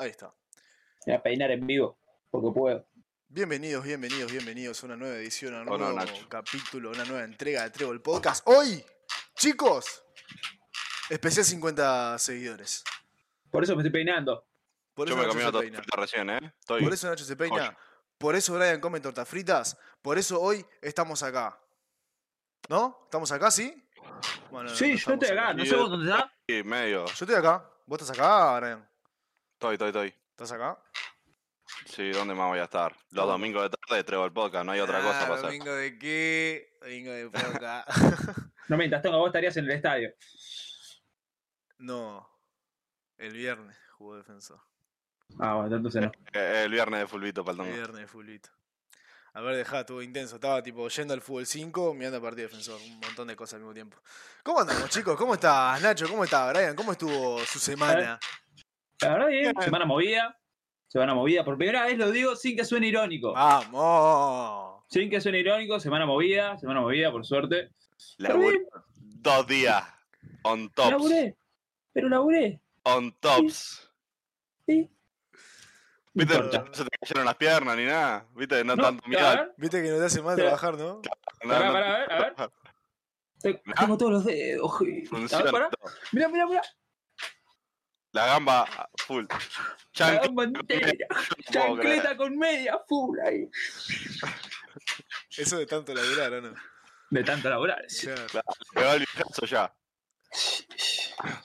Ahí está. Voy a peinar en vivo, porque puedo. Bienvenidos, bienvenidos, bienvenidos a una nueva edición, a un Hola, nuevo Nacho. capítulo, una nueva entrega de Trébol Podcast. Hoy, chicos, especial 50 seguidores. Por eso me estoy peinando. Por Yo eso me Nacho comí se una peina. recién, ¿eh? Estoy... Por eso Nacho se peina. Por eso Brian come tortas fritas. Por eso hoy estamos acá. ¿No? ¿Estamos acá, sí? Bueno, sí, no yo estoy acá. No sé Y- vos dónde está. Sí, medio. Yo estoy acá. ¿Vos estás acá, Brian? Estoy, estoy, estoy. ¿Estás acá? Sí, ¿dónde más voy a estar? Los domingos de tarde traigo el podcast, no hay otra cosa para hacer. Ah, ¿Domingo de qué? Domingo de poca. No mientras tanto, vos estarías en el estadio. no. El viernes jugó defensor. Ah, bueno, entonces no. Eh, El viernes de fulbito para el viernes de fulbito. A ver, dejá, estuvo intenso. Estaba tipo yendo al fútbol 5, mirando el partido de defensor. Un montón de cosas al mismo tiempo. ¿Cómo andamos, chicos? ¿Cómo estás, Nacho? ¿Cómo estás, Brian? ¿Cómo estuvo su semana? La verdad, bien. Semana movida. Semana movida. Por primera vez lo digo sin que suene irónico. ¡Vamos! Sin que suene irónico, semana movida. Semana movida, por suerte. Laburé dos días. On tops. Laburé. Pero laburé. On tops. Sí. ¿Viste? No. No se te cayeron las piernas ni nada. ¿Viste? No, No, tanto miedo. Viste que no te hace mal Sí. trabajar, ¿no? No, Pará, pará, a ver, a ver. te- ¿Ah? Tengo todos los dedos. A ver, Funciona pará. todo. Mira, mira, mira. La gamba full. La Chancla- gamba entera. Chancleta con media full ahí. Eso de tanto laburar, ¿o no? De tanto laburar. Claro. Pegó el viejazo ya.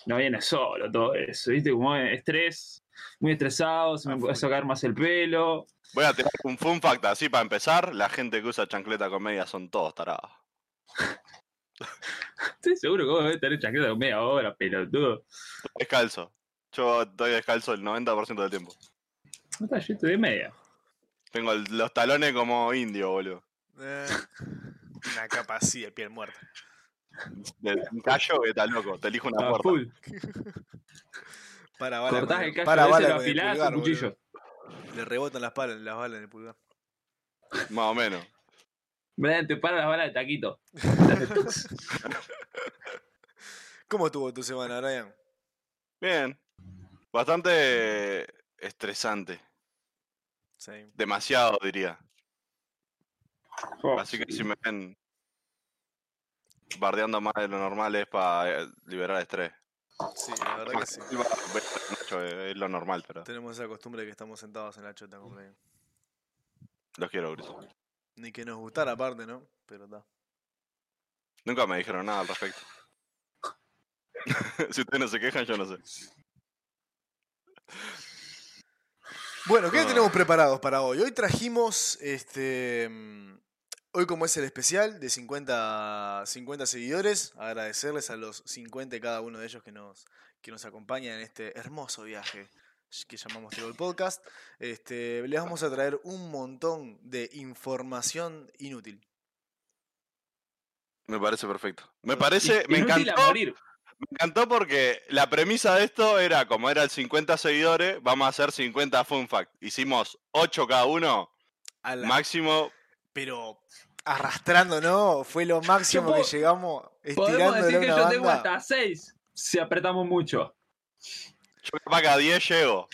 No viene solo todo eso, ¿viste? Como estrés, muy estresado, se me Ah, puede full. sacar más el pelo. Voy a tirar un fun fact así para empezar. La gente que usa chancleta con media son todos tarados. Estoy seguro que vos debes tener chancleta con media hora, pelotudo. Descalzo. Yo estoy descalzo el 90% del tiempo. No está, yo estoy de media. Tengo el- los talones como indio, boludo. Eh, una capa así de piel muerta. De un callo que está loco. Te elijo una Ah, puerta. full. Para bala. Cortás con el callo para ese, bala lo con el afilás pulgar, con cuchillo. boludo. Le rebotan las, palas, las balas en el pulgar. Más o menos. Brian, te para las balas de taquito. ¿Cómo estuvo tu semana, Brian? Bien. Bastante estresante. Sí. Demasiado, diría. Oh, Así que si me ven bardeando más de lo normal es para liberar estrés. Sí, la verdad que sí. Nacho, eh, Es lo normal, pero Tenemos esa costumbre de que estamos sentados en la chota con Brian. los quiero, Gris. Ni que nos gustara aparte, ¿no? Pero está. Nunca me dijeron nada al respecto. si ustedes no se quejan, yo no sé. Bueno, ¿qué Ah. tenemos preparados para hoy? Hoy trajimos, este, mm, hoy como es el especial de 50, 50 seguidores, agradecerles a los 50 de cada uno de ellos que nos, que nos acompañan en este hermoso viaje que llamamos Tiro el Podcast. Este, les vamos a traer un montón de información inútil. Me parece perfecto. Me parece, me Inútil a encantó. morir. Me encantó porque la premisa de esto era, como era el 50 seguidores, vamos a hacer 50 fun fact. Hicimos 8 cada uno, A la- máximo. pero arrastrando, ¿no? Fue lo máximo puedo- que llegamos Podemos decir que una yo tengo banda. hasta 6 si apretamos mucho. Yo capaz que a 10 llego.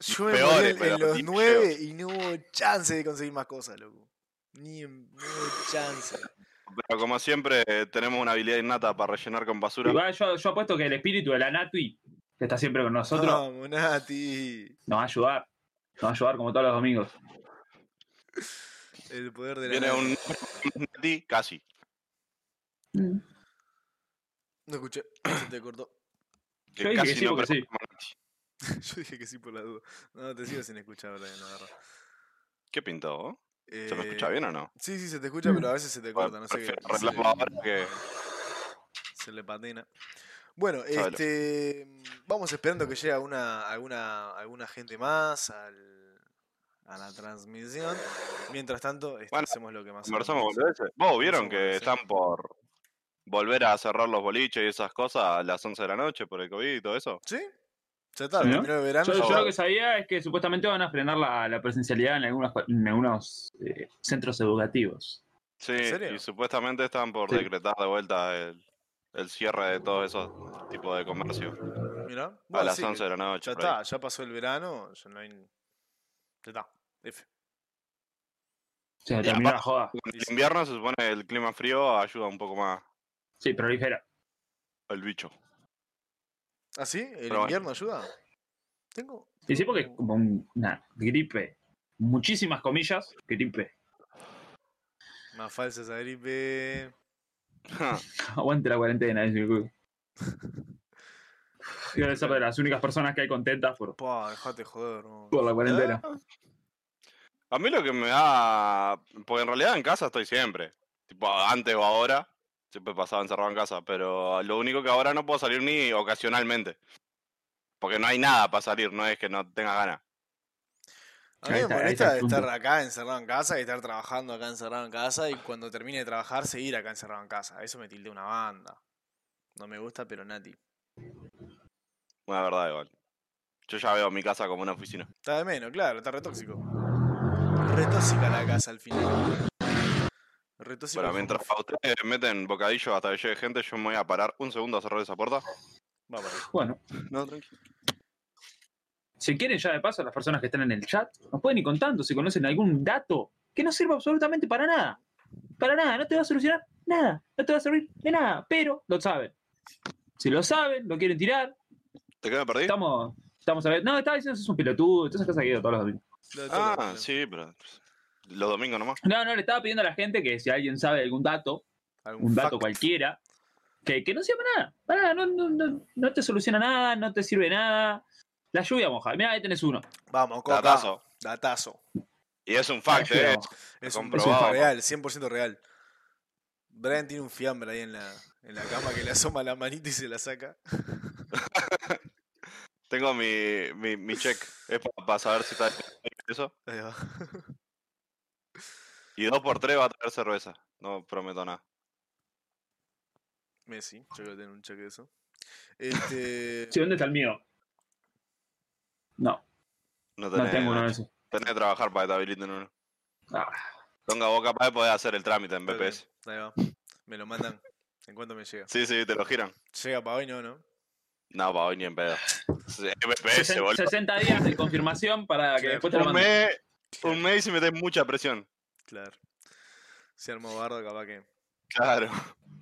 Yo me peores, morí en, los ni 9 y no hubo chance de conseguir más cosas, loco. Ni en- no hubo chance. Pero como siempre, tenemos una habilidad innata para rellenar con basura. Igual yo, yo apuesto que el espíritu de la Natui, que está siempre con nosotros, Vamos, Nati. nos va a ayudar. Nos va a ayudar como todos los domingos. El poder de la Viene Nati. un Nati, casi. No escuché. Se te cortó. Que Yo dije que casi sí, no, porque pero sí. Yo dije que sí por la duda. No, te sigo sin escuchar, Brian, la verdad. ¿Qué pintó? ¿Se me Eh, escucha bien o no? Sí, sí, se te escucha, pero a veces se te corta. No sé qué. Se, que... se le patina. Bueno, este. Vamos esperando que llegue alguna, alguna, alguna gente más al, a la transmisión. Mientras tanto, este, Bueno, hacemos lo que más Conversamos boludeces. Vos vieron que están por volver a cerrar los boliches y esas cosas a las 11 de la noche por el COVID y todo eso. ¿Sí? Ya está, ¿Sí, no? terminó el verano. Yo, lo que sabía es que supuestamente van a frenar la, la presencialidad en, algunas, en algunos eh, centros educativos. Sí, y supuestamente están por Sí. decretar de vuelta el, el cierre de todos esos tipos de comercio. Mirá. A Bueno, las sí, 11 de la noche. Ya está, ya pasó el verano, ya no hay. Ya está. F. Se Y terminó la joda. Con el invierno se supone que el clima frío ayuda un poco más Sí, prolifera. al bicho. ¿Ah, sí? ¿El Pero bueno. invierno ayuda? Tengo. Y sí, porque es como un- una gripe. Muchísimas comillas, gripe. Más falsa esa gripe. Aguante la cuarentena, dice el culo. Debe ser de las únicas personas que hay contentas por, Pa, dejate joder, no. por la cuarentena. A mí lo que me da. Porque en realidad en casa estoy siempre. Tipo, antes o ahora. Siempre pasaba encerrado en casa. Pero lo único que ahora no puedo salir ni ocasionalmente. Porque no hay nada para salir, no es que no tenga ganas. A mí me molesta estar acá encerrado en casa y estar trabajando acá encerrado en casa y cuando termine de trabajar seguir acá encerrado en casa. Eso me tilde una banda. No me gusta, pero Nati. Una verdad, igual. Yo ya veo mi casa como una oficina. Está de menos, claro, está re tóxico. Re tóxica la casa al final. El mientras a ustedes meten bocadillo hasta que llegue gente, yo me voy a parar un segundo a cerrar esa puerta. Va ahí. Bueno, No, tranquilo. si quieren ya de paso, las personas que están en el chat, nos pueden ir contando si conocen algún dato que no sirva absolutamente para nada. Para nada, no te va a solucionar nada, no te va a servir de nada, pero lo saben. Si lo saben, lo quieren tirar, ¿Te quedé perdí? estamos, estamos a ver. No, estaba diciendo que sos un pelotudo, entonces cosas que digo todos los domingos. Ah, sí, pero. Los domingos nomás. No, no, le estaba pidiendo a la gente que si alguien sabe algún dato, algún un dato fact. cualquiera, que, que no sirva para nada. Para nada, no, no, no, no te soluciona nada, no te sirve nada. La lluvia moja. Mira, ahí tenés uno. Vamos, Coca. Datazo. Datazo. Y es un fact, eh. Es un, es un real, 100% real. Brian tiene un fiambre ahí en la, en la cama que le asoma la manita y se la saca. Tengo mi, mi, mi check. Es para, saber si está eso. Ahí va. Y dos por tres va a traer cerveza. No prometo nada. Messi, yo creo que tiene un cheque de eso. Este. Sí, ¿dónde está el mío? No, No no tenés, tengo uno de esos. Tenés que trabajar para que te habiliten uno. Ah, Tonga, vos capaz de poder hacer el trámite en BPS. Ahí va. Me lo mandan. ¿En cuánto me llega? Sí, sí, te lo giran. Llega para hoy, no, ¿no? No, para hoy ni en pedo. BPS, 60, boludo. 60 días de confirmación para que después te lo Un manden. mes, un mes y metés mucha presión. Claro. Se armó bardo, capaz que Claro.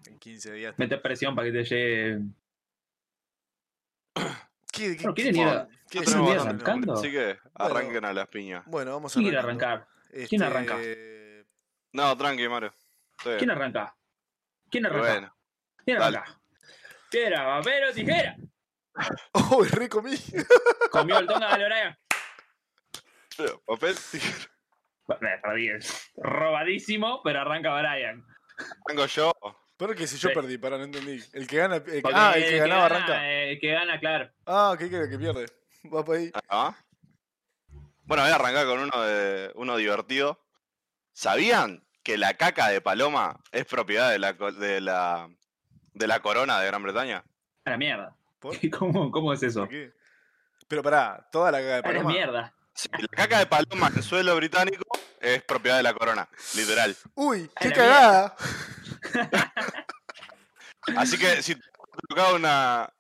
en 15 días. Meter presión para que te llegue. ¿Qué, qué, Bueno, ¿quieren ir a- Bueno, qué ¿quieren ir arrancando? Así que Bueno. arranquen a las piñas. Bueno, vamos a ¿Quién quiere arrancar? ¿Quién arranca? No, tranqui, Mario. Estoy bien. ¿Quién arranca? ¿Quién arranca? Bueno, ¿Quién dale. arranca? Piedra, papel o tijera. ¡Oh, re comí! Comió el tonga de pero, papel, tijera. Perdí. Robadísimo, pero arranca Brian. Tengo yo. Pero que si yo Sí. perdí, para, no entendí. El que gana. el ah, el que ganaba gana, arranca. eh, El que gana, claro. Ah, ¿qué quiere que pierde? Va para ahí. Ah. Bueno, voy a arrancar con uno de uno divertido. ¿Sabían que la caca de paloma es propiedad de la, de la, de la corona de Gran Bretaña? A la mierda. ¿Por? ¿Cómo, cómo es eso? Pero pará, toda la caga de A la paloma. mierda. Sí, la caca de paloma en suelo británico es propiedad de la corona, literal. Uy, qué cagada. Así que si te tocaba una,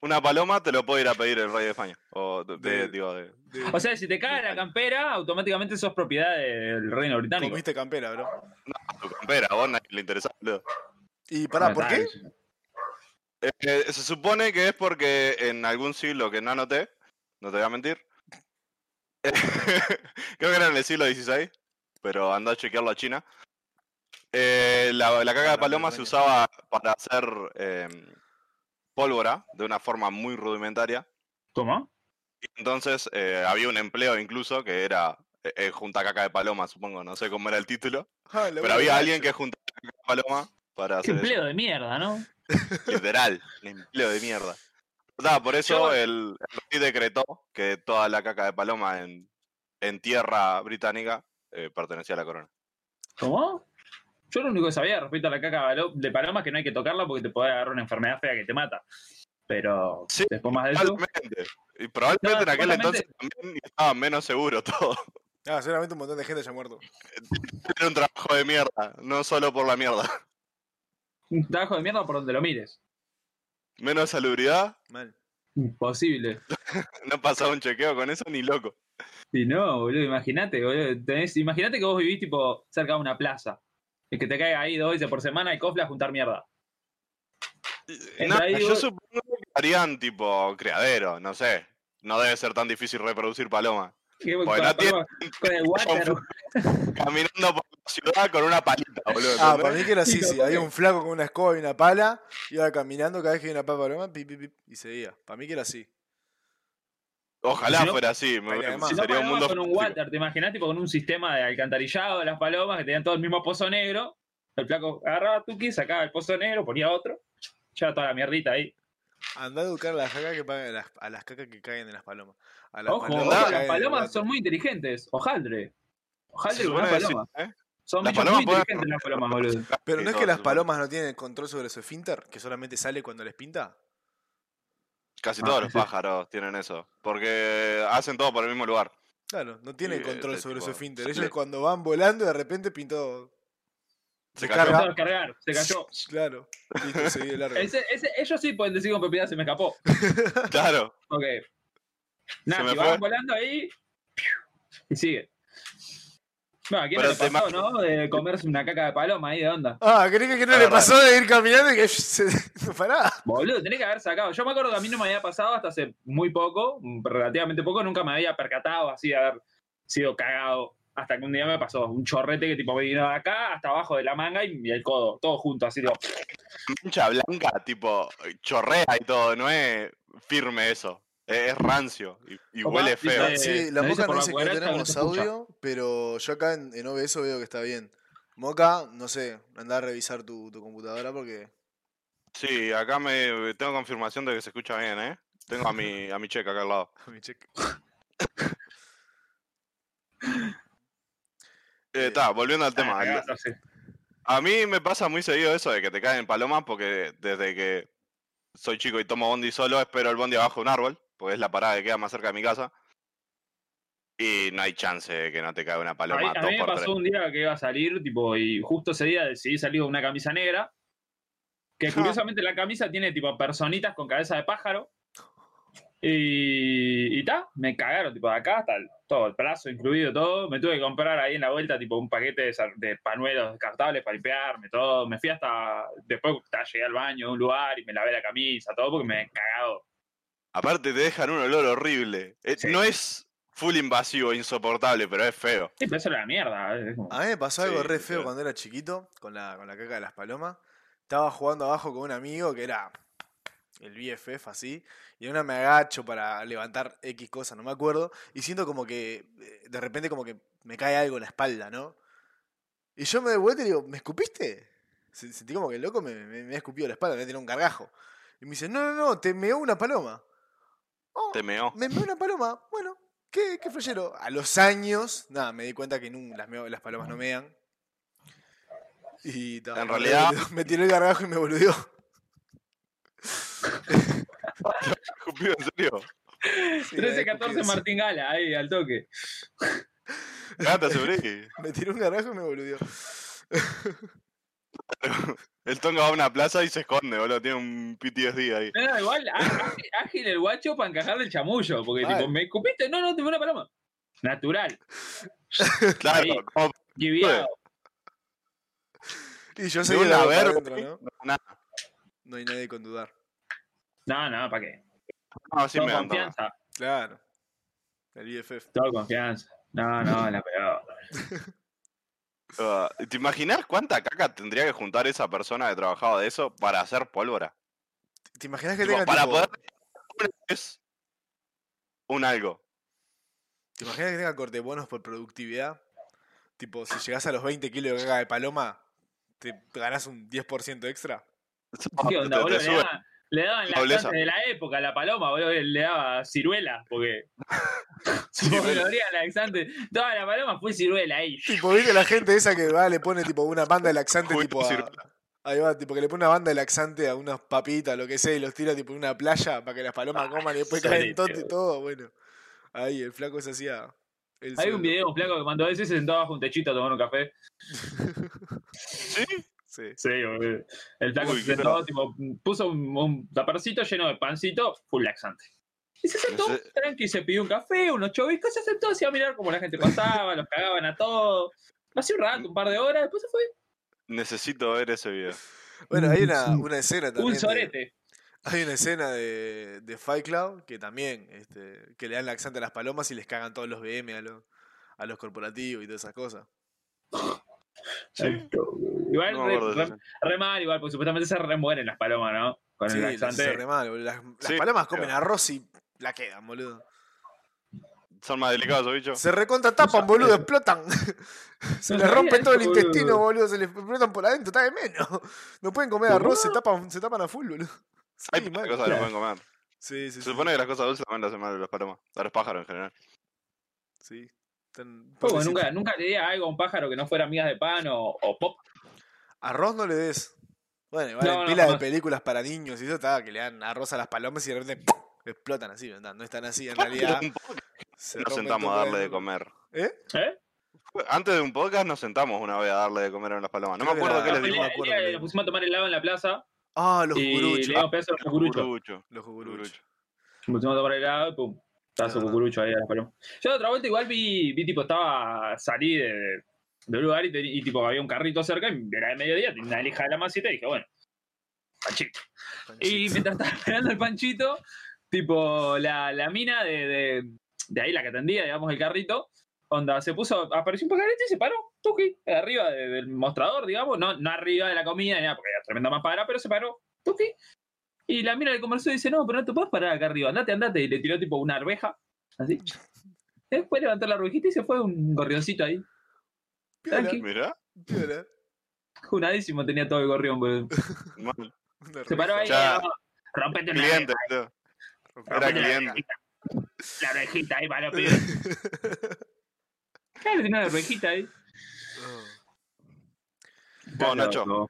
una paloma, te lo puede ir a pedir el rey de España. O de, de- De- digo, de- De- O sea, si te cae la campera, automáticamente sos propiedad del reino británico. comiste campera, bro. tu campera, a vos nadie le interesa. boludo. Y pará, ¿por qué? Eh, se supone que es porque en algún siglo que no anoté, no te voy a mentir, creo que era en el siglo XVI, pero anda a chequearlo a China. eh, la, la caca de paloma se usaba para hacer eh, pólvora de una forma muy rudimentaria. ¿Cómo? Y entonces eh, había un empleo incluso que era eh, eh, junta caca de paloma, supongo, no sé cómo era el título. Ah, Pero había alguien que juntaba caca de paloma para hacer eso. empleo de mierda, ¿no? Literal, un empleo de mierda. Nada, por eso Yo- el, el rey decretó que toda la caca de paloma en, en tierra británica eh, pertenecía a la corona. ¿Cómo? Yo lo único que sabía respecto a la caca de paloma es que no hay que tocarla porque te puede agarrar una enfermedad fea que te mata. Pero Sí, después más de eso. Probablemente. Y probablemente No, en aquel entonces también estaba menos seguro todo. Ah, seguramente un montón de gente ya ha muerto. Era un trabajo de mierda, no solo por la mierda. Un trabajo de mierda por donde lo mires. Menos salubridad, Mal. Imposible. No pasaba un chequeo con eso ni loco. Y no, boludo, imagínate, boludo. tenés- Imagínate que vos vivís tipo cerca de una plaza. Y que te caiga ahí dos veces por semana y cofla a juntar mierda. No, ahí, yo vos- supongo que harían tipo criadero, no sé. No debe ser tan difícil reproducir tiene- paloma- con el water. Caminando por la ciudad con una palita, boludo. Ah, para mí que era así, Sí, sí. Había un flaco con una escoba y una pala, iba caminando cada vez que había una papa paloma, pip, pip, pip, y seguía. Para mí que era así. Ojalá Si no- fuera así. me- además- Si no, sería un mundo con un water, ¿te imaginas? Tipo con un sistema de alcantarillado de las palomas que tenían todo el mismo pozo negro. El flaco agarraba Tuki, sacaba el pozo negro, ponía otro, echaba toda la mierdita ahí. Anda a educar a las cacas que pagan, a las, a las cacas que caen en las palomas. A las Ojo, palomas ojo, que las palomas son muy inteligentes. Ojaldre. Ojaldre Se con una sí, paloma. ¿eh? Son Las bichos muy pueden- inteligentes las palomas, boludo. Pero no es que las se palomas no tienen control sobre su esfínter, que solamente sale cuando les pinta. Casi Ah, todos los pájaros tienen eso. Porque hacen todo por el mismo lugar. Claro, no tienen Sí, control sobre su tipo- esfínter. Sí. Ellos cuando van volando de repente pintó. Se Descarga. cayó. Descargar, se cayó. Claro, listo, seguí largo. Ese- ese- ellos sí pueden decir con propiedad se me escapó. Claro. Ok. Nada, si van volando ahí. Y sigue. Bueno, ¿a quién no le pasó, no? De comerse una caca de paloma ahí de onda. Ah, ¿crees que no le pasó de ir caminando y que se... no pará? Boludo, tenés que haber sacado. Yo me acuerdo que a mí no me había pasado hasta hace muy poco, relativamente poco, nunca me había percatado así de haber sido cagado. Hasta que un día me pasó un chorrete que tipo me vino de acá hasta abajo de la manga y, y el codo, todo junto, así digo. Mancha blanca, tipo, chorrea y todo. No es firme eso. Es, es rancio y, y Opa, huele feo. Eh, Sí, la Moca no dice que no tenemos audio, pero yo acá en, en OBS veo que está bien. Moca, no sé, anda a revisar tu, tu computadora porque. Sí, acá me tengo confirmación de que se escucha bien, ¿eh? Tengo a mi, a mi checa acá al lado. mi check. Eh, Está, volviendo al tema. Ah, sí. A mí me pasa muy seguido eso de que te caen palomas porque desde que soy chico y tomo bondi solo, espero el bondi abajo de un árbol, porque es la parada que queda más cerca de mi casa. Y no hay chance de que no te caiga una A mí, paloma a mí me pasó tres. un día que iba a salir, tipo, y justo ese día decidí salir con una camisa negra. Que curiosamente la camisa tiene tipo personitas con cabeza de pájaro. Y. Y ta, me cagaron, tipo, de acá hasta el- todo, el brazo incluido, todo. Me tuve que comprar ahí en la vuelta, tipo, un paquete de, de panuelos descartables para limpiarme, todo. Me fui hasta. Después ta, llegué al baño de un lugar y me lavé la camisa, todo, porque me he cagado. Aparte te dejan un olor horrible. Eh, Sí. No es full invasivo, insoportable, pero es feo. Sí, pero eso era la mierda. es como- A mí me pasó algo Sí, re feo pero- cuando era chiquito, con la, con la caca de las palomas. Estaba jugando abajo con un amigo que era el BFF así, y en una me agacho para levantar X cosas, no me acuerdo, y siento como que eh, de repente como que me cae algo en la espalda, ¿no? Y yo me doy vuelta y digo, ¿me escupiste? Se- Sentí como que el loco me, me, me ha escupido la espalda, me ha tirado un gargajo. Y me dice, no, no, no, te meó una paloma. Oh, Te meó. me meó una paloma. Bueno, qué, qué flashero. A los años, nada, me di cuenta que las, meo- las palomas no mean. Y ta, En me realidad- boludeó, Me tiró el gargajo y me boludeó. Escupido, ¿En serio? Sí, me había 13-14 escupido, sí. Martín Gala, ahí, al toque. Gata, sobre Me tiró un gargajo y me boludeó. El tonga va a una plaza y se esconde, boludo. Tiene un PTSD ahí. No, no, igual, ágil, ágil el guacho para encajarle el chamullo. Porque, Mal. tipo, ¿me escupiste? No, no, te fue una paloma. Natural. Claro, Ahí. como. Y yo para verga. adentro, ¿no? no, hay nadie con dudar. No, no, ¿para qué? No, sí Todo me confianza. Claro. El IFF. Todo confianza. No, no, la peor. Ah, ¿Te imaginas cuánta caca tendría que juntar esa persona que trabajaba de eso para hacer pólvora? ¿Te imaginas que Tipo, tenga para tipo- poder es un algo. ¿Te imaginas que tenga corte bonos por productividad? Tipo, si llegas a los 20 kilos de caca de paloma, te ganás un 10% extra. ¿Qué onda, Te- te boludo? Le daban, Nobleza. lactantes de la época a la paloma, boludo. Le daba ciruela, porque. Abría laxante. Toda la paloma fue ciruela ahí. Tipo, viste la gente esa que va, le pone tipo una banda de laxante tipo a. ciruela. Ahí va, tipo que le pone una banda de laxante a unas papitas, lo que sea, y los tira tipo en una playa para que las palomas Ah, coman y después caen todo y todo, bueno. Ahí, el flaco se hacía. Hay un video, un flaco que mandó ese se sentó bajo un techito a tomar un café. ¿Sí? Sí. Sí. El flaco Uy, se sentó, tipo, puso un, un taparcito lleno de pancito, full laxante. Y se sentó, Ese- tranqui, se pidió un café, unos choviscos, se sentó así a mirar cómo la gente pasaba, los cagaban a todos. Hacía un rato, un par de horas, después se fue. Necesito ver ese video. Bueno, hay Un- una, un- una escena también. Un de- sorete. hay una escena de, de Fight Club que también, este, que le dan laxante a las palomas y les cagan todos los BM a los, a los corporativos y todas esas cosas. Sí. Igual, No re, mal, igual, porque supuestamente se remueren las palomas, ¿no? Con Sí, el laxante. re mal, boludo. Las, las Sí, palomas comen pero- arroz y la quedan, boludo. Son más delicados esos bichos. Se recontra tapan, boludo, explotan. se les rompe todo el intestino, boludo. Se les explotan por adentro, está de menos. No pueden comer arroz, se tapan, se tapan a full, boludo. Hay Sí, pocas mal. cosas que no pueden comer. Sí, sí, Se sí. supone que las cosas dulces también le hacen mal a los palomas. A los pájaros en general. Sí. Nunca, nunca le di algo a un pájaro que no fuera migas de pan o, o pop. Arroz no le des. Bueno, igual No, en no, pila de películas para niños y eso está que le dan arroz a las palomas y de repente explotan así, ¿verdad? No están así en realidad. Se nos sentamos a darle de comer. ¿Eh? ¿Eh? Antes de un podcast nos sentamos una vez a darle de comer a las palomas. No me acuerdo qué Ah, les dimos. le nos pusimos a tomar helado en la plaza Ah, los cucuruchos. le dimos pedazos a los cucuruchos. Cucurucho. Los cucuruchos. Pusimos a tomar helado y pum. De Ah. cucurucho ahí a las palomas. Yo de otra vuelta igual vi, vi tipo, estaba, salí de, de un lugar y, tipo había un carrito cerca y era de mediodía, tenía una lija de la masita y dije, bueno, panchito. Y mientras estaba esperando el panchito, tipo, la, la mina de, de, de ahí, la que atendía, digamos, el carrito, onda, se puso, apareció un pajarito y se paró, tuki, arriba de- del mostrador, digamos, no, no arriba de la comida, ni nada, porque era tremenda más para, pero se paró, tuki. Y la mina del comercio dice, no, pero no te puedes parar acá arriba, andate, andate, y le tiró tipo una arveja, así. Después levantó la arvejita y se fue un gorrioncito ahí. Piola, tranqui. Mirá. piola. Junadísimo tenía todo el gorrión, boludo. Se paró ahí, Ya. rompete una Cliente, oreja. Era rompete la cliente. orejita. La orejita ahí para los pibes. Claro, tenía una orejita ahí. Bueno, Nacho. Vamos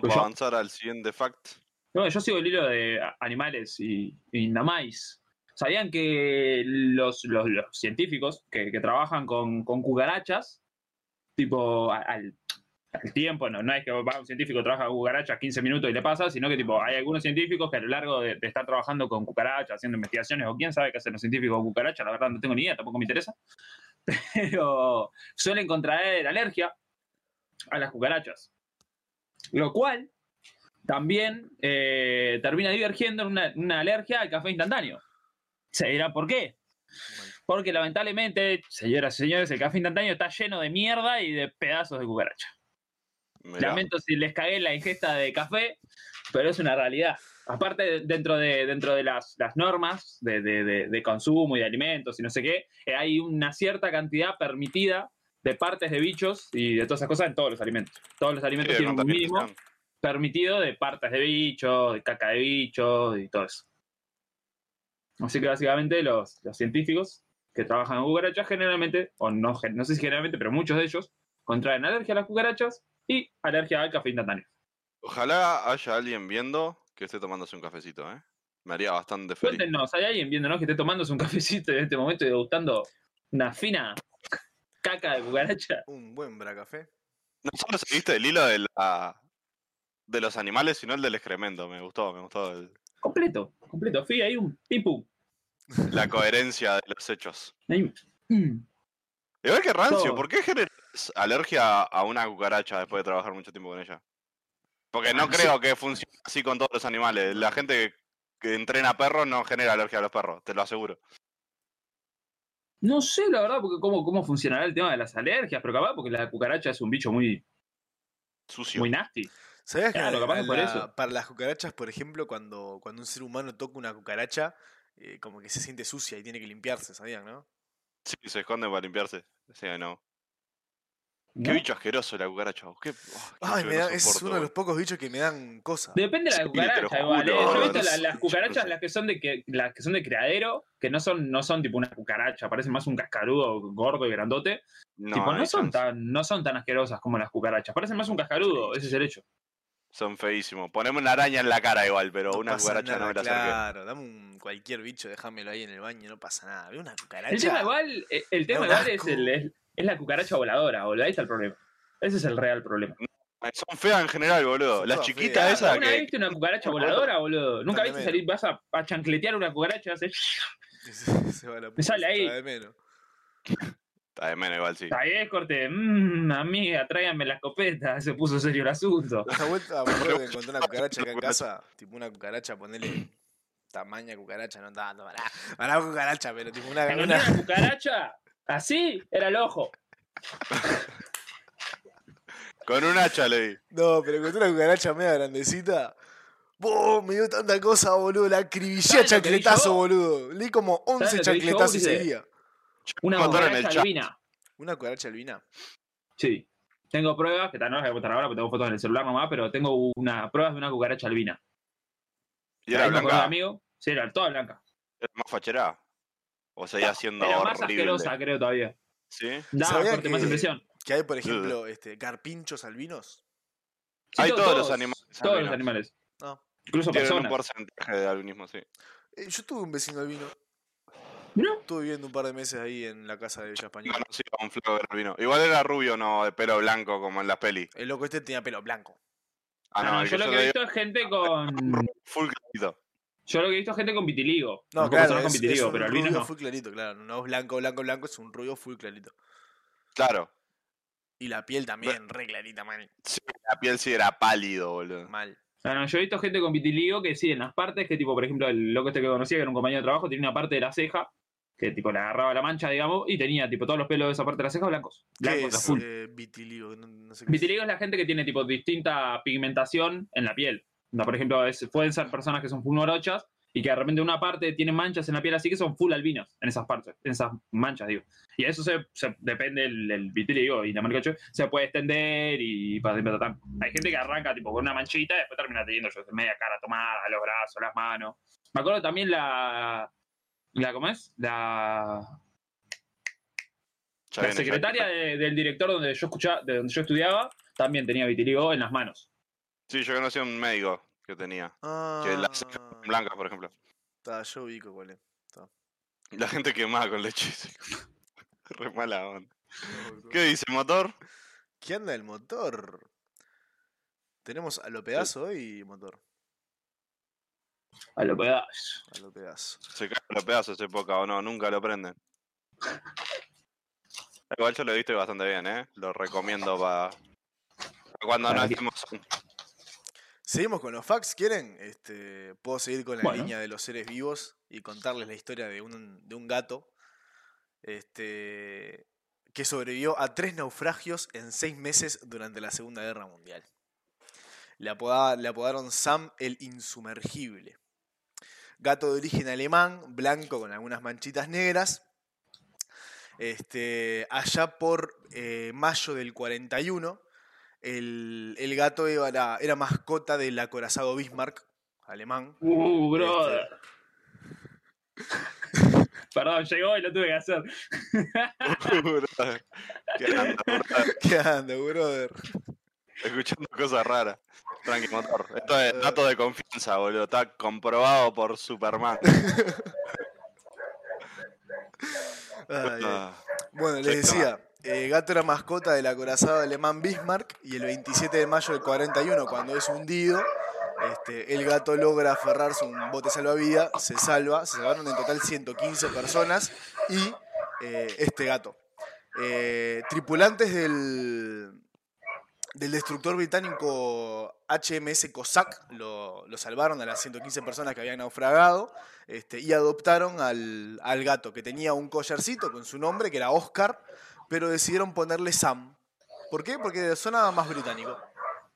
Pues para yo- avanzar al siguiente fact. No, yo sigo el hilo de animales y, y namais. ¿Sabían que los, los- los científicos que, que trabajan con, con cucarachas, tipo al, al tiempo, no, no es que va un científico trabaja con cucarachas 15 minutos y le pasa, sino que tipo hay algunos científicos que a lo largo de, de estar trabajando con cucarachas, haciendo investigaciones, o quién sabe qué hacen los científicos con cucarachas, la verdad no tengo ni idea, tampoco me interesa, pero suelen contraer alergia a las cucarachas. Lo cual también eh, termina divergiendo en una alergia al café instantáneo. Se dirá por qué. Porque lamentablemente, señoras y señores, el café instantáneo está lleno de mierda y de pedazos de cucaracha. Mirá. Lamento si les cagué la ingesta de café, pero es una realidad. Aparte, dentro de, dentro de las, las normas de, de- de- de consumo y de alimentos y no sé qué, eh, hay una cierta cantidad permitida de partes de bichos y de todas esas cosas en todos los alimentos. Todos los Sí, alimentos de tienen un mínimo permitido de partes de bichos, de caca de bichos y todo eso. Así que básicamente los, los científicos que trabajan en cucarachas generalmente, o no, no sé si generalmente, pero muchos de ellos contraen alergia a las cucarachas y alergia al café instantáneo. Ojalá haya alguien viendo que esté tomándose un cafecito, ¿eh? Me haría bastante feliz. Cuéntenos, ¿hay alguien viéndonos que esté tomándose un cafecito en este momento y degustando una fina caca de cucaracha? Un buen bracafé. No solo seguiste el hilo de, la, de los animales, sino el del excremento. Me gustó, me gustó el- Completo, completo. Fui ahí un pim pum. La coherencia de los hechos. Mm. Igual que rancio. ¿por qué generas alergia a una cucaracha después de trabajar mucho tiempo con ella? Porque no Ah, creo que funcione así con todos los animales. La gente que, entrena perros no genera alergia a los perros, te lo aseguro. No sé, la verdad, porque cómo, cómo funcionará el tema de las alergias, pero capaz porque la cucaracha es un bicho muy, Sucio. muy nasty. ¿Sabías que Claro, capaz que por eso. para las cucarachas, por ejemplo, cuando, cuando un ser humano toca una cucaracha, eh, como que se siente sucia y tiene que limpiarse, ¿sabían, no? Sí, se esconde para limpiarse. Sí, no. Qué ¿no? bicho asqueroso la cucaracha. Qué, oh, qué Ay, me da- es soporto, uno de los pocos bichos que me dan cosas. Depende de la Sí, cucaracha, igual. ¿eh? Yo he visto no la- sé, las cucarachas, las que son de que, las que son de criadero, que no son, no son tipo una cucaracha, parecen más un cascarudo gordo y grandote. No, tipo, no hay son chance. tan, no son tan asquerosas como las cucarachas. Parecen más un cascarudo, ese es el hecho. Son feísimos. Poneme una araña en la cara igual, pero No una pasa cucaracha no me la. Claro, dame un cualquier bicho, déjamelo ahí en el baño, no pasa nada. Ve una cucaracha. El tema igual, eh, el tema igual es, el, es, es la cucaracha voladora, boludo. Ahí está el problema. Ese es el real problema. Son feas en general, boludo. Son Las chiquitas feas. esas ¿Alguna vez que. viste una cucaracha voladora, boludo? ¿Nunca viste salir, vas a, a chancletear una cucaracha y haces... Se, se va la puta, sale ahí. de menos. Está de menos igual, sí. Ahí es corte, mmm, amiga, tráiganme la escopeta, se puso serio el asunto. Una vuelta me acuerdo que encontré una cucaracha acá en casa, tipo una cucaracha, ponele tamaña cucaracha, no tanto, para, para cucaracha, pero tipo una, una- una cucaracha, así, era el ojo. Con un hacha le di. No, pero encontré una cucaracha media grandecita. Me dio tanta cosa, boludo. La acribillé a ¿Sabes lo que vi chancletazo, yo? boludo. Le di como 11 lo que vi yo, chancletazos ese día. Una cucaracha albina. ¿Una cucaracha albina? Sí. Tengo pruebas, que tal, no las voy a contar ahora porque tengo fotos en el celular nomás, pero tengo una, pruebas de una cucaracha albina. Y era Ahí me acordé de blanca. amigo. Sí, era toda blanca. Era más fachera. O seguía siendo Era más horrible. asquerosa, creo, todavía. ¿Sí? Daba ¿Sabía corte, más impresión. Que hay, por ejemplo, este, carpinchos albinos. Sí, Hay to- todos los animales Todos los animales. No. Incluso Tienen un personas. porcentaje de albinismo, sí. Eh, yo tuve un vecino albino. ¿No? Estuve viviendo un par de meses ahí en la casa de Villa Española. Conocí a un flaco albino. Igual era rubio, no de pelo blanco como en las peli. El loco este tenía pelo blanco. Ah, no, no, yo lo que he visto es gente con. full clarito. Yo lo que he visto es gente con vitiligo. No, claro, personas con es, es vitiligo, un pero rubio no. full clarito, claro. No es blanco, blanco, blanco, es un rubio full clarito. Claro. Y la piel también, re clarita, mal. Sí, la piel sí era pálido, boludo. Mal. Ah, no, yo he visto gente con vitiligo que sí, en las partes que, tipo, por ejemplo, el loco este que conocía, que era un compañero de trabajo, tenía una parte de la ceja que, tipo, le agarraba la mancha, digamos, y tenía, tipo, todos los pelos de esa parte de la ceja blancos. ¿Qué Blancos, es eh, vitiligo? No, no sé qué es. Vitiligo es la gente que tiene, tipo, distinta pigmentación en la piel. No, por ejemplo, es- pueden ser personas que son full morochas y que de repente una parte tiene manchas en la piel así que son full albinos en esas partes, en esas manchas, digo. Y eso se, se- depende del, del vitiligo y la marca se puede extender y para. Hay gente que arranca tipo con una manchita y después termina teniendo yo, media cara tomada, los brazos, las manos. Me acuerdo también la la ¿cómo es? La, Ya la viene, secretaria de- del director donde yo escuchaba, de donde yo estudiaba, también tenía vitiligo en las manos. Sí, yo conocí a un médico que tenía. Ah, Que las blancas, por ejemplo. está, yo ubico cuál es. La gente quemada con leche. Re mala onda. ¿Qué dice, motor? ¿Qué anda el motor? Tenemos a lo pedazo hoy, motor. A lo pedazos. A lo pedazo. Se caen los pedazos esa época o no, nunca lo prenden. Igual yo lo he visto bastante bien, ¿eh? Lo recomiendo para cuando no estemos... Seguimos con los facts, ¿quieren? Este, puedo seguir con la Bueno. línea de los seres vivos y contarles la historia de un, de un gato este, que sobrevivió a tres naufragios en seis meses durante la Segunda Guerra Mundial. Le, apodaba- le apodaron Sam el Insumergible. Gato de origen alemán, blanco con algunas manchitas negras. Este, allá por eh, mayo del 41, el, el gato era, era mascota del acorazado Bismarck, alemán. Uh, Este, brother. Perdón, llegó y lo tuve que hacer. ¿Qué anda, brother? ¿Qué anda, brother? Escuchando cosas raras. Tranqui, motor. Esto es dato de confianza, boludo. Está comprobado por Superman. Ay. Ah, Bueno, les decía, eh, Gato era mascota del acorazado alemán Bismarck y el 27 de mayo del 41, cuando es hundido, este, el gato logra aferrarse un bote salvavidas, se salva, se salvaron en total 115 personas y eh, este gato. Eh, tripulantes del, del destructor británico HMS Cossack lo, lo salvaron a las 115 personas que habían naufragado este, y adoptaron al, al gato, que tenía un collarcito con su nombre, que era Oscar, pero decidieron ponerle Sam. ¿Por qué? Porque sonaba más británico.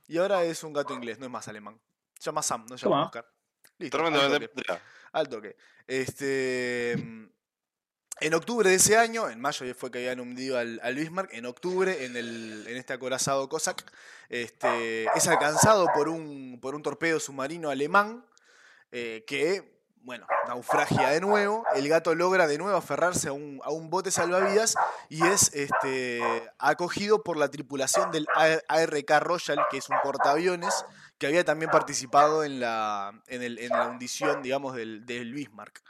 Y ahora es un gato inglés, no es más alemán. Se llama Sam, no se llama. Oscar. Listo, Tremendo al de toque. Al toque. Este, mm, en octubre de ese año, en mayo fue que habían hundido al, al Bismarck, en octubre, en, el, en este acorazado Cossack, este, es alcanzado por un, por un torpedo submarino alemán eh, que, bueno, naufragia de nuevo. El gato logra de nuevo aferrarse a un, a un bote salvavidas y es este, acogido por la tripulación del ARK Royal, que es un portaaviones que había también participado en la, en el- en la hundición, digamos, del, del Bismarck.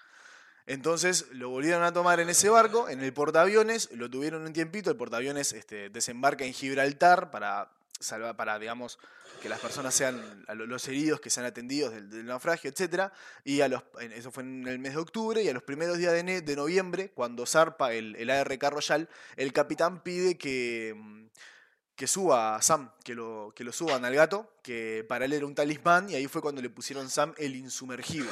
Entonces lo volvieron a tomar en ese barco, en el portaaviones, lo tuvieron un tiempito, el portaaviones este, desembarca en Gibraltar para salva, para, digamos, que las personas sean, los heridos que sean atendidos del, naufragio, etcétera Y eso fue en el mes de octubre y a los primeros días de, de noviembre, cuando zarpa el, el ARK Royal, el capitán pide que, mm, que suba a Sam, que lo, que lo suban al gato, que para él era un talismán, y ahí fue cuando le pusieron Sam el insumergible.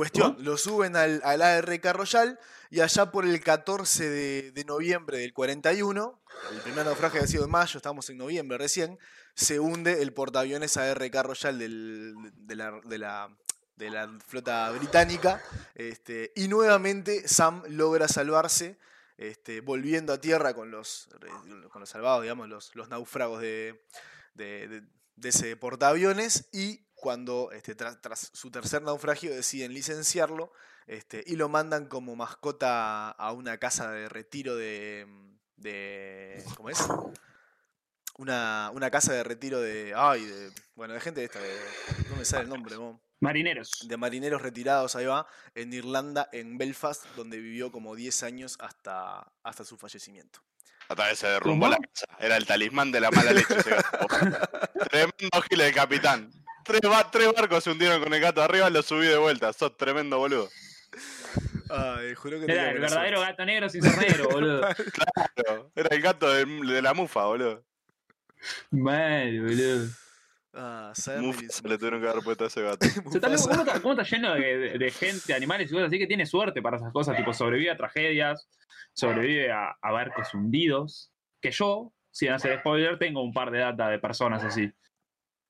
Cuestión, lo suben al, al ARK Royal y allá por el 14 de, de noviembre del 41, el primer naufragio había sido en mayo, estamos en noviembre recién, se hunde el portaaviones ARK Royal del- de, la, de la- de la flota británica este, y nuevamente Sam logra salvarse este, volviendo a tierra con los, con los salvados, digamos, los, los náufragos de, de- de- de ese portaaviones y cuando este, tras, tras su tercer naufragio deciden licenciarlo este, y lo mandan como mascota a una casa de retiro de... de ¿Cómo es? Una, una casa de retiro de... Ay, de, bueno, de gente de esta, de, no me sale el nombre, mo, Marineros. de marineros retirados, ahí va, en Irlanda, en Belfast, donde vivió como 10 años hasta, hasta su fallecimiento. Hasta que se derrumbó ¿Cómo? la casa. Era el talismán de la mala leche tremendo gile de capitán. Tres, ba- tres barcos se hundieron con el gato arriba, lo subí de vuelta. Sos tremendo boludo. Ay, juro que Era el verdadero gato negro sin negro, boludo. Claro, Era el gato de, de la mufa, boludo. Mal, boludo. Ah, Mufa le tuvieron que haber puesto a ese gato. O sea, también, Mufasa. ¿cómo, está, cómo está lleno de, de- de gente, animales y cosas así que tiene suerte para esas cosas? Tipo, sobrevive a tragedias, sobrevive a, a barcos hundidos. Que yo, sin hacer spoiler, tengo un par de data de personas así.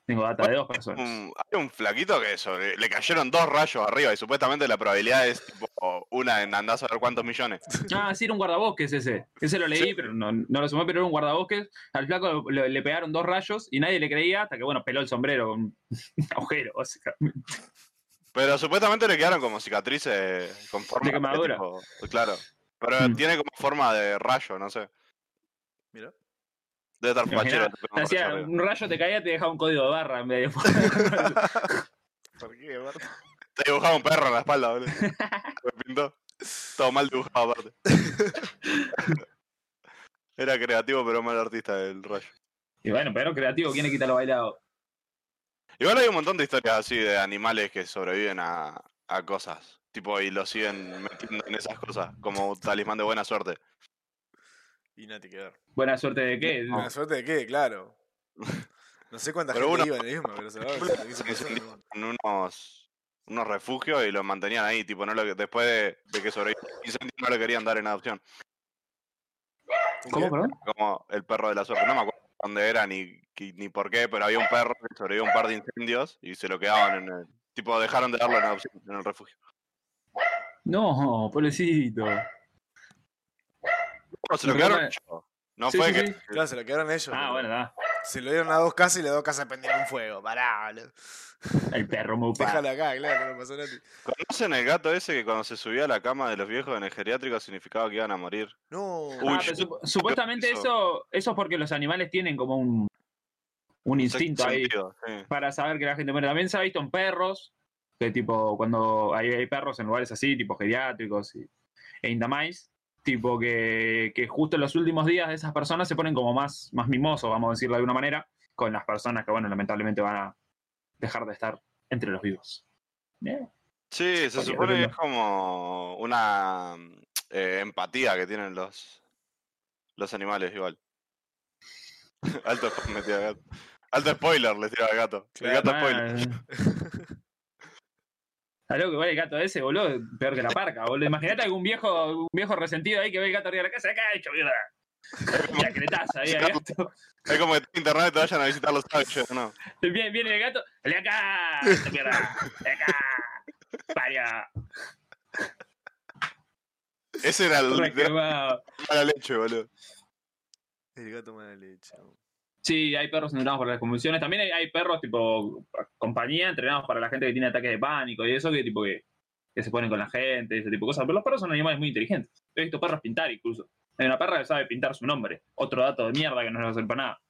Tengo data de dos personas. Un- hay un flaquito que eso, le, le cayeron dos rayos arriba y supuestamente la probabilidad es tipo una en andás a ver cuántos millones. Ah, sí, era un guardabosques ese. Ese lo leí, Sí. pero no, no lo sumé, pero era un guardabosques. Al flaco le pegaron dos rayos y nadie le creía hasta que, bueno, peló el sombrero con un agujero, básicamente. Pero supuestamente le quedaron como cicatrices con forma De quemadura. tipo- claro. Pero Mm. tiene como forma de rayo, no sé. Mira. Debe estar fachero. te Hacía un rayo te caía te dejaba un código de barra en de. ¿Por qué, Bart? Te dibujaba un perro en la espalda, boludo. Me pintó. Todo mal dibujado aparte. Era creativo pero mal artista el rayo. y bueno, pero creativo, ¿quién le quita lo bailado? Igual hay un montón de historias así de animales que sobreviven a, a cosas. Tipo, y lo siguen metiendo en esas cosas, como talismán de buena suerte. Y nada que ver. Buena suerte de qué. Buena suerte de qué, claro. No sé cuánta Pero gente uno- iba en el mismo, pero se va a unos, unos refugios y los mantenían ahí. Tipo, no lo, después de, de que sobrevivió no lo querían dar en adopción. ¿Un ¿Cómo, perdón? Como el perro de la suerte. No me acuerdo dónde era ni, ni por qué, pero había un perro que sobrevivió a un par de incendios y se lo quedaban en el. Tipo, dejaron de darlo en adopción en el refugio. No, pobrecito. No, se lo quedaron que- ellos. No Sí, fue sí, que. sí. Claro, se lo quedaron ellos. Ah, bueno, da. Se lo dieron a dos casas y las dos casas prendieron fuego. Pará, boludo. El perro mupa. Déjalo acá, claro, no pasó nada. ¿Conocen el gato ese que cuando se subía a la cama de los viejos en el geriátrico significaba que iban a morir? No. Uy, Ah, pero supuestamente eso. eso, es porque los animales tienen como un, un instinto ahí sí. para saber que la gente muere. También se ha visto en perros, que tipo, cuando hay, hay perros en lugares así, tipo geriátricos y, e indamais, tipo que, que justo en los últimos días de esas personas se ponen como más, más mimosos, vamos a decirlo de alguna manera, con las personas que, bueno, lamentablemente van a dejar de estar entre los vivos. Eh, Sí, se supone que es como una eh, empatía que tienen los, los animales igual. Alto gato. Spoiler le tiraba al gato. El gato spoiler. Algo que igual el gato ese, boludo, peor que la parca, boludo. Imagínate algún viejo, un viejo resentido ahí que ve el gato arriba de la casa, acá hecho mierda. Y la cretaza ahí al gato. Es como que en internet te vayan a visitar los sábados, ¿no? Viene, viene el gato, ¡de acá! ¡Hecho mierda! ¡De acá! ¡Paria! Ese era el mala leche, boludo. El gato mala leche. Sí, hay perros entrenados para las convulsiones. También hay, perros tipo compañía entrenados para la gente que tiene ataques de pánico y eso, que tipo que, se ponen con la gente y ese tipo de cosas. Pero los perros son animales muy inteligentes. He visto perros pintar incluso. Hay una perra que sabe pintar su nombre. Otro dato de mierda que no nos sirve para nada.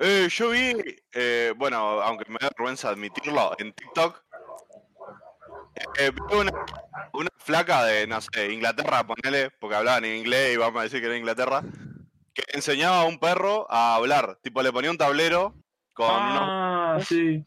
Eh, yo vi, eh, bueno, aunque me da vergüenza admitirlo, en TikTok, eh, vi una, una flaca de, no sé, Inglaterra, ponele, porque hablaban en inglés y vamos a decir que era Inglaterra, que enseñaba a un perro a hablar. Tipo, le ponía un tablero con, unos- Ah, sí.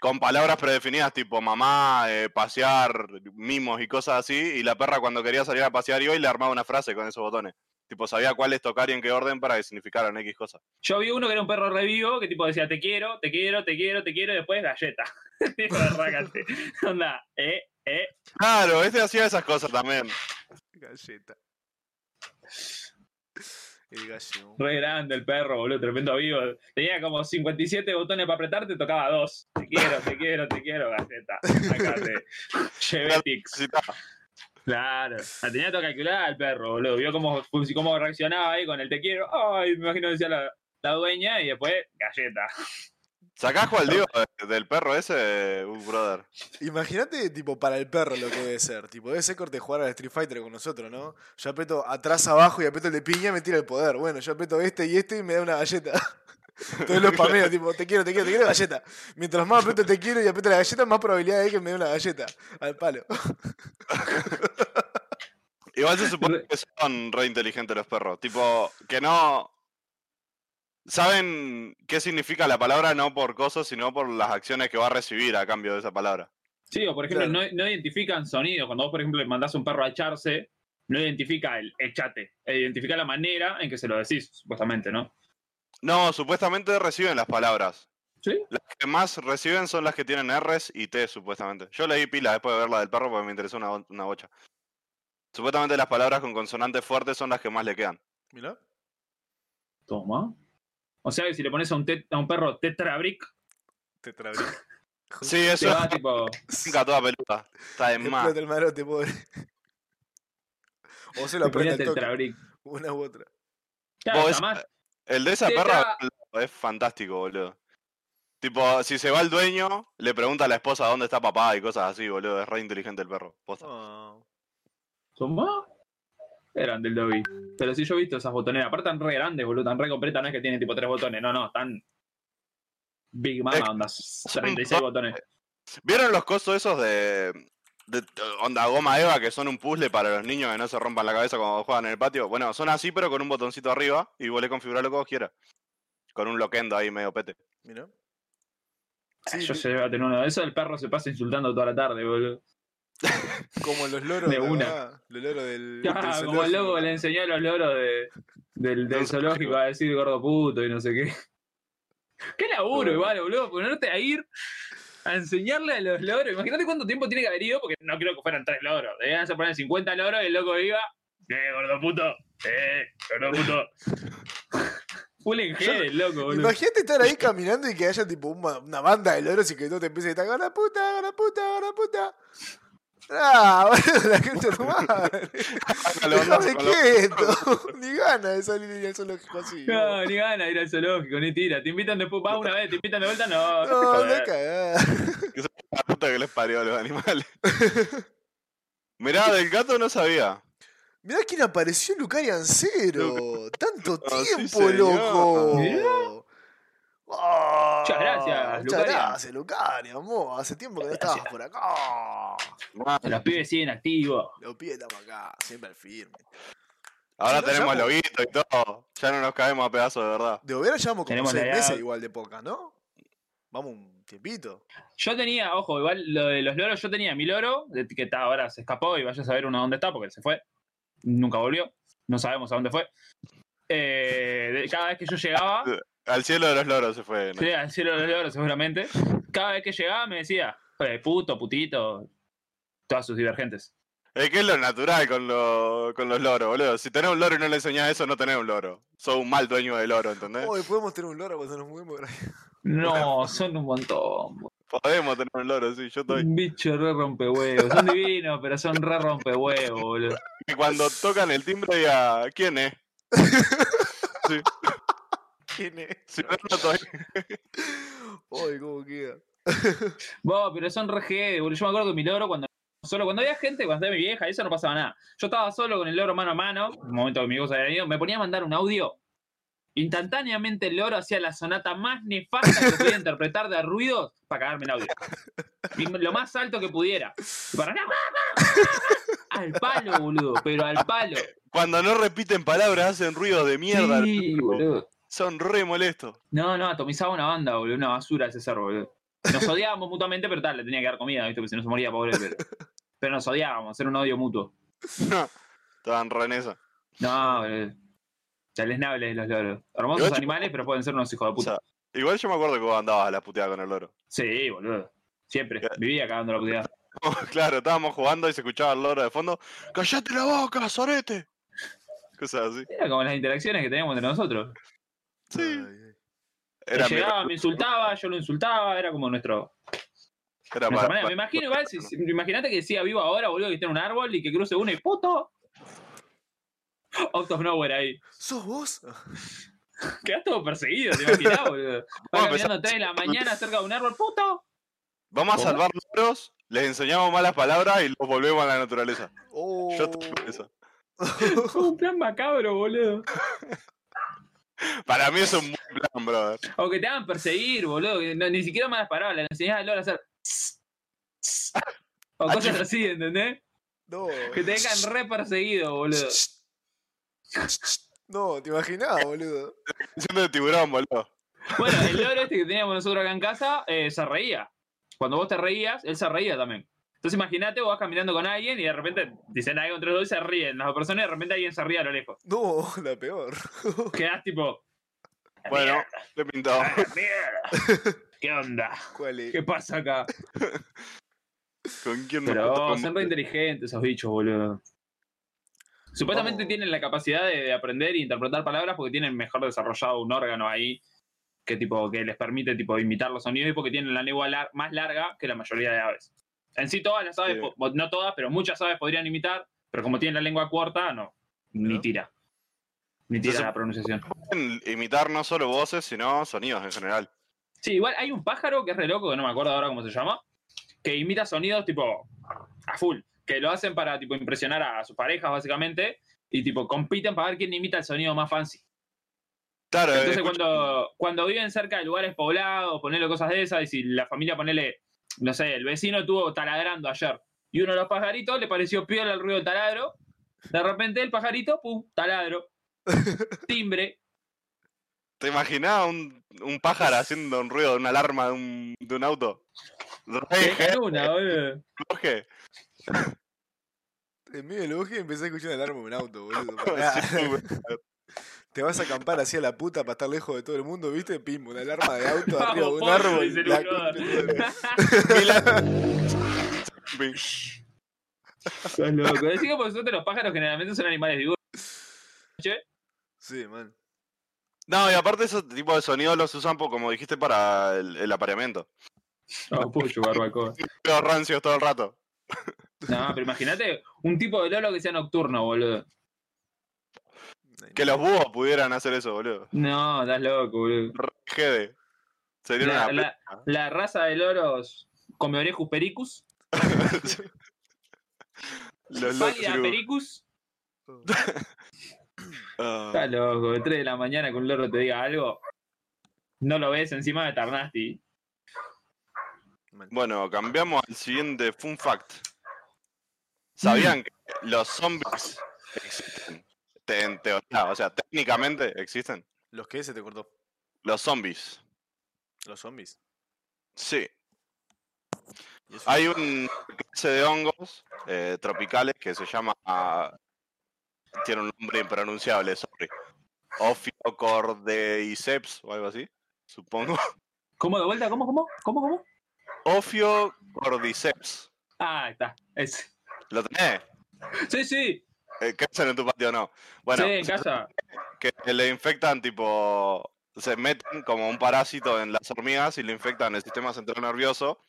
con palabras predefinidas, tipo mamá, eh, pasear, mimos y cosas así. Y la perra, cuando quería salir a pasear, iba y le armaba una frase con esos botones. Tipo, sabía cuáles tocar y en qué orden para que significaran X cosas. Yo vi uno que era un perro revivo que tipo decía te quiero, te quiero, te quiero, te quiero y después galleta. Tipo. Onda, eh, eh. Claro, este hacía esas cosas también. Galleta. Re grande el perro, boludo, tremendo vivo. Tenía como 57 botones para apretar, te tocaba dos. Te quiero, te quiero, te quiero, galleta. Acá te. Chevetics. Necesitaba. Claro. La tenía todo calculada el perro, boludo. Vio cómo, cómo reaccionaba ahí con el te quiero. Ay, me imagino decía la, la dueña y después galleta. ¿Sacás cuál digo de- del perro ese, uh, brother? Imagínate, tipo, para el perro lo que debe ser. Tipo, debe ser corte jugar al Street Fighter con nosotros, ¿no? Yo aprieto atrás abajo y aprieto el de piña me tira el poder. Bueno, yo aprieto este y este y me da una galleta. Entonces lo spameo, tipo, te quiero, te quiero, te quiero galleta. Mientras más aprieto te quiero y aprieto la galleta, más probabilidad hay que me dé una galleta. Al palo. Igual se supone que son re inteligentes los perros. Tipo, que no. Saben qué significa la palabra no por cosas, sino por las acciones que va a recibir a cambio de esa palabra. Sí, o por ejemplo, Claro. no, no identifican sonido. Cuando vos, por ejemplo, le mandás a un perro a echarse, no identifica el echate. Identifica la manera en que se lo decís, supuestamente, ¿no? No, supuestamente reciben las palabras. Sí. Las que más reciben son las que tienen R's y T, supuestamente. Yo leí pila después de ver la del perro porque me interesó una, una bocha. Supuestamente las palabras con consonantes fuertes son las que más le quedan. Mirá. Toma. O sea que si le pones a un, tet- a un perro tetrabric, Te trabé. Sí, te eso va tipo. toda peluda. Está de más. El marote, pobre. O se lo aprende tetrabric. Una u otra. Claro, jamás. El de esa Tetra- perra es fantástico, boludo. Tipo, si se va el dueño, le pregunta a la esposa dónde está papá y cosas así, boludo. Es re inteligente el perro. posta. Oh. Eran del Dobby. Pero sí yo he visto esas botoneras. Aparte están re grandes, boludo. Tan re completas. No es que tienen tipo tres botones. No, no. Están. Big Mama, onda. 36 botones. ¿Vieron los cosos esos de, de onda goma Eva que son un puzzle para los niños que no se rompan la cabeza cuando juegan en el patio? Bueno, son así, pero con un botoncito arriba y vos le configurás lo que vos quieras. Con un loquendo ahí medio pete. Mirá. Ah, Sí, yo se va a tener uno de esos. El perro se pasa insultando toda la tarde, boludo. Como los loros De una. Los loros del. Ah, del como el loco le enseñó a los loros de, del, del zoológico a decir gordo puto y no sé qué. Qué laburo, Oh. igual, boludo. Ponerte a ir a enseñarle a los loros. Imagínate cuánto tiempo tiene que haber ido, porque no creo que fueran tres loros. Debían ser poner 50 loros y el loco iba. ¡Eh, gordo puto! ¡Eh, gordo puto! Full en loco, boludo. Imagínate estar ahí caminando y que haya tipo una, una banda de loros y que todo te empiece a gritar ¡Gana puta, gana puta, gana puta! ¡Ah, boludo, la gente tu madre! ¡Déjame quieto! Ni gana de salir del zoológico así. No, ni gana de ir al zoológico, ni tira. Te invitan después, vas una vez, te invitan de vuelta, no. No, No, no cagada. La puta que les parió a los animales. Mirá, del gato no sabía. Mirá quién apareció Lucarian Cero. Tanto sí, tiempo, señor. loco. Mirá. Muchas gracias, Muchas gracias, Lucarian. mo, Hace tiempo que no estabas por acá. Los pibes siguen activos. Los pies estamos acá, siempre al firme. Ahora Si no, tenemos llamo. loguito y todo. Ya no nos caemos a pedazos de verdad. De Overa llevamos como Tenemos seis la meses igual de poca, ¿no? Vamos un tiempito. Yo tenía, ojo, igual lo de los loros, yo tenía mi loro, de- que está, ahora se escapó y vaya a saber uno dónde está, porque se fue. Nunca volvió. No sabemos a dónde fue. Eh, de- cada vez que yo llegaba, Al cielo de los loros se fue. ¿no? sí, al cielo de los loros seguramente, cada vez que llegaba me decía, "Eh, puto, putito, todas sus divergentes. Es que es lo natural con, lo- con los loros, boludo. Si tenés un loro y no le enseñás eso, no tenés un loro. Sos un mal dueño del loro, ¿entendés? Hoy podemos tener un loro cuando nos ahí. No, son un montón. Podemos tener un loro, sí, yo estoy. Un bicho re rompehuevos. Son divinos, pero son re rompehuevos, boludo. Y cuando tocan el timbre diga, ¿quién es? Sí, ¿Quién es? si no, no estoy. Hoy, ¿cómo queda? Vos, pero son re boludo. Yo me acuerdo que mi loro cuando. Solo cuando había gente, cuando estaba mi vieja, eso no pasaba nada. Yo estaba solo con el loro mano a mano, un momento que mi se había ido, me ponía a mandar un audio. Instantáneamente el loro hacía la sonata más nefasta que podía interpretar de ruidos para cagarme el audio. Y lo más alto que pudiera. Y para- Al palo, boludo, pero al palo. Cuando no repiten palabras hacen ruidos de mierda. Sí, boludo. Son re molestos. No, no, atomizaba una banda, boludo. Una basura ese cerro, boludo. Nos odiábamos mutuamente, pero tal, le tenía que dar comida, ¿viste? Porque si no se moría, pobre. Pero, pero nos odiábamos, era un odio mutuo. Estaban re en esa. No, boludo. Deleznables los loros. Hermosos Igual- animales, pero pueden ser unos hijos de O puta. sea, igual yo me acuerdo que vos andabas a la puteada con el loro. Sí, boludo. Siempre. Vivía cagando la puteada. claro, estábamos jugando y se escuchaba el loro de fondo. ¡Cállate la boca, sorete! Cosas así. Era como las interacciones que teníamos entre nosotros. Sí. Era, mi- llegaba, me insultaba, yo lo insultaba, era como nuestro. era nuestra manera. Me imagino igual, si, si- imagínate que siga vivo ahora, boludo, que tiene un árbol y que cruce uno y puto. Out of nowhere ahí. ¿Sos vos? Quedás todo perseguido, te imaginás, boludo. Va Vamos a caminando 3 de la mañana cerca de un árbol, puto. Vamos a ¿Cómo? salvar loros, les enseñamos malas palabras y los volvemos a la naturaleza. Oh. Yo estoy con esa. un plan macabro, boludo. Para mí es un buen plan, brother. O que te hagan perseguir, boludo. no- ni siquiera malas palabras, le enseñás al loro a hacer. O cosas así, ¿entendés? No. Que te dejan re perseguido, boludo. No, te imaginás, boludo. Siendo de tiburón, boludo. Bueno, el loro este que teníamos nosotros acá en casa eh, se reía. Cuando vos te reías, él se reía también. Entonces imagínate, vos vas caminando con alguien y de repente dicen algo entre los dos y se ríen las dos personas y de repente alguien se ríe a lo lejos. No, la peor. Quedás tipo. Bueno, le pintado. "Ah, mierda". ¿Qué onda? ¿Cuál es? ¿Qué pasa acá? ¿Con quién me Pero son re inteligentes esos bichos, boludo. Supuestamente Vamos. tienen la capacidad de, de aprender e interpretar palabras porque tienen mejor desarrollado un órgano ahí que tipo que les permite tipo imitar los sonidos y porque tienen la lengua lar- más larga que la mayoría de aves. En sí todas las aves, Sí. no todas, pero muchas aves podrían imitar, pero como tienen la lengua corta, no, ni ¿No? tira. Ni tira Entonces- la pronunciación. Pueden imitar no solo voces, sino sonidos en general. Sí, igual hay un pájaro que es re loco, que no me acuerdo ahora cómo se llama, que imita sonidos tipo a full, que lo hacen para tipo impresionar a sus parejas básicamente y tipo compiten para ver quién imita el sonido más fancy. Claro, Entonces cuando, cuando viven cerca de lugares poblados, ponerle cosas de esas y si la familia ponele, no sé, el vecino estuvo taladrando ayer y uno de los pajaritos le pareció piola el ruido del taladro, de repente el pajarito, pum, taladro, timbre, ¿Te imaginás un, un pájaro haciendo un ruido de una alarma de un, de un auto? dejan una, boludo. Jorge. En medio del bosque empecé a escuchar una alarma en un auto, boludo. Te vas a acampar así a la puta para estar lejos de todo el mundo, ¿viste? Pim, una alarma de auto Vamos, arriba de un árbol. la Sos loco. Decimos por suerte los pájaros generalmente son animales diurnos. Sí, man. No, y aparte esos tipos de sonidos los usan, po- como dijiste, para el, el apareamiento. No, pollo, barbacoa. Los rancios todo el rato. No, pero imagínate un tipo de lolo que sea nocturno, boludo. Que los búhos pudieran hacer eso, boludo. No, estás loco, boludo. Jede. Sería La, una la- la raza de loros come orejus pericus, Los pálida locos, pericus. Ah. Estás loco, de 3 de la mañana que un loro te diga algo. No lo ves encima de Tarnasti. Bueno, cambiamos al siguiente fun fact. ¿Sabían que los zombies existen? Te- En teoría, o sea, técnicamente existen. ¿Los qué? Se te cortó. Los zombies. Los zombies. Sí. Hay un clase de hongos eh, tropicales que se llama. tiene un nombre impronunciable, sorry. Ophiocordyceps o algo así, supongo. ¿Cómo de vuelta? ¿Cómo, cómo? ¿Cómo, cómo? Ophiocordyceps. Ah, ahí está. Ese. ¿Lo tenés? Sí, sí. Eh, ¿Crecen en tu patio no? Bueno, sí, en casa. que le infectan tipo. Se meten como un parásito en las hormigas y le infectan el sistema central nervioso.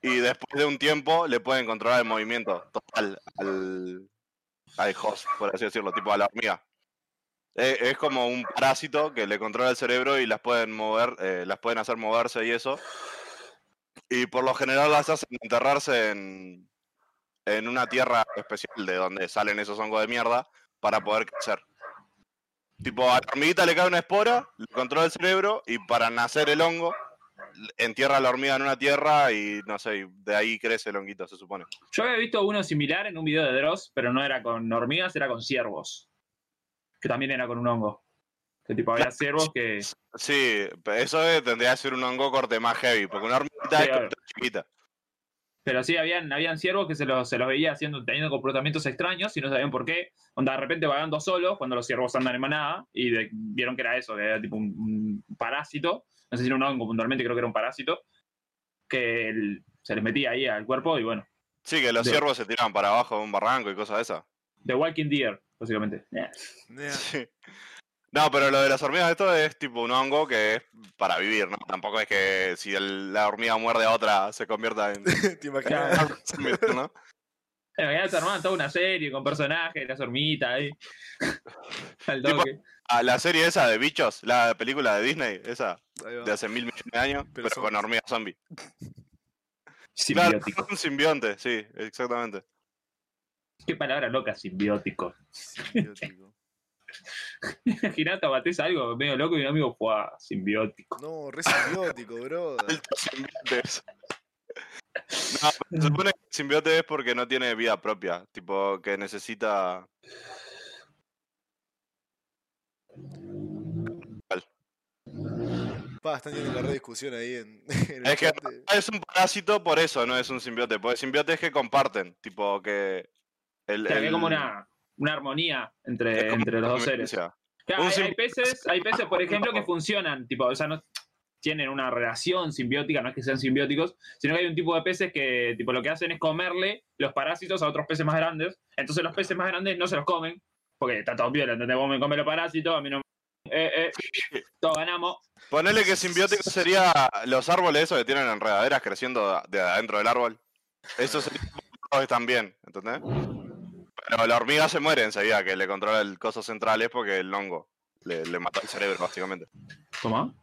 Y después de un tiempo le pueden controlar el movimiento total al, al host, por así decirlo, tipo a la hormiga. Eh, es como un parásito que le controla el cerebro y las pueden mover, eh, las pueden hacer moverse y eso. Y por lo general las hacen enterrarse en, en una tierra especial de donde salen esos hongos de mierda para poder crecer. Tipo, a la hormiguita le cae una espora, le controla el cerebro y para nacer el hongo entierra la hormiga en una tierra y no sé, y de ahí crece el honguito, se supone. Yo había visto uno similar en un video de Dross, pero no era con hormigas, era con ciervos. Que también era con un hongo. Que tipo, había ciervos que. Sí, eso tendría que ser un hongo corte más heavy, porque una hormiguita Sí, es chiquita. Pero sí, habían, habían ciervos que se los, se los veía haciendo, teniendo comportamientos extraños y no sabían por qué. Onda, de repente vagando solos cuando los ciervos andan en manada y de- vieron que era eso, que era tipo un, un parásito. No sé si era un hongo puntualmente, creo que era un parásito. Que el- se les metía ahí al cuerpo y bueno. Sí, que los De- ciervos se tiran para abajo de un barranco y cosas de esas. The Walking Deer, básicamente. Sí. No, pero lo de las hormigas, esto es tipo un hongo que es para vivir, ¿no? Tampoco es que si el- la hormiga muerde a otra se convierta en. ¿Te imaginas? ¿no? Ya se armaban toda una serie con personajes, las hormitas ahí. Al Tipo, toque. Ah, la serie esa de bichos, la película de Disney, esa de hace mil millones de años, Pero con hormigas zombie. Simbiótico. Claro, un simbionte, sí, exactamente. Qué palabra loca, simbiótico. Simbiótico. Imagínate, bates algo medio loco y un amigo fue simbiótico. No, re simbiótico, bro. Altos simbiontes. No, pero se supone que el simbionte es porque no tiene vida propia, tipo que necesita. Pa, están teniendo una re discusión ahí en, en el Es que es un parásito por eso, no es un simbionte, porque simbionte es que comparten, tipo que. El, O sea, que como una, una armonía entre, entre los dos seres. Claro, hay, peces, hay peces, por ejemplo, que funcionan, tipo, o sea, no tienen una relación simbiótica, no es que sean simbióticos, sino que hay un tipo de peces que tipo lo que hacen es comerle los parásitos a otros peces más grandes. Entonces los peces más grandes no se los comen, porque está todo bien, ¿entendés? Vos me comes los parásitos, a mí no me... Eh, eh, todos ganamos. Ponele que simbiótico sería los árboles esos que tienen enredaderas creciendo de adentro del árbol. Eso sería bien, ¿entendés? Pero la hormiga se muere enseguida que le controla el coso central es porque el hongo le, mata el cerebro, básicamente. ¿Cómo?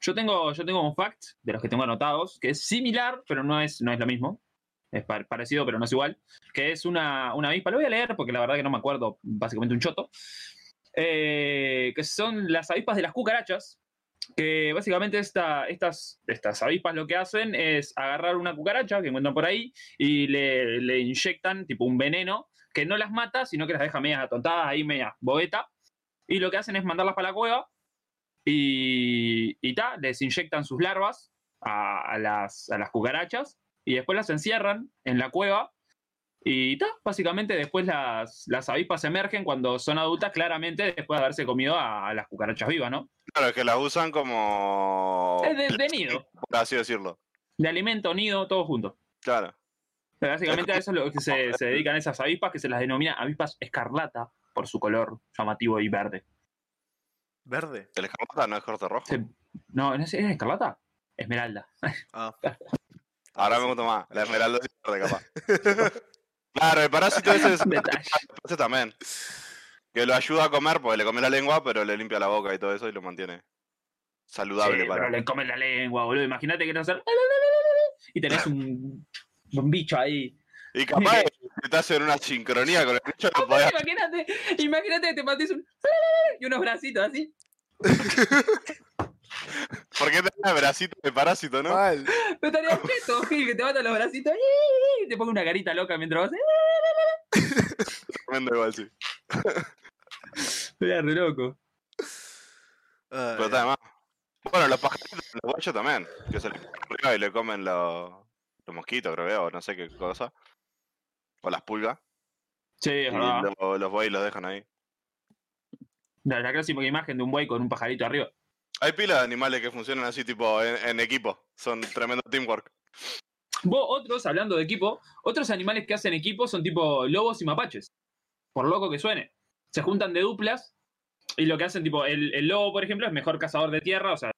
Yo tengo, yo tengo un fact de los que tengo anotados, que es similar, pero no es, no es lo mismo. Es pa- parecido, pero no es igual. Que es una, una avispa. Lo voy a leer porque la verdad que no me acuerdo, básicamente un choto. Eh, que son las avispas de las cucarachas. Que básicamente esta, estas, estas avispas lo que hacen es agarrar una cucaracha que encuentran por ahí y le, le inyectan tipo un veneno que no las mata, sino que las deja medias atontadas ahí, medias boeta. Y lo que hacen es mandarlas para la cueva y, y ta, les inyectan sus larvas a, las, a las cucarachas y después las encierran en la cueva. Y ta, básicamente después las, las avispas emergen cuando son adultas, claramente después de haberse comido a las cucarachas vivas, ¿no? Claro, es que las usan como. Es de, de nido, Por así decirlo. de alimento, nido, todo junto. Claro. Pero básicamente a eso es lo que se, se dedican esas avispas, que se las denomina avispas escarlata por su color llamativo y verde. ¿Verde? ¿El escarlata no es corte rojo? Se- no, ¿no es, ¿es escarlata? Esmeralda. Ah, Ahora me gusta más. La esmeralda es verde, capaz. claro, el parásito ese, es, Detalle. ese también. Que lo ayuda a comer porque le come la lengua, pero le limpia la boca y todo eso y lo mantiene saludable Sí, para. pero le comen la lengua, boludo. Imagínate que no hacer. Y tenés un, un bicho ahí. Y capaz que te hacen una sincronía con el bicho podés Imagínate, imagínate que te mates un. Y unos bracitos así. Porque tenés bracito de parásito, ¿no? mal. No estaría cheto, Gil, que te matan los bracitos. Y te pongo una carita loca mientras vas. Tremendo igual, sí. Sería re loco. Ay, Pero está de más. Bueno, los pajaritos, los guachos también. Que se les ponen arriba y le comen los, los mosquitos, creo que, o no sé qué cosa. O las pulgas. Sí, Y es verdad. lo- los bueyes los dejan ahí. La, la clásica imagen de un buey con un pajarito arriba. Hay pilas de animales que funcionan así, tipo, en, en equipo. Son tremendo teamwork. Vos, otros, hablando de equipo, otros animales que hacen equipo son tipo lobos y mapaches. Por loco que suene. Se juntan de duplas y lo que hacen, tipo, el, el lobo, por ejemplo, es mejor cazador de tierra, o sea,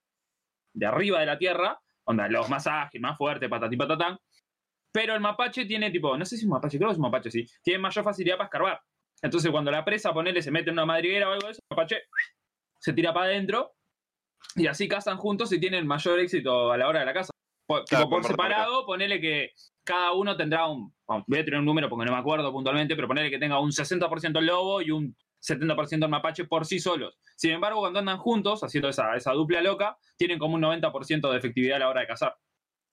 de arriba de la tierra, onda, los más ágil, más fuerte, patati patatán. Pero el mapache tiene, tipo, no sé si es un mapache, creo que es un mapache, sí. Tiene mayor facilidad para escarbar. Entonces, cuando la presa, ponele, se mete en una madriguera o algo de eso, el mapache se tira para adentro y así cazan juntos y tienen mayor éxito a la hora de la caza. Por, Claro, tipo, por separado, ponele que cada uno tendrá un. vamos, voy a tener un número porque no me acuerdo puntualmente, pero ponele que tenga un 60% el lobo y un 70% el mapache por sí solos. Sin embargo, cuando andan juntos, haciendo esa, esa dupla loca, tienen como un 90% de efectividad a la hora de cazar.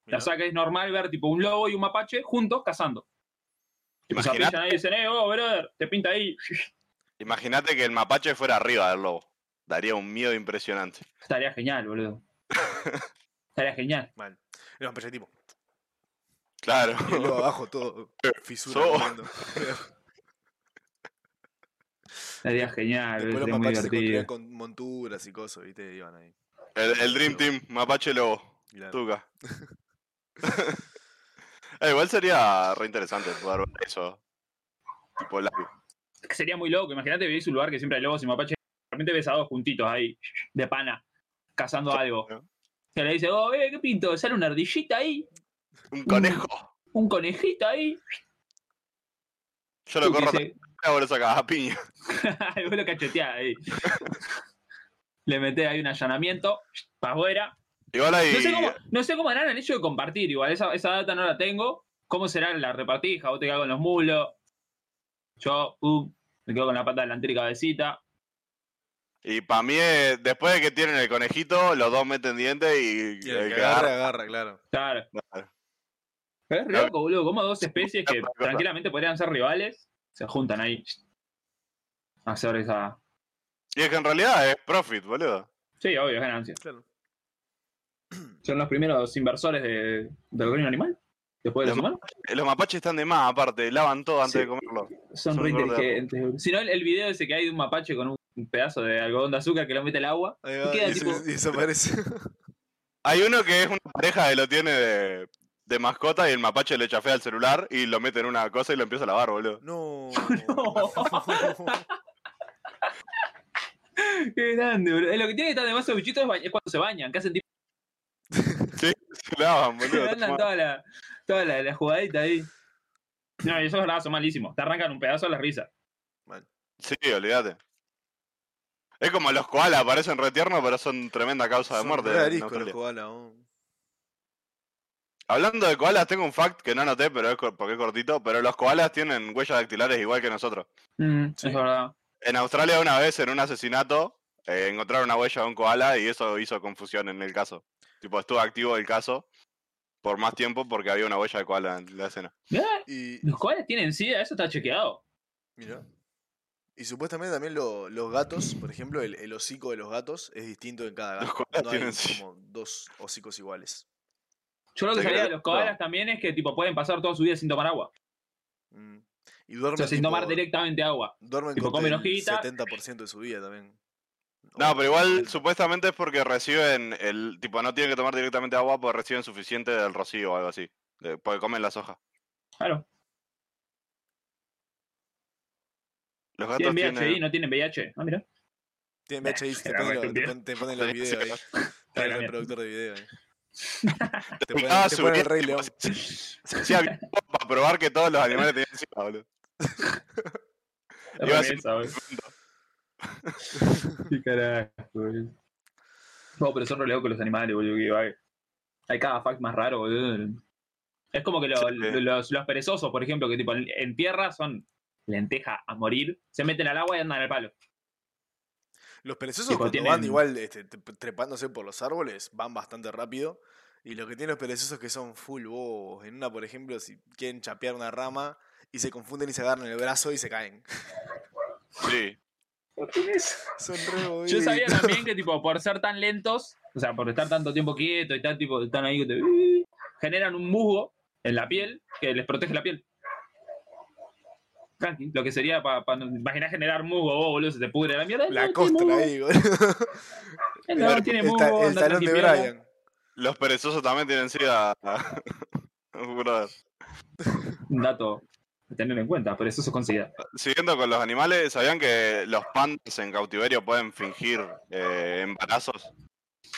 Mirá. O sea que es normal ver tipo un lobo y un mapache juntos cazando. Tipo, se ahí y dicen, eh, oh, brother, te pinta ahí. imaginate que el mapache fuera arriba del lobo. Daría un miedo impresionante. Estaría genial, boludo. Estaría genial. El mapache tipo. Claro. Y luego abajo todo. Fisura. Estaría genial, Después los mapaches se construían con monturas y cosas, ¿viste? Iban ahí. El, el Dream Team, mapache lobo. Mirá. Tuca. Eh, igual sería re interesante poder ver eso. Tipo live. Sería muy loco. Imagínate vivís un lugar que siempre hay lobos y mapaches. De repente ves a dos juntitos ahí, de pana, cazando algo. Que le dice, oh, eh, ¿qué pinto? Sale una ardillita ahí, Un conejo. un conejito ahí. Yo lo corro dices, a vos lo sacás a piña. y vos lo cacheteás ahí. Le metés ahí un allanamiento, para afuera. Igual hay. No sé, cómo, no sé cómo harán el hecho de compartir, igual, esa, esa data no la tengo. ¿Cómo será la repartija? Vos te quedás con los mulos. Yo, pum, me quedo con la pata delantera y cabecita. Y para mí, eh, después de que tienen el conejito, los dos meten dientes y. Y el el que que agarra, agarra- agarra, claro. Claro. Claro. Es re loco, boludo. Como dos especies que tranquilamente podrían ser rivales se juntan ahí a hacer esa. Y es que en realidad es profit, boludo. Sí, obvio, es ganancia. Claro. Son los primeros inversores de- del reino animal. Después de los Los humanos. Los mapaches están de más, aparte, lavan todo antes Sí. de comerlo. Son son re inteligentes. Si no, el, el video ese que hay de un mapache con un pedazo de algodón de azúcar que lo mete al agua. Ahí Y queda y, tipo- se- y desaparece. Hay uno que es una pareja que lo tiene de, de mascota y el mapache le chafea el celular y lo mete en una cosa y lo empieza a lavar, boludo. No. Qué grande, boludo. Lo que tiene que estar de más esos bichitos es, cuando se bañan, que hacen tipo. Sí, se lavan, boludo. andan toda la, toda la, la jugadita ahí. No, y esos verdad son malísimos. Te arrancan un pedazo a la risa. Sí, olvídate. Es como los koalas, parecen re tiernos, pero son tremenda causa de Son muerte. ariscos los koalas, oh. Hablando de koalas, tengo un fact que no anoté, pero es porque es cortito, pero los koalas tienen huellas dactilares igual que nosotros. Mm, Sí. Es verdad. En Australia una vez, en un asesinato, eh, encontraron una huella de un koala y eso hizo confusión en el caso. Tipo, estuvo activo el caso por más tiempo porque había una huella de koala en la escena. Y, los cuales tienen sida, eso está chequeado. mira. Y supuestamente también lo- los gatos, por ejemplo, el, el hocico de los gatos es distinto en cada gato. koalas No hay tienen sí. como dos hocicos iguales. Yo lo que sabía de los koalas también es que tipo pueden pasar toda su vida sin tomar agua. Mm. Y O duermen, sea, sin tipo- tomar directamente agua. duermen tipo, con comen el hojita. 70% de su vida también. No, O pero igual 90. supuestamente es porque reciben el. Tipo, no tienen que tomar directamente agua porque reciben suficiente del rocío o algo así. de- porque comen las hojas. Claro. Los gatos Tienen VHI, tienen. no tienen VIH. Ah, mira. Tienen VHI, te Era ponen, re los- te ponen- te ponen los videos ahí. el mierda. reproductor de video ahí. Te el Rey tipo, León. se- Se hacía bien para probar que todos los animales tenían sida, boludo. Iba. Qué carajo, boludo. No, pero son re locos los animales, boludo. que hay, hay cada fact más raro, boludo. Es como que lo- Sí. los, los perezosos, por ejemplo, que tipo en, en tierra son lenteja a morir, se meten al agua y andan al palo. Los perezosos Tipo, cuando tienen- van igual este, tre- trepándose por los árboles, van bastante rápido. Y lo que tienen los perezosos que son full bobos. En una, por ejemplo, si quieren chapear una rama y se confunden y se agarran el brazo y se caen. Sí. Son re Yo sabía también que tipo por ser tan lentos, o sea, por estar tanto tiempo quietos y estar tipo, están ahí que te- generan un musgo en la piel que les protege la piel. Tranqui, lo que sería para imaginar generar musgo, vos, boludo, se te pudre la mierda. La no, costra ahí, boludo. No, tiene ta- el talón de. Brian. Los perezosos también tienen sida. Un dato a tener en cuenta, pero eso se considera. Siguiendo con los animales, ¿sabían que los pandas en cautiverio pueden fingir eh, embarazos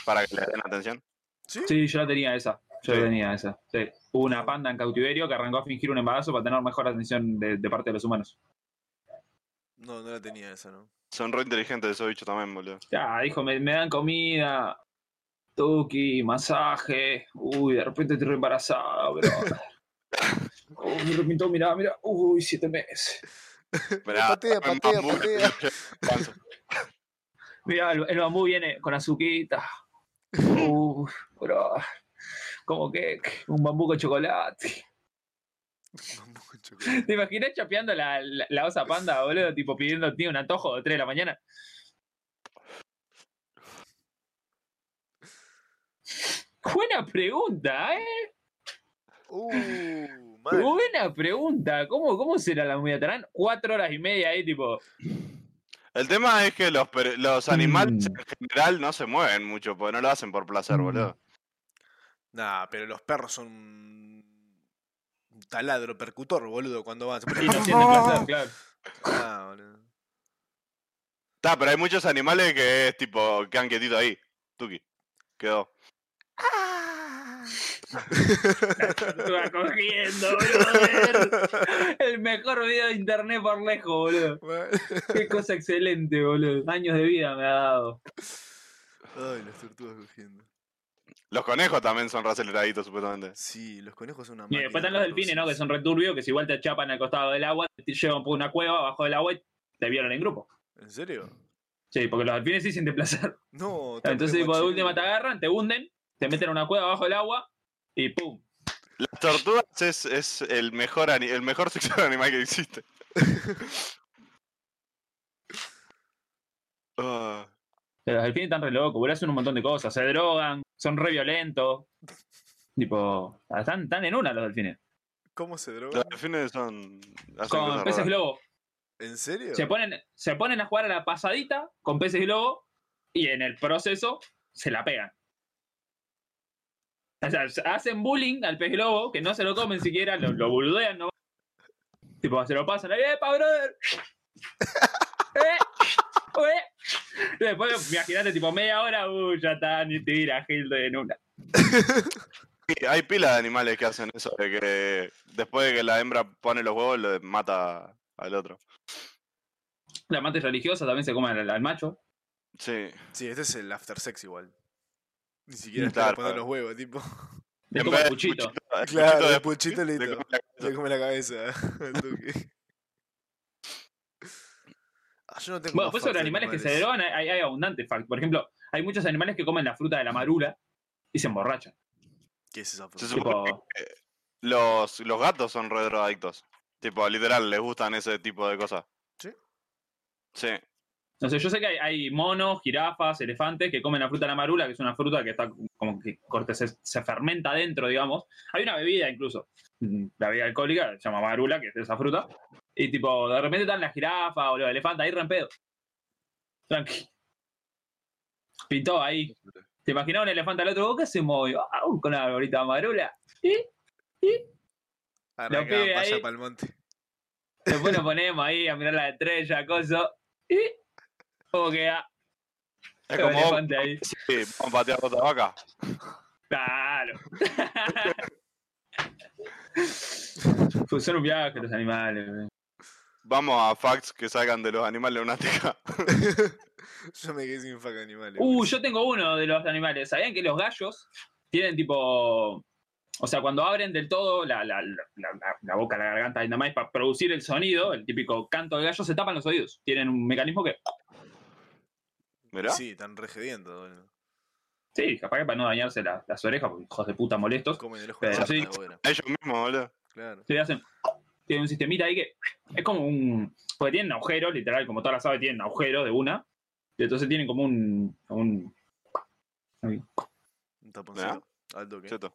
para que le den atención? ¿Sí? Sí, yo la tenía esa. Yo Sí. tenía esa. Sí. Hubo una panda en cautiverio que arrancó a fingir un embarazo para tener mejor atención de, de parte de los humanos. No, no la tenía esa, ¿no? Son re inteligentes esos bichos también, boludo. Ya, dijo, me, me dan comida, tuki, masaje. Uy, de repente estoy re embarazada, bro. Uy, me repintó, mirá, mirá. Uy, siete meses. Mirá, patea, patea, bambú, patea. Mirá, el, el bambú viene con azuquita. Uf, bro. Como que un bambú con chocolate. Bambú con chocolate. ¿Te imaginas chapeando la, la, la osa panda, boludo? Tipo pidiendo tío un antojo de 3 de la mañana. Buena pregunta, ¿eh? Uh. Buena pregunta. ¿Cómo, cómo será la movida? ¿Estarán cuatro horas y media ahí, tipo? El tema es que los, los animales Mm. en general no se mueven mucho, porque no lo hacen por placer, Mm. boludo. Nah, pero los perros son un taladro percutor, boludo, cuando van. Y no sienten placer, claro. Ah, boludo. Está, pero hay muchos animales que es tipo, quedan quietitos ahí. Tuki. Quedó. Estuve cogiendo, brother. El mejor video de internet por lejos, boludo. Qué cosa excelente, boludo. Años de vida me ha dado. Ay, las tortugas cogiendo. Los conejos también son raceleraditos, supuestamente. Sí, los conejos son una Y después están los de delfines, ¿no? Que son returbios, que si igual te chapan al costado del agua, te llevan por una cueva abajo del agua y te violan en grupo. ¿En serio? Sí, porque los delfines sí sienten placer. No, Entonces, tipo, de última te agarran, te hunden, te meten en una cueva abajo del agua y ¡pum! Las tortugas es, es el mejor el mejor sexo animal que existe. Pero los delfines están re locos, boludo, hacen un montón de cosas, se drogan, son re violentos. Tipo, están, están en una los delfines. ¿Cómo se droga? los delfines son. Con peces globo. ¿En serio? Se ponen, se ponen a jugar a la pasadita con peces globo y en el proceso se la pegan. O sea, se- hacen bullying al pez globo, que no se lo comen siquiera, lo, lo boludean nomás. Tipo, se lo pasan ¡epa, brother! ¡Eh! ¡Eh! Después, imagínate, tipo, media hora, ¡uh, ya está! Ni tira, Hilde en una. Sí, hay pila de animales que hacen eso, de que después de que la hembra pone los huevos, le mata al otro. La amante religiosa también se come al, al macho. Sí. Sí, este es el after sex igual. Ni siquiera espera claro, poner los huevos, tipo. Le come el de puchito. Claro, el de- puchito le come la cabeza. Le come la cabeza yo no tengo Bueno, pues sobre animales que se drogan hay, hay abundantes facts. Por ejemplo, hay muchos animales que comen la fruta de la marula y se emborrachan. ¿Qué es esa Se fruta? supone Tipo, que los, los gatos son re drogadictos. Tipo, literal, les gustan ese tipo de cosas. ¿Sí? Sí. No sé, yo sé que hay, hay monos, jirafas, elefantes que comen la fruta de la marula, que es una fruta que está como que corte, se, se fermenta adentro, digamos. Hay una bebida incluso, mm, la bebida alcohólica, se llama marula, que es esa fruta. Y tipo, de repente están las jirafas o los elefantes ahí rempedo. Tranqui. Pintó ahí. ¿Te imaginas un elefante al otro? ¿Vos qué se movió? Ah, con la bolita marula. ¿Y? Arranca para allá ahí. para el monte. Después nos ponemos ahí a mirar la estrella, coso. ¿Y? ¿Cómo queda? Es El como vos, elefante ahí. sí, vamos a patear otra vaca. Claro. Pues son un viaje los animales. güey. Vamos a facts que salgan de los animales de una teca. yo me quedé sin faca animales. Uh, yo tengo uno de los animales. ¿Sabían que los gallos tienen tipo. O sea, cuando abren del todo la, la, la, la- la boca, la garganta y nada más para producir el sonido, el típico canto de gallo, se tapan los oídos. Tienen un mecanismo que. Mirá. Sí, están regediendo, boludo. Sí, capaz que para no dañarse la- las orejas, porque hijos de puta molestos. Comen el ojo Pero de la sí. Ellos mismos, boludo. Claro. hacen. Tienen un sistemita ahí que es como un. Porque tienen agujeros, literal, como todas las aves tienen agujeros de una. Y entonces tienen como un. como un ahí. Un taponcito. Al toque. Cheto.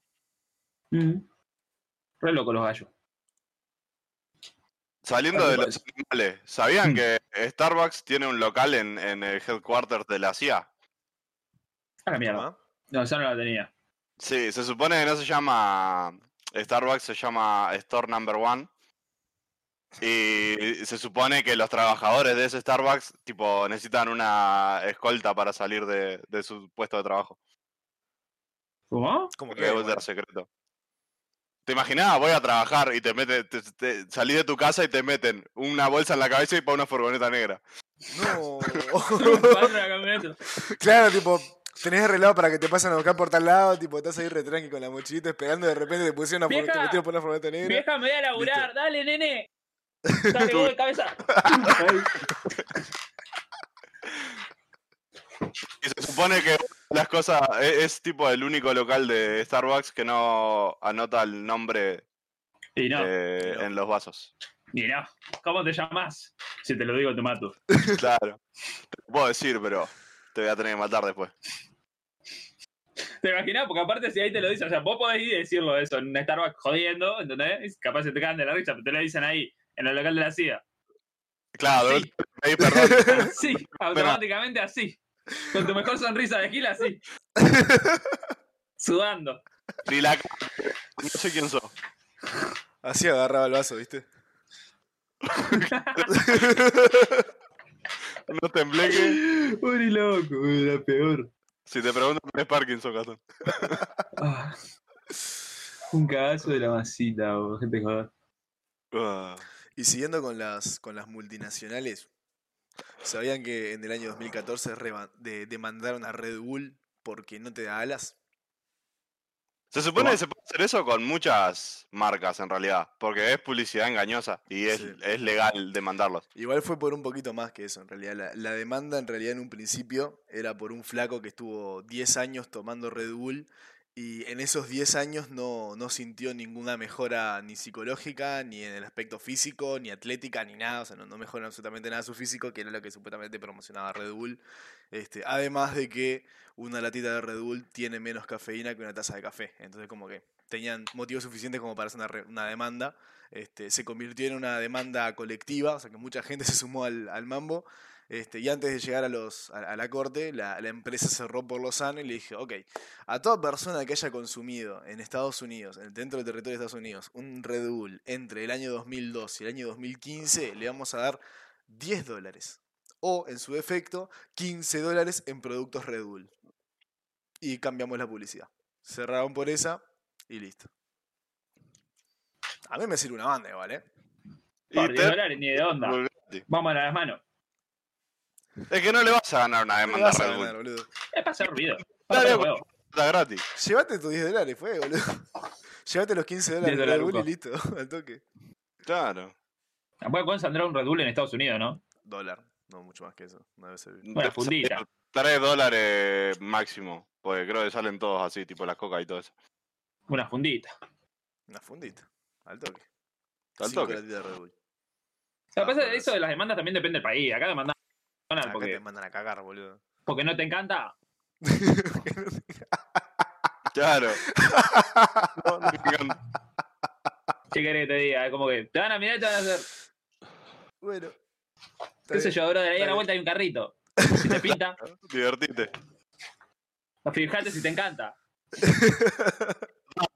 Mm. Re loco los gallos. Saliendo Ah, de los animales, ¿sabían que Starbucks tiene un local en, en el headquarters de la CIA? A la mierda. Toma. No, esa no la tenía. Sí, se supone que no se llama Starbucks, se llama Store Number One. Y se supone que los trabajadores de ese Starbucks, tipo, necesitan una escolta para salir de, de su puesto de trabajo. ¿Cómo? ¿Cómo Porque que? es secreto. ¿Te imaginás? Voy a trabajar y te meten, te, te- salís de tu casa y te meten una bolsa en la cabeza y para una furgoneta negra. No. Pasa la camioneta. claro, tipo, tenés arreglado para que te pasen a buscar por tal lado, tipo, estás ahí re tranqui con la mochilita esperando y de repente te pusieron una Vieja. te metieron por una furgoneta negra. Vieja, me voy a laburar. Listo. Dale, nene. Dale, vos de cabeza. Ahí. supone que las cosas es, es tipo el único local de Starbucks que no anota el nombre Y no, eh, no. en los vasos. y no. ¿Cómo te llamas? Si te lo digo, te mato. Claro. Te lo puedo decir, pero te voy a tener que matar después. ¿Te imaginas? Porque aparte si ahí te lo dicen, o sea, vos podés ir y decirlo eso en Starbucks jodiendo, ¿entendés? Capaz se te cagan de la risa, pero te lo dicen ahí, en el local de la CIA. Claro, Sí. pedí perdón. Así, automáticamente así. Con tu mejor sonrisa de gil así. Sudando. Ni la cara, No sé quién sos. Así agarraba el vaso, ¿viste? No tembleque. Uy, loco, la peor. Si te pregunto, tenés Parkinson, Gastón. Ah. Un cagazo de la masita, bo, gente joder. Ah. Y siguiendo con las, con las multinacionales, ¿sabían que en el año 2014 reba- de- demandaron a Red Bull porque no te da alas? Se supone que se puede hacer eso con muchas marcas en realidad, porque es publicidad engañosa y es, Sí. es legal demandarlos. Igual fue por un poquito más que eso, en realidad. La, la demanda, en realidad, en un principio, era por un flaco que estuvo 10 años tomando Red Bull y en esos 10 años no, no sintió ninguna mejora ni psicológica, ni en el aspecto físico, ni atlética, ni nada. O sea, no, no mejoró absolutamente nada su físico, que era lo que supuestamente promocionaba Red Bull. Este, además de que una latita de Red Bull tiene menos cafeína que una taza de café. Entonces, como que tenían motivos suficientes como para hacer una, una demanda. Este, se convirtió en una demanda colectiva, o sea que mucha gente se sumó al, al mambo. Este, y antes de llegar a, los, a, a la corte, la, la empresa cerró por lo sano y le dije, ok, a toda persona que haya consumido en Estados Unidos, en- dentro del territorio de Estados Unidos, un Red Bull entre el año 2002 y el año 2015, le vamos a dar 10 dólares. O, en su defecto, 15 dólares en productos Red Bull. Y cambiamos la publicidad. Cerraron por esa y listo. A mí me sirve una banda igual, ¿eh? Y Por 10 te- dólares ni de onda. Vamos a las manos. Es que no le vas a ganar una ¿Qué demanda a Red Bull. ganar, boludo? Es para hacer ruido. Dale. Está gratis. Llévate tus 10 dólares, fue, boludo. Llévate los 15 dólares 10 de Red Bull y listo, al toque. Claro. Después pueden saldrá un Red Bull en Estados Unidos, ¿no? Dólar, no mucho más que eso. No debe ser. Una Debe fundita. salir 3 dólares máximo. Porque creo que salen todos así, tipo las coca y todo eso. Una fundita. Una fundita, al toque. Al toque. latitas de Red Bull. Lo que Ah, pasa es eso es- de las demandas también depende del país. Acá demandan Acá porque, te mandan a cagar, boludo. porque no te encanta. Claro. No, no me encanta. ¿Qué querés que te diga? Es como que te van a mirar y te van a hacer. bueno. ¿Qué sé yo, bro? De ahí a la vuelta hay un carrito. Si te pinta, Divertite. fíjate si te encanta.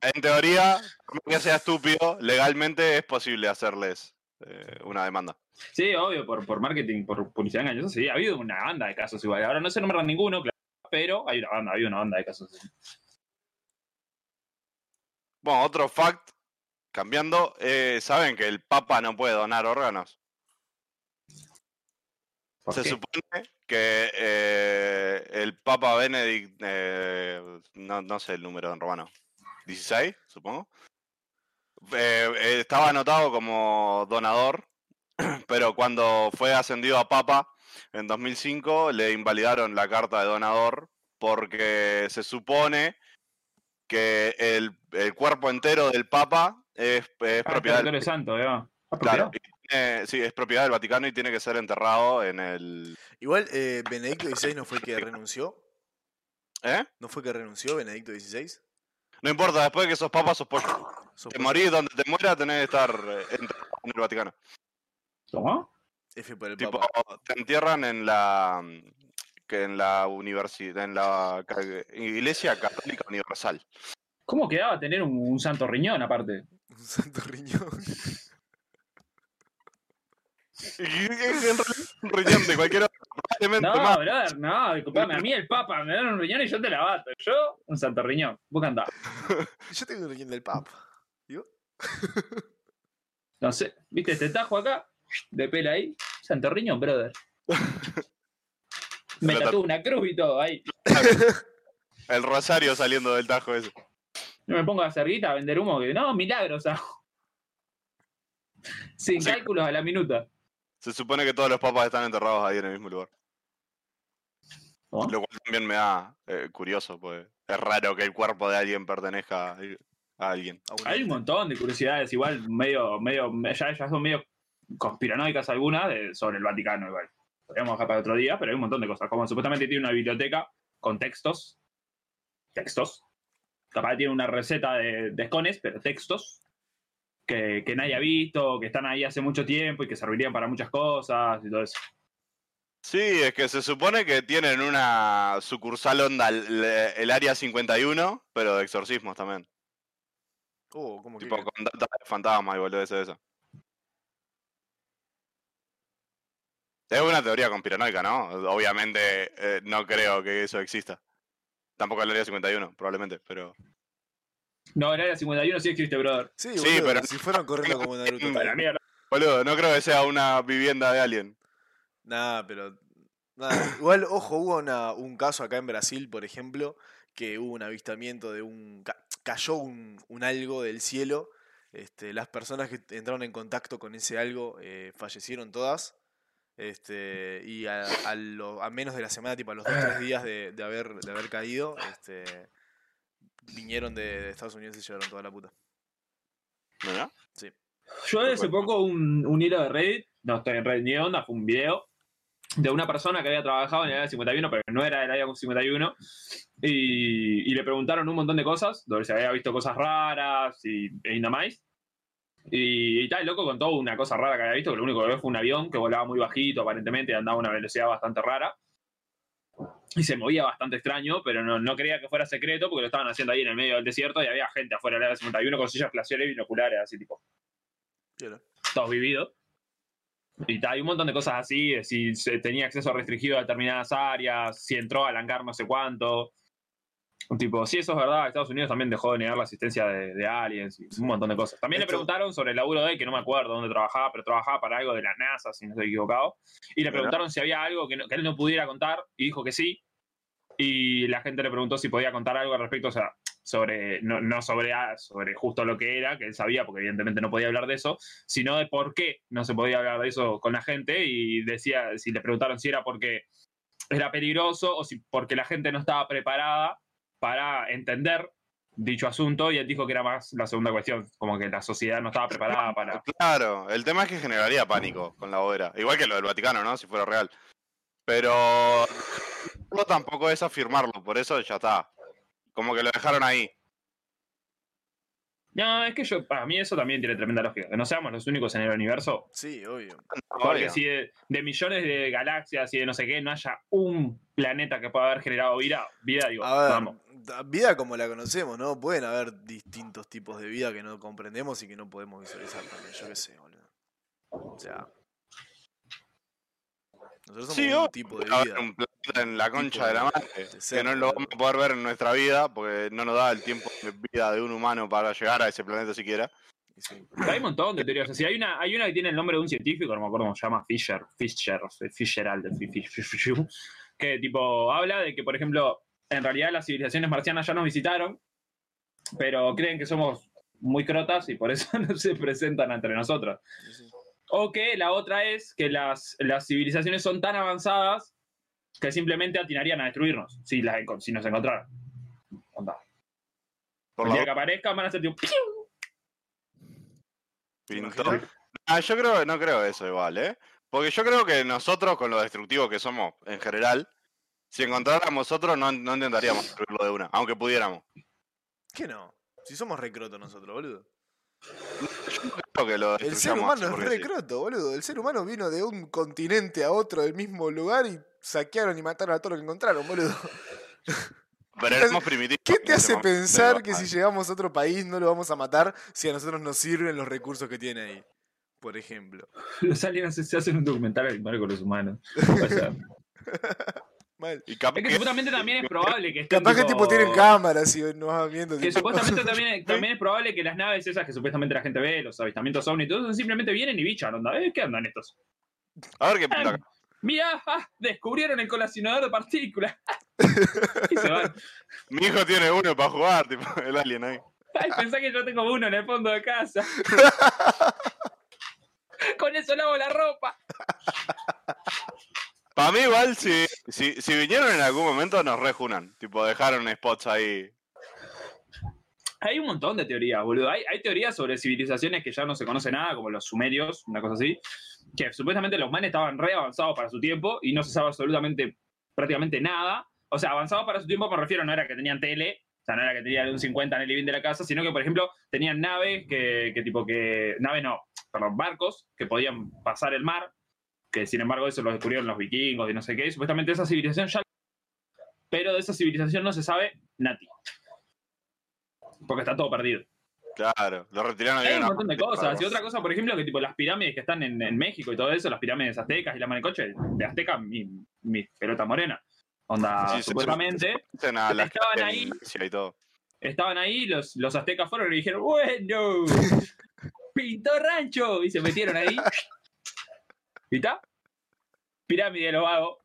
En teoría, aunque sea estúpido, legalmente es posible hacerles eh, una demanda. Sí, obvio, por, por marketing, por publicidad engañosa, sí. Ha habido una banda de casos igual. Ahora no se nombran ninguno, claro, pero hay una banda, ha habido una banda de casos. Bueno, otro fact, cambiando, eh, ¿saben que el Papa no puede donar órganos? ¿Por Se qué? supone que eh, el Papa Benedict, no, no sé el número en romano, 16, supongo, eh, eh, estaba anotado como donador, pero cuando fue ascendido a Papa en 2005 le invalidaron la carta de donador porque se supone que el, el cuerpo entero del Papa es, es Ah, propiedad del santo, ¿eh? ¿Ah, Claro, tiene- sí, es propiedad del Vaticano y tiene que ser enterrado en el... Igual, eh, Benedicto XVI no fue el que renunció. ¿Eh? ¿No fue que renunció Benedicto XVI? No importa, después de que sos papa, sos pollo. Te morís donde te mueras, tenés que estar eh, enterrado en el Vaticano. ¿Cómo? F por el Tipo, Papa. te entierran en la... que en la universidad, en la Iglesia Católica Universal. ¿Cómo quedaba tener un, un santo riñón aparte? Un santo riñón. Y en realidad un riñón de cualquier otro, No, más. brother, no, disculpame. A mí el papa me dan un riñón y yo te la bato. Yo, un santo riñón. Vos andá. Yo tengo un riñón del Papa. No sé, ¿viste este tajo acá? De pela ahí. Santo riñón, brother. Me tatúo una cruz y todo ahí. El rosario saliendo del tajo ese. No me pongo a hacer guita, a vender humo, que no, milagros hago. Sin Sí. cálculos a la minuta. Se supone que todos los papas están enterrados ahí en el mismo lugar. Lo cual también me da eh, curioso, pues es raro que el cuerpo de alguien pertenezca a a alguien. A Hay un montón de curiosidades, igual medio, medio, ya, ya son medio conspiranoicas algunas de- sobre el Vaticano igual. Podríamos dejar para otro día, pero hay un montón de cosas. Como supuestamente tiene una biblioteca con textos. Textos. Capaz tiene una receta de, de escones, pero textos. Que, que nadie ha visto, que están ahí hace mucho tiempo y que servirían para muchas cosas y todo eso. Sí, es que se supone que tienen una sucursal onda el, el área 51, pero de exorcismos también. Oh, ¿cómo que? Tipo con data de fantasma y boludeces de eso. Es una teoría conspiranoica, ¿no? Obviamente eh, no creo que eso exista. Tampoco el área 51, probablemente, pero... No, el área 51 sí existe, brother. Sí, Sí, pero- si fueron corriendo como Naruto. Para mierda. Boludo, no creo que sea una vivienda de alguien. Nah, pero. nada. Igual, ojo, hubo una- un caso acá en Brasil, por ejemplo, que hubo un avistamiento de un. ca- cayó un, un algo del cielo. Este, las personas que entraron en contacto con ese algo eh, fallecieron todas. Este, y a, a lo- a menos de la semana, tipo a los dos o tres días de, de haber, de haber caído, este, vinieron de, Estados Unidos y se llevaron toda la puta. ¿Verdad? Yo hace poco un, un hilo de Reddit, no estoy en Reddit ni onda, fue un video de una persona que había trabajado en el área 51, pero no era del área 51, y, y le preguntaron un montón de cosas, donde se había visto cosas raras y, y nada más. Y, y tal, el loco contó una cosa rara que había visto, que lo único que vio fue un avión que volaba muy bajito, aparentemente, y andaba a una velocidad bastante rara. Y se movía bastante extraño, pero no, no creía que fuera secreto porque lo estaban haciendo ahí en el medio del desierto y había gente afuera del área 51 con sillas glaciares y binoculares, así tipo Piola. todos vividos. Y hay un montón de cosas así, de si se tenía acceso restringido a determinadas áreas, si entró al hangar no sé cuánto. Tipo, sí, eso es verdad, Estados Unidos también dejó de negar la asistencia de, de aliens y un montón de cosas. También le preguntaron sobre el laburo de él, que no me acuerdo dónde trabajaba, pero trabajaba para algo de la NASA, si no estoy equivocado. Y le preguntaron si había algo que, no- que él no pudiera contar, y dijo que sí. Y la gente le preguntó si podía contar algo al respecto, o sea, sobre, no, no sobre, ah, sobre justo lo que era, que él sabía, porque evidentemente no podía hablar de eso, sino de por qué no se podía hablar de eso con la gente y decía, si le preguntaron si era porque era peligroso o si porque la gente no estaba preparada para entender dicho asunto y él dijo que era más la segunda cuestión, como que la sociedad no estaba preparada para... Claro, el tema es que generaría pánico con la hoguera. Igual que lo del Vaticano, ¿no? Si fuera real. Pero no tampoco es afirmarlo, por eso ya está. Como que lo dejaron ahí. No, es que yo, para mí eso también tiene tremenda lógica, que no seamos los únicos en el universo, Sí, obvio. porque Obvio. si de, de millones de galaxias y de no sé qué no haya un planeta que pueda haber generado vida, vida digo, A ver, vamos. da- vida como la conocemos, ¿no? Pueden haber distintos tipos de vida que no comprendemos y que no podemos visualizar también, yo qué sé, boludo. O sea. Nosotros somos Sí, un tipo de vida. un en la concha de la madre. de Que no lo vamos a poder ver en nuestra vida porque no nos da el tiempo de vida de un humano para llegar a ese planeta siquiera. Sí. Hay un montón de teorías. así. hay, una, hay una que tiene el nombre de un científico, no me acuerdo cómo se llama, Fisher, Fisher, Fisher, que tipo habla de que, por ejemplo, en realidad las civilizaciones marcianas ya nos visitaron, pero creen que somos muy crotas y por eso no se presentan entre nosotros. O que la otra es que las, las civilizaciones son tan avanzadas que simplemente atinarían a destruirnos si, las, si nos encontraran. Onda. Por El la día que aparezcan van a ser tipo... Ah, yo creo, no creo eso igual, ¿eh? Porque yo creo que nosotros, con lo destructivos que somos en general, si encontráramos otro, no, no intentaríamos destruirlo de una, aunque pudiéramos. ¿Qué no? Si somos recrotos nosotros, boludo. Creo que lo El ser humano es porque sí. recroto, boludo. El ser humano vino de un continente a otro del mismo lugar y saquearon y mataron a todo lo que encontraron, boludo. Pero éramos primitivos. ¿Qué te hace pensar pero- que si llegamos a otro país no lo vamos a matar si a nosotros nos sirven los recursos que tiene ahí? Por ejemplo. Los aliens se hacen un documental animal con los humanos. O sea, Mal. Y capaz es que que- supuestamente también es probable que estén Capaz que tipo tienen cámaras y nos van viendo. Que tipo, supuestamente también, también es probable que las naves esas que supuestamente la gente ve, los avistamientos ovni y todo eso, simplemente vienen y bichan, onda. ¿eh? ¿Qué andan estos? A ver qué pinta Ah. Mira, ah, descubrieron el colacionador de partículas. y se van. Mi hijo tiene uno para jugar, tipo, el alien ahí. Ay, pensá que yo tengo uno en el fondo de casa. Con eso lavo la ropa. Para mí igual, si, si, si vinieron en algún momento nos rejunan. Tipo, dejaron spots ahí. Hay un montón de teorías, boludo. Hay, hay teorías sobre civilizaciones que ya no se conoce nada, como los sumerios, una cosa así. Que supuestamente los manes estaban re avanzados para su tiempo y no se sabe absolutamente, prácticamente nada. O sea, avanzados para su tiempo me refiero, no era que tenían tele, o sea, no era que tenían un 50 en el living de la casa, sino que, por ejemplo, tenían naves que, que tipo que. Naves no, perdón, barcos que podían pasar el mar, que sin embargo eso lo descubrieron los vikingos y no sé qué. Y supuestamente esa civilización ya. Pero de esa civilización no se sabe nati. Porque está todo perdido. Claro, lo retiraron Hay un montón de cosas. Y otra cosa, por ejemplo, que tipo las pirámides que están en, en México y todo eso, las pirámides aztecas y la manicoche de Azteca, mi, mi pelota morena. Onda, Sí, supuestamente, estaban ahí. y todo. estaban ahí, los, los aztecas fueron y dijeron, bueno, pintó rancho. Y se metieron ahí. ¿Y está? Pirámide de los vagos.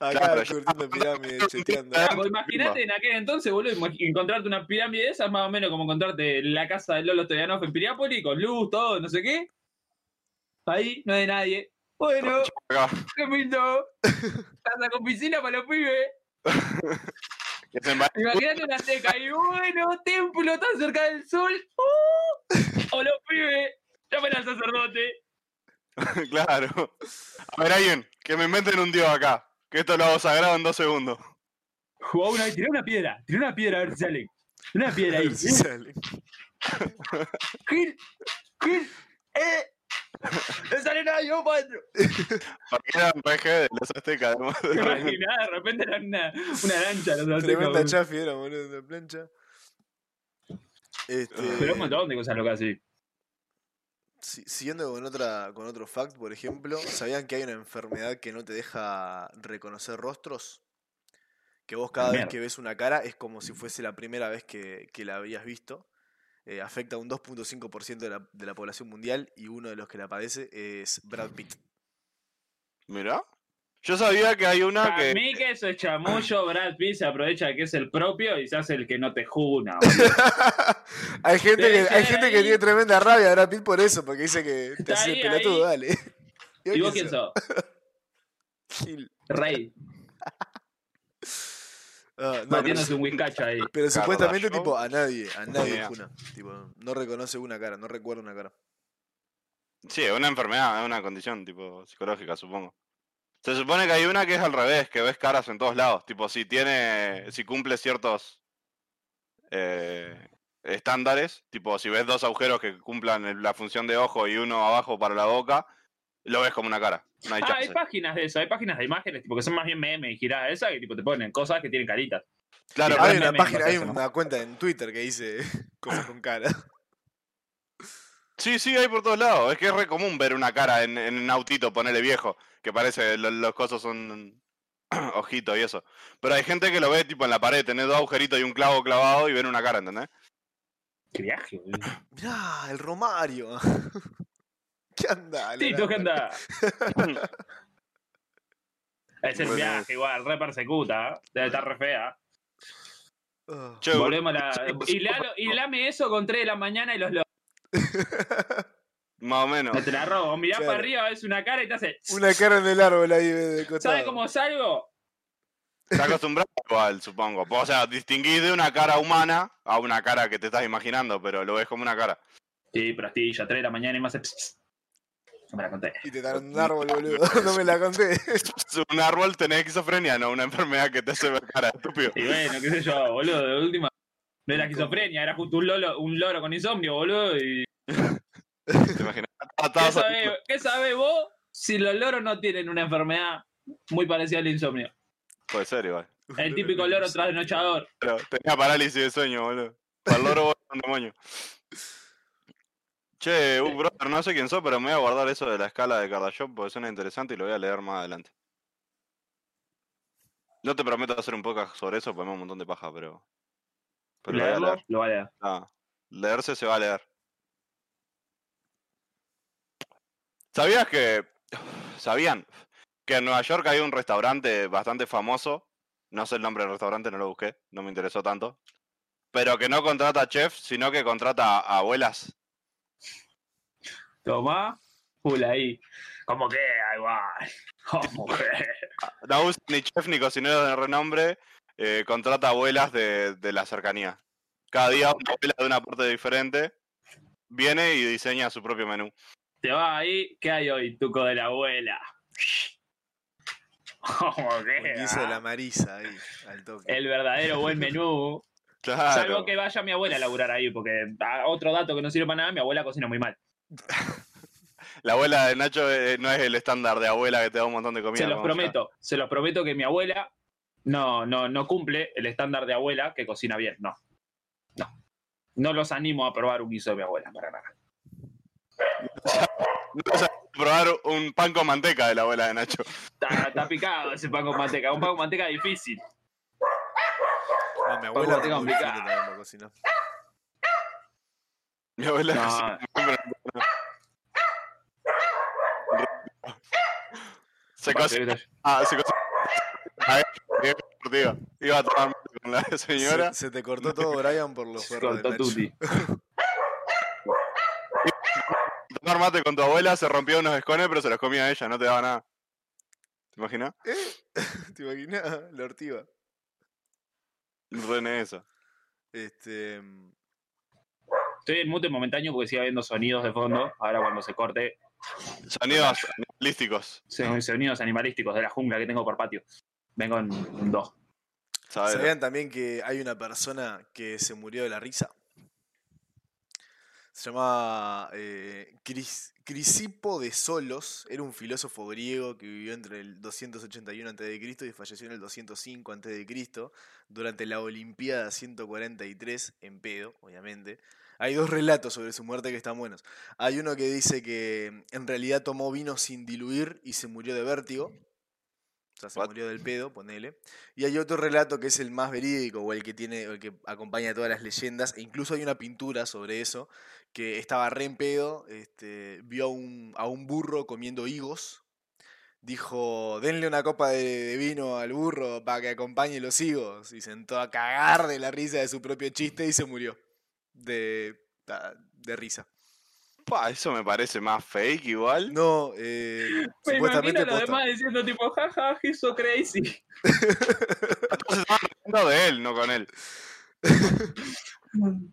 Acá Claro, curtiendo pirámides, cheteando. Ah, pues imagínate en aquel entonces, boludo, encontrarte una pirámide de esas, más o menos como encontrarte la casa de Lolo Stoyanov en Piriápolis, con luz, todo, no sé qué. Ahí no hay nadie. Bueno, qué lindo. Casa con piscina para los pibes. Imagínate una seca y bueno, templo tan cerca del sol. ¡Uh! O los pibes. Llamen al sacerdote. claro. A ver, alguien, que me inventen un dios acá. Que esto lo hago sagrado en dos segundos. Jugó una, tiré una piedra, tiré una piedra a ver si sale. Una piedra ahí. ver si sale. Gil, Gil, eh. No sale nada, yo para adentro. Porque eran PG de los aztecas. además. De repente era una, una lancha. Los aztecas, Tremenda chafi era, boludo, de plancha. Este, Pero un montón de cosas locas así. Si- siguiendo con otra con otro fact, por ejemplo, ¿sabían que hay una enfermedad que no te deja reconocer rostros? Que vos cada vez que ves una cara es como si fuese la primera vez que, que la habías visto. Eh, afecta a un 2.5% de la, de la población mundial y uno de los que la padece es Brad Pitt. Mirá. Yo sabía que hay una Para que. mí que eso es chamullo, Brad Pitt se aprovecha de que es el propio y se hace el que no te juna. hay gente, que, hay gente que tiene tremenda rabia a Brad Pitt por eso, porque dice que te hace ahí, pelotudo, ahí. dale. ¿Y vos quién sos? Gil. Rey, Ah, no, un whiskacho ahí. pero supuestamente tipo a nadie, a nadie juna. Tipo, no reconoce una cara, no recuerda una cara. Sí, es una enfermedad, es una condición tipo psicológica, supongo. Se supone que hay una que es al revés, que ves caras en todos lados. Tipo, si tiene. si cumple ciertos eh, estándares, tipo, si ves dos agujeros que cumplan la función de ojo y uno abajo para la boca, lo ves como una cara. No hay Ah, hay páginas de eso, hay páginas de imágenes, tipo que son más bien memes y giradas esas que tipo te ponen cosas que tienen caritas. Claro, hay una página, hay una cuenta en Twitter que dice cosas con cara. Sí, sí, hay por todos lados. Es que es re común ver una cara en, en un autito, ponele viejo, que parece lo- los cosos son ojitos y eso. Pero hay gente que lo ve tipo en la pared, tenés dos agujeritos y un clavo clavado y ven una cara, ¿entendés? Qué viaje, boludo. Mirá, el Romario. ¿Qué anda? Sí, tú que anda. Es el Bueno. viaje igual, re persecuta, ¿eh? debe estar re fea. Ah. Volvemos a la. Y, lalo- y lame eso con 3 de la mañana y los. Más o menos. No te la robo. Mirá Claro. para arriba, ves una cara y te hace. Una cara en el árbol ahí de costado. ¿Sabes cómo salgo? Está acostumbrado igual, supongo. O sea, distinguís de una cara humana a una cara que te estás imaginando, pero lo ves como una cara. Sí, pero astilla, 3 de la mañana y pss. No me la conté. Y te dan un árbol, boludo. No me la conté. Un árbol tenés esquizofrenia, no una enfermedad que te hace ver cara, estúpido. Y bueno, qué sé yo, boludo, de última. No era esquizofrenia, era justo un, lolo, un loro con insomnio, boludo. Y... ¿Te imaginas? ¿Qué sabés qué sabés vos si los loros no tienen una enfermedad muy parecida al insomnio? Puede ser igual. El típico loro trasnochador. Pero tenía parálisis de sueño, boludo. Para el loro vos un demonio. Che, uh, brother, no sé quién sos, pero me voy a guardar eso de la escala de Kardashian porque suena interesante y lo voy a leer más adelante. No te prometo hacer un podcast sobre eso, porque me da un montón de paja, pero. Pero lo voy a Leerlo, leer. lo va a leer. Ah, leerse se va a leer. ¿Sabías que. ¿Sabían que en Nueva York hay un restaurante bastante famoso? No sé el nombre del restaurante, no lo busqué, no me interesó tanto. Pero que no contrata chefs, sino que contrata a abuelas. Tomá, full ahí. Como que, igual. Oh, mujer. No usa ni chef ni cocinero de renombre, eh, contrata abuelas de, de la cercanía. Cada día una abuela de una parte diferente viene y diseña su propio menú. Vas ahí, ¿qué hay hoy? Tuco de la abuela. Oh, hizo la ah. Marisa ahí, al toque. El verdadero buen menú. Claro. Salvo que vaya mi abuela a laburar ahí, porque ah, otro dato que no sirve para nada, mi abuela cocina muy mal. La abuela de Nacho eh, no es el estándar de abuela que te da un montón de comida. Se los ya. prometo, se los prometo que mi abuela no, no, no cumple el estándar de abuela que cocina bien. No. No. No los animo a probar un guiso de mi abuela, para nada. No vas a probar un pan con manteca de la abuela de Nacho. Está, está picado ese pan con manteca. Un pan con manteca difícil. No, mi abuela manteca fina también para cocinar. Mi abuela No. cocina. Se cocina. Ah, se cocina. Eh, deportiva. Iba a tomar con la señora. Se, se te cortó todo, Brian, por los Se perros de cortó Nacho. Mate con tu abuela, se rompió unos escones, pero se los comía ella, no te daba nada. ¿Te imaginas? ¿Eh? ¿Te imaginas? La ortiva. René eso. Este. mm, Estoy en mute momentáneo porque sigue habiendo sonidos de fondo. Ahora cuando se corte, Sonidos animalísticos. son sonidos animalísticos de la jungla que tengo por patio. Vengo en, dos. ¿Sabían también que hay una persona que se murió de la risa? Se llamaba eh, Cris- Crisipo de Solos. Era un filósofo griego que vivió entre el 281 a.C. y falleció en el 205 a.C. durante la Olimpiada 143 en pedo, obviamente. Hay dos relatos sobre su muerte que están buenos. Hay uno que dice que en realidad tomó vino sin diluir y se murió de vértigo. O sea, se What? murió del pedo, ponele. Y hay otro relato que es el más verídico o el que tiene o el que acompaña todas las leyendas. E incluso hay una pintura sobre eso que estaba re en pedo, este, vio a un, a un burro comiendo higos. Dijo, denle una copa de, de vino al burro para que acompañe los higos. Y sentó a cagar de la risa de su propio chiste y se murió. De, de risa. Pa, eso me parece más fake igual. No, eh, Me supuestamente imagino a los posta. demás diciendo tipo, jaja, he's so crazy. Entonces estaban riendo de él, no con él.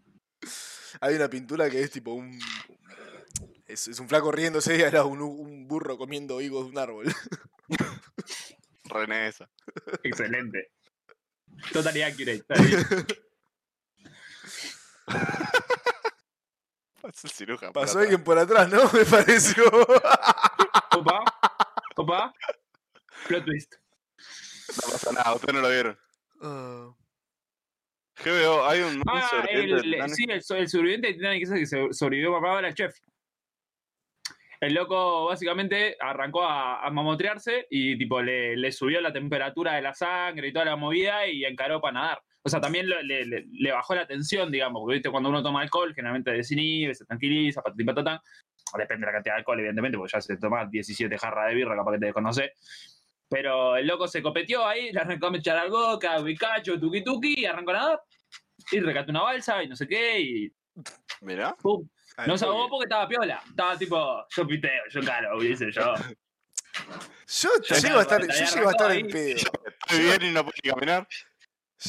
Hay una pintura que es tipo un. Es, es un flaco riéndose y era un, un burro comiendo higos de un árbol. René esa. Excelente. Totally accurate. Es el cirujano. Pasó alguien por atrás, ¿no? Me pareció. Opa, opa. Plot twist. No pasa nada, ustedes no lo vieron. Ah, GBO, hay un Ah, el, sí, el, el sobreviviente de Titanic ese que se- sobrevivió papá era el chef. El loco básicamente arrancó a, a mamotrearse y tipo le, le subió la temperatura de la sangre y toda la movida y encaró para nadar. O sea, también le, le- le bajó la tensión, digamos, porque ¿viste? cuando uno toma alcohol generalmente desinhibe, se tranquiliza, patatín, patatán. Depende de la cantidad de alcohol, evidentemente, porque ya se toma 17 jarras de birra, capaz que te desconoce. Pero el loco se copeteó ahí, le arrancó a echar al boca, bicacho, tuki tuki, y arrancó a nadar. Y recató una balsa y no sé qué, y Mirá. pum. al No se ahogó toque. porque estaba piola. Estaba tipo, yo piteo, yo caro, dice yo. Yo Ya llego a estar, yo llego a estar en pedo. Estoy bien y no puedo caminar.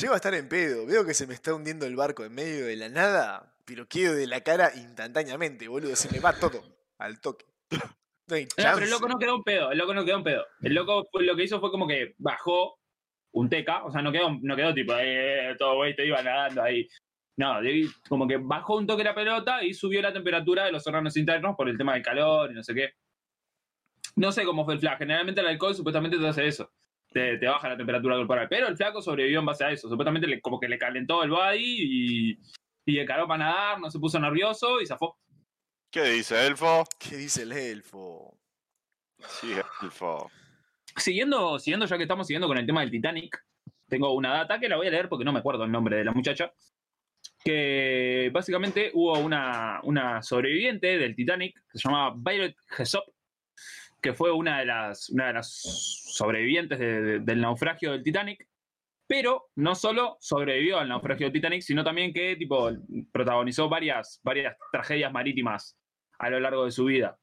Llego a estar en pedo. Veo que se me está hundiendo el barco en medio de la nada, pero quedo de la cara instantáneamente, boludo. Se me va todo al toque. No hay No, chance. pero el loco no quedó un pedo, el loco no quedó un pedo. El loco lo que hizo fue como que bajó un teca, o sea, no quedó, no quedó tipo, eh, todo güey, te iba nadando ahí. No, como que bajó un toque la pelota y subió la temperatura de los órganos internos por el tema del calor y no sé qué. No sé cómo fue el flash. Generalmente el alcohol supuestamente te hace eso. Te, te baja la temperatura corporal. Pero el flaco sobrevivió en base a eso. Supuestamente le- como que le calentó el body y, y encaró para nadar, no se puso nervioso y zafó. ¿Qué dice, Elfo? ¿Qué dice el elfo? Sí, Elfo. Siguiendo, siguiendo, ya que estamos siguiendo con el tema del Titanic, tengo una data que la voy a leer porque no me acuerdo el nombre de la muchacha. Que básicamente hubo una, una sobreviviente del Titanic que se llamaba Violet Hesop, que fue una de las, una de las sobrevivientes de- de- del naufragio del Titanic. Pero no solo sobrevivió al naufragio del Titanic, sino también que tipo, protagonizó varias, varias tragedias marítimas a lo largo de su vida.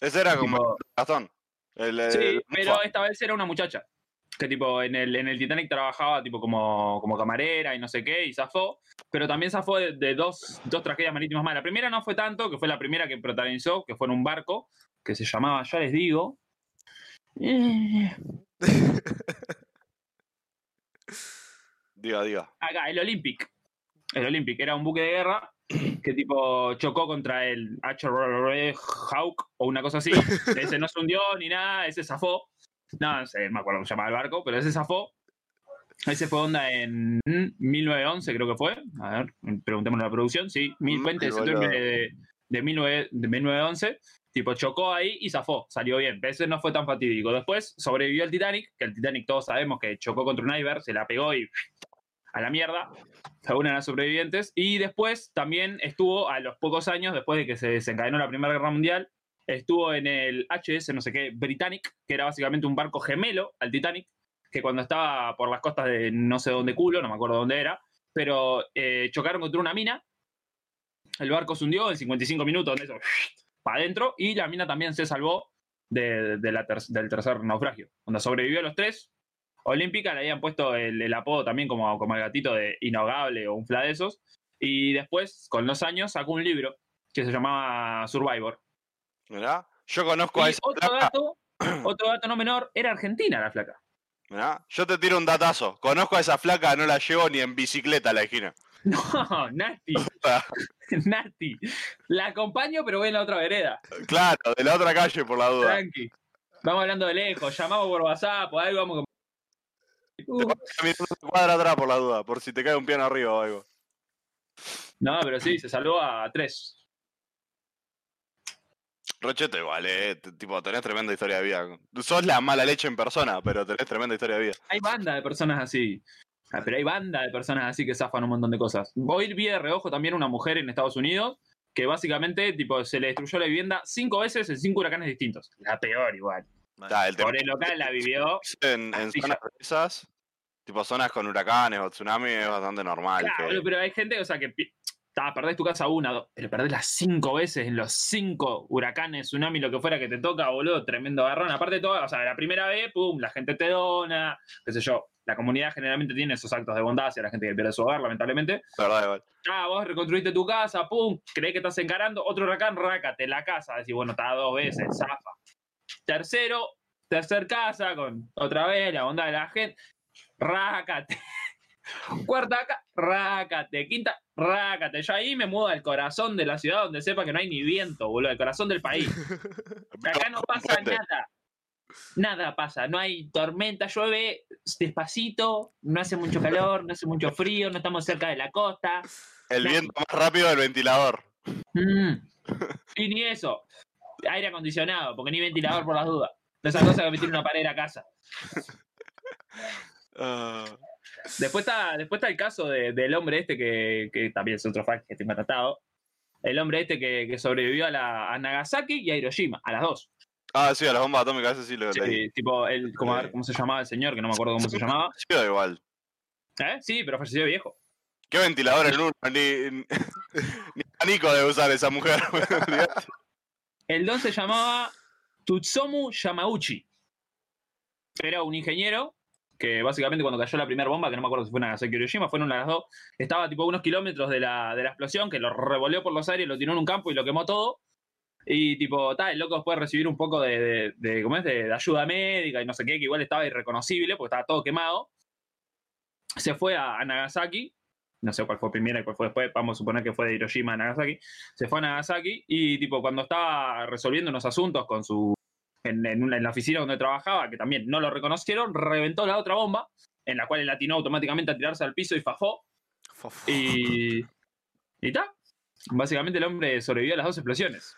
Ese era como Tipo, Gastón. El, el- Sí, el- pero esta vez era una muchacha. Que tipo en el, en el Titanic trabajaba tipo como, como camarera y no sé qué, y zafó. Pero también zafó de, de dos, dos tragedias marítimas más. La primera no fue tanto, que fue la primera que protagonizó, que fue en un barco, que se llamaba, ya les digo. Diga, diga. acá, el Olympic. El Olympic era un buque de guerra que tipo chocó contra el HRR Hawk o una cosa así. Ese no se hundió ni nada, ese zafó. No, no sé, me acuerdo cómo se llamaba el barco, pero ese zafó. Ese fue onda en 1911, creo que fue. A ver, preguntémosle a la producción. Sí, mil- Mm, 20 de qué septiembre de, de, 19 de 1911. Tipo, chocó ahí y zafó, salió bien. Ese no fue tan fatídico. Después sobrevivió el Titanic, que el Titanic todos sabemos que chocó contra un iceberg, se la pegó y a la mierda. Fue una de las sobrevivientes. Y después también estuvo a los pocos años, después de que se desencadenó la Primera Guerra Mundial, estuvo en el HS, no sé qué, Britannic, que era básicamente un barco gemelo al Titanic, que cuando estaba por las costas de no sé dónde culo, no me acuerdo dónde era, pero eh, chocaron contra una mina. El barco se hundió en 55 minutos, donde eso, para adentro, y la mina también se salvó de, de la ter- del tercer naufragio. Cuando sobrevivió a los tres, Olímpica le habían puesto el, el apodo también como, como el gatito de Inahogable o un fla de esos. Y después, con los años, sacó un libro que se llamaba Survivor. Mirá. Yo conozco a esa otro flaca. dato, otro dato no menor, era argentina la flaca. Mirá. Yo te tiro un datazo. Conozco a esa flaca, no la llevo ni en bicicleta a la esquina. No, Nati, Nati. La acompaño, pero voy en la otra vereda. Claro, de la otra calle por la duda. Tranqui. Vamos hablando de lejos, llamamos por WhatsApp o algo, vamos. Uh, una cuadra atrás por la duda, por si te cae un piano arriba o algo. no, pero sí, se salvó a tres. Rochete igual, eh. Tipo, tenés tremenda historia de vida. Sos la mala leche en persona, pero tenés tremenda historia de vida. Hay banda de personas así. Ah, pero hay banda de personas así que zafan un montón de cosas. Hoy vi de reojo también una mujer en Estados Unidos que básicamente tipo, se le destruyó la vivienda cinco veces en cinco huracanes distintos. La peor igual. El Por el local la vivió. en, zonas de esas, tipo zonas con huracanes o tsunami, es bastante normal. Claro, que- boludo, pero hay gente, o sea, que ta, perdés tu casa una, dos, pero perdés las cinco veces en los cinco huracanes, tsunami, lo que fuera que te toca, boludo, tremendo agarrón. Aparte de todo, o sea, la primera vez, pum, la gente te dona, qué sé yo. La comunidad generalmente tiene esos actos de bondad hacia la gente que pierde su hogar, lamentablemente. la verdad, igual. Ah, vos reconstruiste tu casa, pum, crees que estás encarando, otro huracán, rácate la casa. Decís, bueno, está dos veces, zafa. Tercero, tercer casa, con otra vez la bondad de la gente, rácate. Cuarta acá, rácate. Quinta, rácate. Yo ahí me mudo al corazón de la ciudad donde sepa que no hay ni viento, boludo, el corazón del país. Acá no pasa nada. Nada pasa, no hay tormenta, llueve despacito, no hace mucho calor, no hace mucho frío, no estamos cerca de la costa. El viento más rápido del ventilador. Mm. Y ni eso. Aire acondicionado, porque ni ventilador por las dudas. De esas cosas que me tiene una pared a casa. Ah, Después está, después está el caso de- del hombre este que, que también es otro fact que tengo tratado. El hombre este que, que sobrevivió a, la, a Nagasaki y a Hiroshima, a las dos. Ah, sí, a las bombas atómicas, ese sí lo Sí, leí. tipo, el, como, a ver, ¿cómo se llamaba el señor? Que no me acuerdo cómo se llamaba. Da igual. ¿Eh? Sí, pero falleció viejo. ¿Qué ventilador en uno? Ni, ni, debe usar esa mujer. El don se llamaba Tutsumu Yamauchi. Era un ingeniero que básicamente cuando cayó la primera bomba, que no me acuerdo si fue Nagasaki o Hiroshima, fueron una de las dos, estaba tipo a unos kilómetros de la, de la explosión, que lo revolvió por los aires, lo tiró en un campo y lo quemó todo. Y tipo, tal, el loco después de recibir un poco de, de, de- ¿cómo es? de, ayuda médica y no sé qué, que igual estaba irreconocible porque estaba todo quemado. Se fue a, a Nagasaki, no sé cuál fue primero y cuál fue después, vamos a suponer que fue de Hiroshima a Nagasaki. Se fue a Nagasaki y tipo, cuando estaba resolviendo unos asuntos con su en, en en la oficina donde trabajaba, que también no lo reconocieron, reventó la otra bomba, en la cual él atinó automáticamente a tirarse al piso y fajó. Y. Y ta. Básicamente el hombre sobrevivió a las dos explosiones.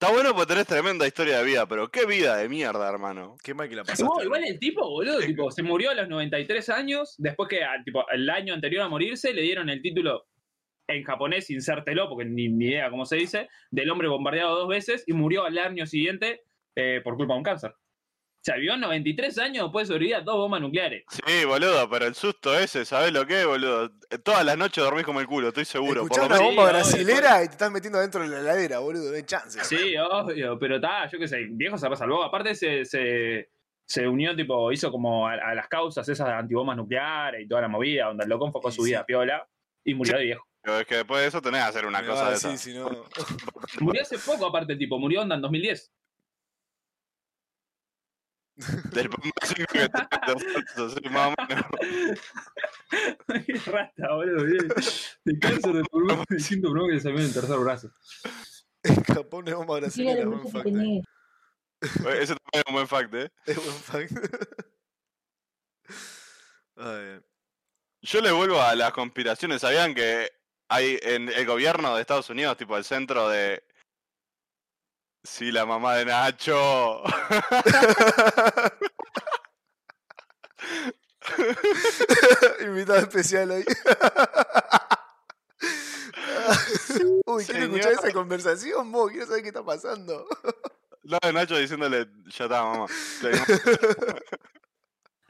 Está bueno porque tenés tremenda historia de vida, pero qué vida de mierda, hermano. Qué mal que la No, pasaste. igual el tipo, boludo, tipo, se murió a los 93 años, después que al- tipo, el año anterior a morirse le dieron el título en japonés, insértelo, porque ni, ni idea cómo se dice, del hombre bombardeado dos veces y murió al año siguiente eh, por culpa de un cáncer. Sea, vivió 93 años, puede sobrevivir a dos bombas nucleares. Sí, boludo, pero el susto ese, ¿sabés lo que es, boludo? Eh, Todas las noches dormís como el culo, estoy seguro. Por Escuchá lo una Sí, bomba obvio, brasilera y te estás metiendo dentro de la heladera, boludo. No hay chance. Sí, obvio, pero está, yo qué sé, viejo se salvó. Aparte se, se, se unió, tipo, hizo como a, a las causas esas de antibombas nucleares y toda la movida, donde el loco enfocó Sí, su vida sí. a piola y murió de viejo. Pero es que después de eso tenés que hacer una Me cosa de decir, esa. si no. Murió hace poco, aparte, el tipo, murió onda en 2010. Del más o menos. Qué rata, boludo. bien. De cáncer de pulmón, de pulmón que salió en el tercer brazo. Escapó una bomba Sí, a brasilera. lo Buen fact. eh. Ese también es un buen fact, ¿eh? Es buen fact. Ay, Yo le vuelvo a las conspiraciones. ¿Sabían que hay en el gobierno de Estados Unidos, tipo el centro de. Sí, la mamá de Nacho. Invitado especial hoy. Uy, ¿quiero escuchar esa conversación? Vos, quiero saber qué está pasando. La de Nacho diciéndole, ya está, mamá.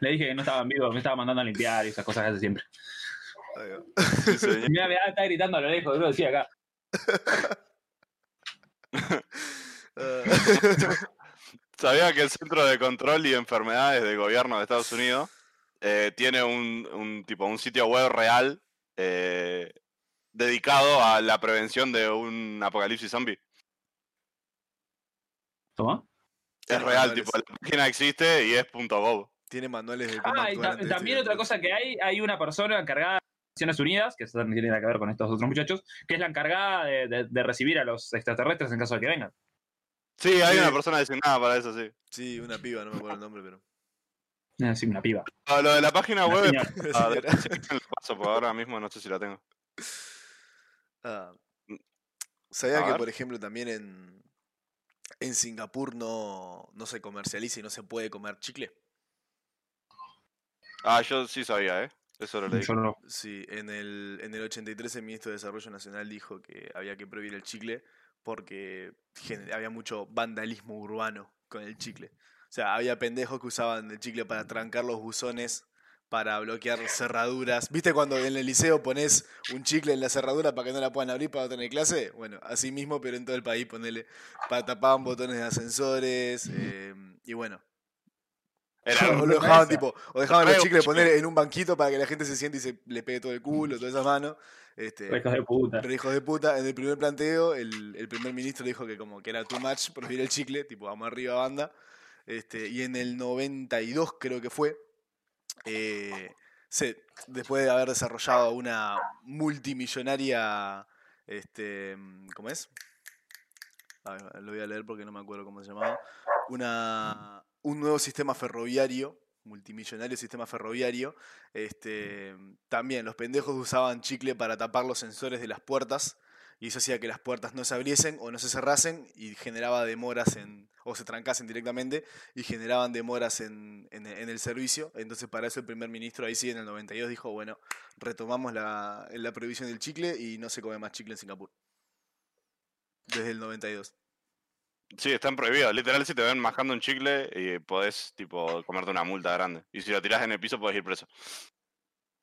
Le dije que no estaba en vivo, me estaba mandando a limpiar y esas cosas que hace siempre. Sí, mira, está gritando a lo lejos, yo lo decía acá. Ah, ¿Sabía que el Centro de Control y Enfermedades del Gobierno de Estados Unidos eh, tiene un, un tipo un sitio web real eh, dedicado a la prevención de un apocalipsis zombie? ¿Toma? Es real, manuales. tipo, la página existe y es .gov. Tiene manuales de cómo Ah, y ta- también otra cosa que hay, hay una persona encargada de Naciones Unidas, que eso también tiene nada que ver con estos otros muchachos, que es la encargada de, de- de recibir a los extraterrestres en caso de que vengan. Sí, hay Sí. una persona designada para eso, sí. Sí, una piba, no me acuerdo el nombre, pero. Es decir, una piba. Ah, lo de la página Una web, ah, sí lo paso, porque ahora mismo no sé si la tengo. Ah. ¿Sabía A que, ver. por ejemplo, también en, en Singapur no, no se comercializa y no se puede comer chicle? Ah, yo sí sabía, ¿eh? Eso lo leí. Yo no. Sí, en el, en el 83 el ministro de Desarrollo Nacional dijo que había que prohibir el chicle porque había mucho vandalismo urbano con el chicle. O sea, había pendejos que usaban el chicle para trancar los buzones, para bloquear cerraduras. ¿Viste cuando en el liceo pones un chicle en la cerradura para que no la puedan abrir para no tener clase? Bueno, así mismo, pero en todo el país ponele para tapaban botones de ascensores eh, y bueno. Era O lo dejaban tipo, o dejaban los chicles chicle. poner en un banquito para que la gente se siente y se le pegue todo el culo, todas esas manos. Este, Hijos de puta. pero hijos de puta, en el primer planteo, el, el primer ministro dijo que como que era too much prohibir el chicle, tipo vamos arriba banda. Este, y en el 92 creo que fue, eh, se, después de haber desarrollado una multimillonaria, este, ¿cómo es? Lo voy a leer porque no me acuerdo cómo se llamaba. Una, un nuevo sistema ferroviario, multimillonario sistema ferroviario. Este, también los pendejos usaban chicle para tapar los sensores de las puertas y eso hacía que las puertas no se abriesen o no se cerrasen y generaba demoras en, o se trancasen directamente y generaban demoras en, en- el servicio. Entonces para eso el primer ministro ahí sí en el 92 dijo, bueno, retomamos la, la prohibición del chicle y no se come más chicle en Singapur. Desde el 92. Sí, están prohibidos. Literal, si te ven mascando un chicle, y podés, tipo, comerte una multa grande. Y si lo tirás en el piso, podés ir preso.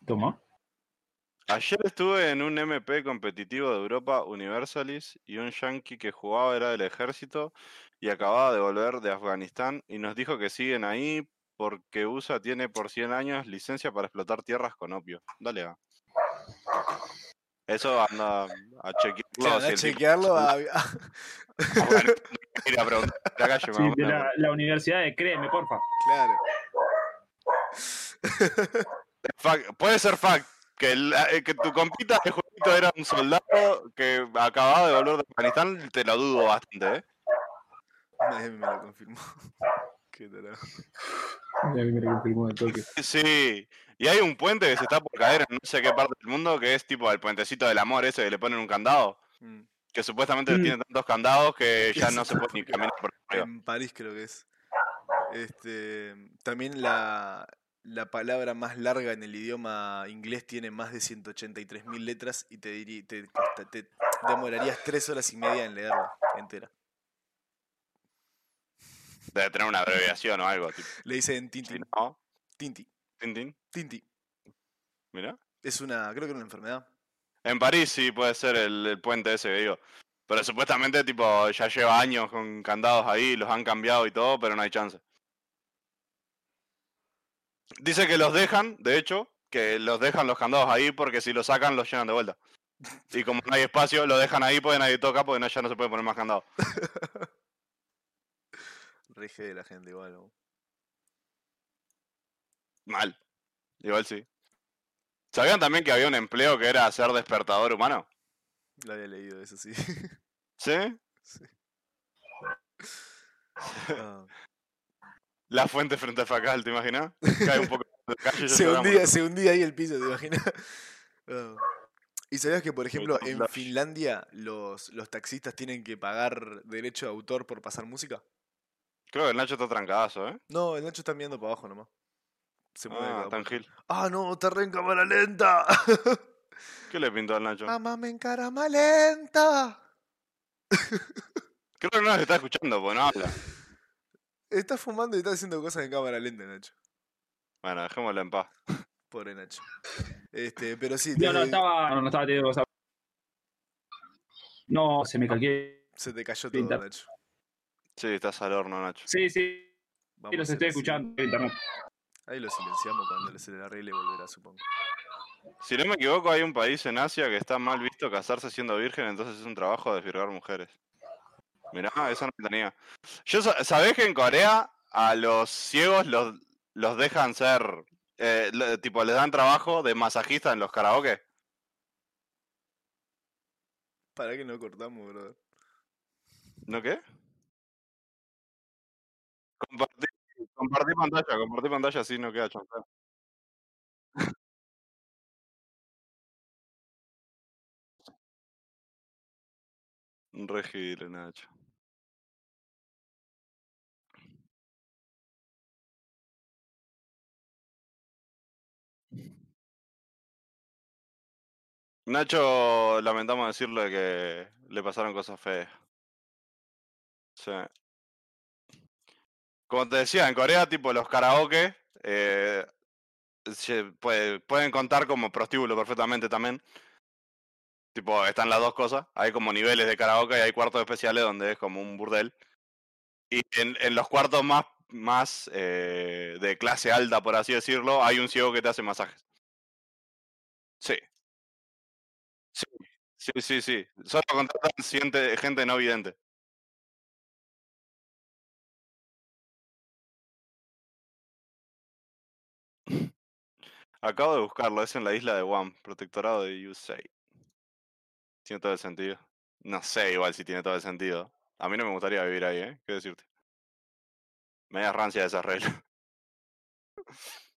Toma. Ayer estuve en un MP competitivo de Europa Universalis y un yankee que jugaba era del ejército y acababa de volver de Afganistán y nos dijo que siguen ahí porque USA tiene por 100 años licencia para explotar tierras con opio. Dale a. Eso anda a chequearlo. Claro, a chequearlo a- La calle, Sí, más o de la, la universidad de Créeme, porfa. claro. Fact- puede ser fact que, el- eh, que tu compita de jueguito era un soldado que acababa de volver de Afganistán, te lo dudo bastante, ¿eh? Nadie me lo confirmó. Qué tarado. Sí, y hay un puente que se está por caer en no sé qué parte del mundo, que es tipo el puentecito del amor ese que le ponen un candado, Mm. Que supuestamente Mm. tiene tantos candados que ya no se puede ni caminar por arriba. En París creo que es. Este, también la, la palabra más larga en el idioma inglés tiene más de 183.000 letras y te, dirí- te, costa- te demorarías tres horas y media en leerla entera. Debe tener una abreviación o algo. Tipo, Le dicen si Tinti. no, Tinti. Tintín. Tinti. Mira. Es una, creo que era una enfermedad. En París sí puede ser el, el puente ese que digo. Pero supuestamente, tipo, ya lleva años con candados ahí, los han cambiado y todo, pero no hay chance. Dice que los dejan, de hecho, que los dejan los candados ahí porque si los sacan los llenan de vuelta. Y como no hay espacio, lo dejan ahí porque nadie toca porque no, ya no se puede poner más candados. Rege de la gente igual. ¿no? Mal. Igual sí. ¿Sabían también que había un empleo que era hacer despertador humano? Lo había leído, eso sí. ¿Sí? Sí. Ah. La fuente frente al facal, ¿te imaginas? Cae un poco de calle y se, hundía, se hundía ahí el piso, ¿te imaginas? Ah. ¿Y sabías que, por ejemplo, en. Finlandia los, los taxistas tienen que pagar derecho de autor por pasar música? Creo que el Nacho está trancadazo, ¿eh? No, el Nacho está mirando para abajo nomás. Se mueve Ah. Ah, no, te re en cámara lenta. ¿Qué le pintó al Nacho? Mamá me en cámara lenta. Creo que no nos está escuchando, porque no habla. Está fumando y está haciendo cosas en cámara lenta, Nacho. Bueno, dejémoslo en paz. Pobre Nacho. Este, pero sí, No, no, estaba. No, no estaba teniendo cosas. No, se me calqué. se te cayó todo. Nacho. Sí, estás al horno, Nacho. Sí, sí, Vamos los a estoy así. escuchando internet. Ahí lo silenciamos cuando se le arregle volverá, supongo. Si no me equivoco, hay un país en Asia que está mal visto casarse siendo virgen, entonces es un trabajo desvirgar mujeres. Mirá, eso no tenía. Yo, sa- ¿Sabés que en Corea a los ciegos los, los dejan ser, eh, tipo, les dan trabajo de masajista en los karaoke? ¿Para qué no cortamos, brother? ¿No qué? Compartir, compartir pantalla, compartir pantalla así no queda. Un regile, Nacho. Nacho, lamentamos decirle que le pasaron cosas feas. Sí. Como te decía, en Corea, tipo los karaoke eh, pueden contar como prostíbulo perfectamente también. Tipo, están las dos cosas. Hay como niveles de karaoke y hay cuartos especiales donde es como un burdel. Y en, los cuartos más, más eh, de clase alta, por así decirlo, hay un ciego que te hace masajes. Sí. Sí, sí, sí, sí. Solo contratan gente no vidente. Acabo de buscarlo, es en la isla de Guam, protectorado de USA. Tiene todo el sentido. No sé igual si tiene todo el sentido. A mí no me gustaría vivir ahí, ¿eh? ¿Qué decirte? Media rancia esa regla.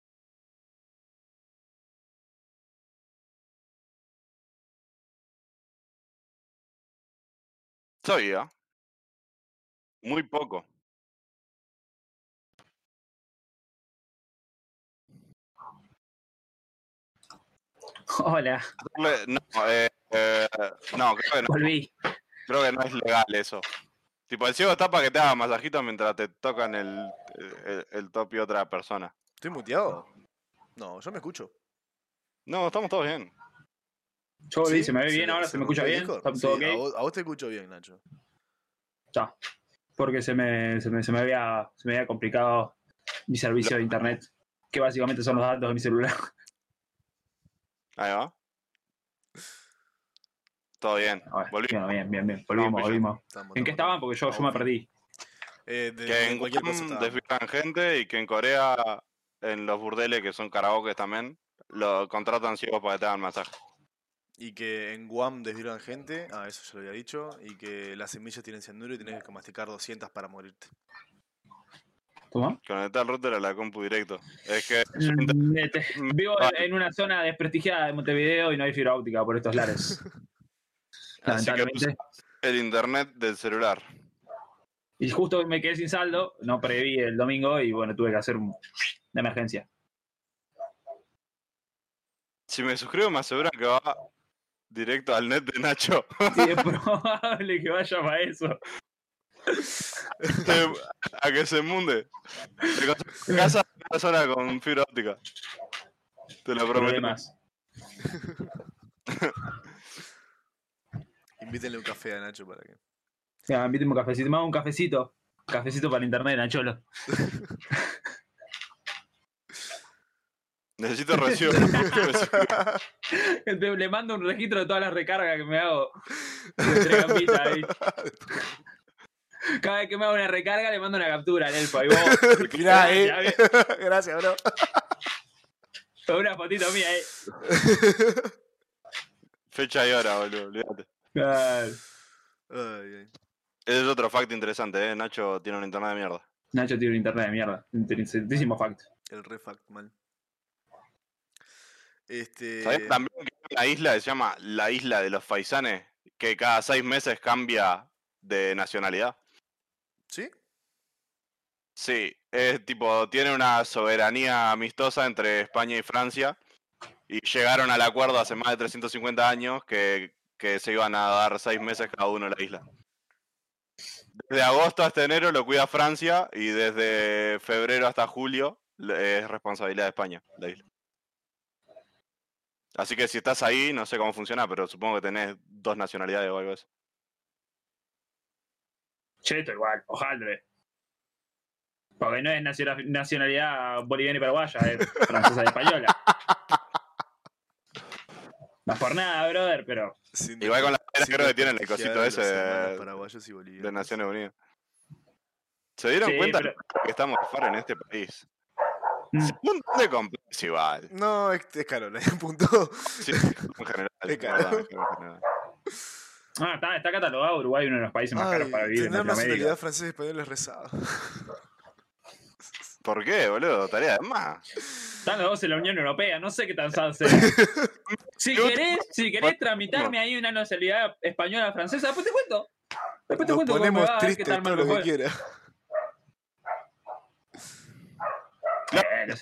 Sabía. Muy poco. Hola, No, eh, eh, no, creo que no. volví. Creo que no es legal eso. Tipo, el ciego está para que te haga masajito mientras te tocan el, el, el top y otra persona. ¿Estoy muteado? No, yo me escucho. No, estamos todos bien. Yo volví, ¿Sí? se me ve bien ahora, se me escucha escucha bien, está Sí, todo a, vos, a vos te escucho bien, Nacho. Ya. Porque se me, se me, se me había, se me había complicado mi servicio de internet, que básicamente son los datos de mi celular. Ahí va. Todo bien. Ver, Volví. Bien, bien, bien, bien. Volvimos, volvimos. Estamos, ¿En qué estaban? Porque yo, yo me perdí. Eh, de, Que en cualquier cosa Guam desfilan gente y que en Corea, en los burdeles que son karaoke también, lo contratan ciegos para que te hagan masaje. Y que en Guam desvieron gente, ah, eso ya lo había dicho, y que las semillas tienen cianuro y tienes que masticar 200 para morirte. ¿Cómo? Conectar el router a la compu directo. Es que Vivo en, en una zona desprestigiada de Montevideo y no hay fibra óptica por estos lares. Así que Lamentablemente. el internet del celular. Y justo me quedé sin saldo, no preví el domingo y bueno, tuve que hacer un- una emergencia. Si me suscribo me aseguran que va directo al net de Nacho. Y es probable que vaya para eso. Se- a que se munde. Casa zona con fibra óptica. Te lo prometo. Problemas. Invítenle un café a Nacho para que. Ya, invíteme un cafecito. Me hago un cafecito. Cafecito para internet, Nacholo. Necesito recibo. Te- Le mando un registro de todas las recargas que me hago. de tres gambitas ahí. Cada vez que me hago una recarga le mando una captura al elfo. Ahí vos. Mirá, eh. Gracias, bro. Con una fotito mía ahí. Fecha y hora, boludo. Olvídate. Claro. Ay, ay. Ese es otro fact interesante, ¿eh? Nacho tiene un internet de mierda. Nacho tiene un internet de mierda. Interesantísimo fact. El refact mal. Este. ¿Sabés también que hay una isla que se llama la isla de los faisanes? Que cada seis meses cambia de nacionalidad. ¿Sí? Sí, es tipo, tiene una soberanía amistosa entre España y Francia. Y llegaron al acuerdo hace más de 350 años que, que se iban a dar seis meses cada uno en la isla. Desde agosto hasta enero lo cuida Francia y desde febrero hasta julio es responsabilidad de España, la isla. Así que si estás ahí, no sé cómo funciona, pero supongo que tenés dos nacionalidades o algo eso. Cheto igual, ojalá. Porque no es naciona- nacionalidad boliviana y paraguaya, es francesa y española. No es por nada, brother, pero. Sin Igual con la bandera creo que tienen el cosito a ese de- paraguayos y bolivianos. de Naciones Unidas. ¿Se dieron Sí, cuenta pero- que estamos fuera en este país? Mm. Es un montón de complejos igual. No, es, es Carola, punto. Sí, en general. Es es caro. en general. Ah, está, está catalogado Uruguay uno de los países más caros para vivir en tener nacionalidad francesa y española es rezado. ¿Por qué, boludo? Tarea de más. Están los dos en la Unión Europea, no sé qué tan sad sea. Si querés, si querés tramitarme ahí una nacionalidad española francesa, después te cuento. Después te Nos cuento cómo ponemos va, a ver qué tristes tal todo lo que quiera. Eh, yo.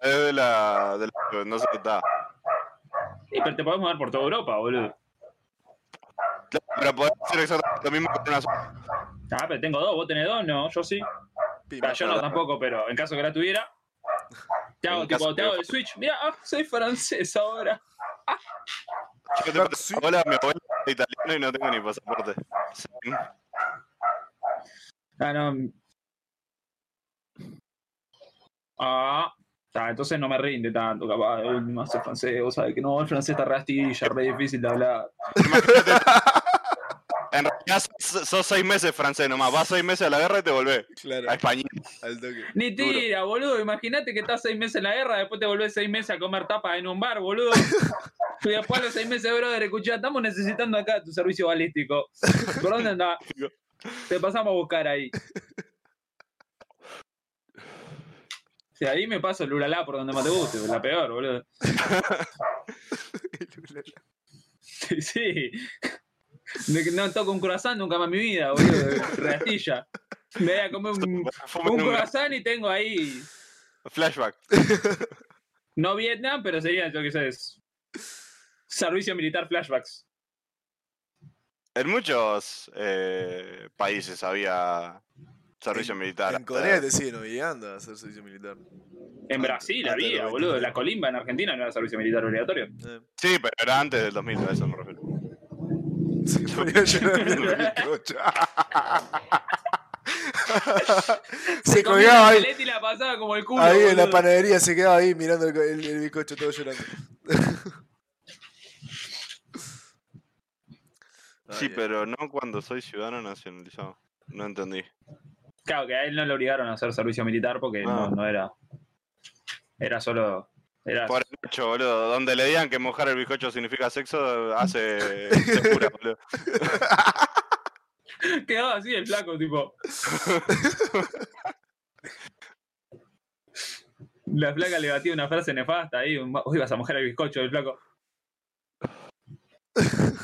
Es de la, de la- No sé, está. Sí, pero te podemos dar por toda Europa, boludo. Claro, Pero podés hacer exactamente lo mismo con una sola. Ah, pero tengo dos, vos tenés dos, no, yo sí. Pima. Ah, yo no tampoco, pero en caso que la tuviera. Te hago, tipo, te hago el switch. Mira, ah, soy francés ahora. Yo te Claro, meto- sí. Hola, mi abuela es italiano y no tengo ni pasaporte. Sí. Ah, no. Ah. Ah, entonces no me rinde tanto, capaz. eh, No sé francés, vos sabés que no, el francés está re astilla, re difícil de hablar. Imagínate. En realidad sos, sos seis meses francés nomás. Vas seis meses a la guerra y te volvés Claro, a España. al toque. Ni Duro. tira, boludo. Imagínate que estás seis meses en la guerra, después te volvés seis meses a comer tapas en un bar, boludo. Y después a los seis meses, brother, escuchá, estamos necesitando acá tu servicio balístico. ¿Por dónde andás? Te pasamos a buscar ahí. Si ahí me paso el Lulala por donde más te guste, la peor, boludo. Sí, sí. No toco un croissant nunca más en mi vida, boludo. Reastilla. Me voy a comer un, un un croissant y tengo ahí. flashback. No Vietnam, pero sería, yo qué sé, es servicio militar flashbacks. En muchos eh, países había servicio En- militar. En Corea te siguen obligando a hacer servicio militar. En Brasil antes había, 93. boludo. La colimba en Argentina no era servicio militar obligatorio. Eh, Sí, pero era antes del 2000, a eso me refiero. Se ponía a llorar en el bizcocho. Se comía colgaba la ahí, y la pasaba como el culo. ahí en la panadería, se quedaba ahí mirando el, el- el bizcocho todo llorando. Sí, pero no cuando soy ciudadano nacionalizado. No entendí. Claro, que a él no le obligaron a hacer servicio militar porque no, Ah. no era. Era solo. Era, Por el hecho, boludo. Donde le digan que mojar el bizcocho significa sexo, hace. se cura, boludo. Quedaba así el flaco, tipo. La flaca le batía una frase nefasta ahí. un- Vos ibas a mojar el bizcocho del flaco.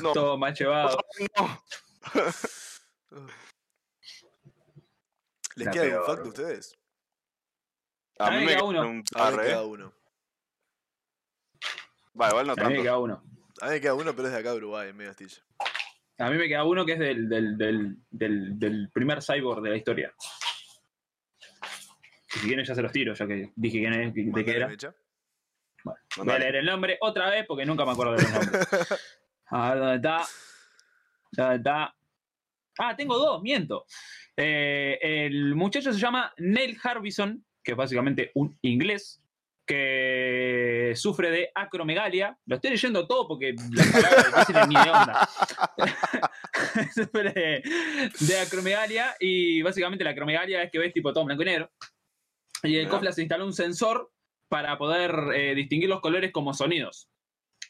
No, Todo mal llevado. no. ¿Les La queda algún peor. fact de ustedes? A mí me cada quedan uno. un A mí cada eh. uno. Va, igual no A mí me queda uno. A mí me queda uno, pero es de acá de Uruguay, en medio astilla. A mí me queda uno que es del, del, del, del, del primer cyborg de la historia. Y si quieren ya se los tiro, ya que dije quién es, de qué Mandale era. mecha. Voy a leer el nombre otra vez porque nunca me acuerdo de los nombres. A ver, ¿dónde está? ¿Dónde está? Ah, tengo dos, miento. Eh, el muchacho se llama Neil Harbison, que es básicamente un inglés, que sufre de acromegalia. Lo estoy leyendo todo porque las palabras difíciles ni de onda. sufre de, de acromegalia y básicamente la acromegalia es que ves tipo todo blanco y negro. Y Mirá. Cofla se instaló un sensor para poder eh, distinguir los colores como sonidos.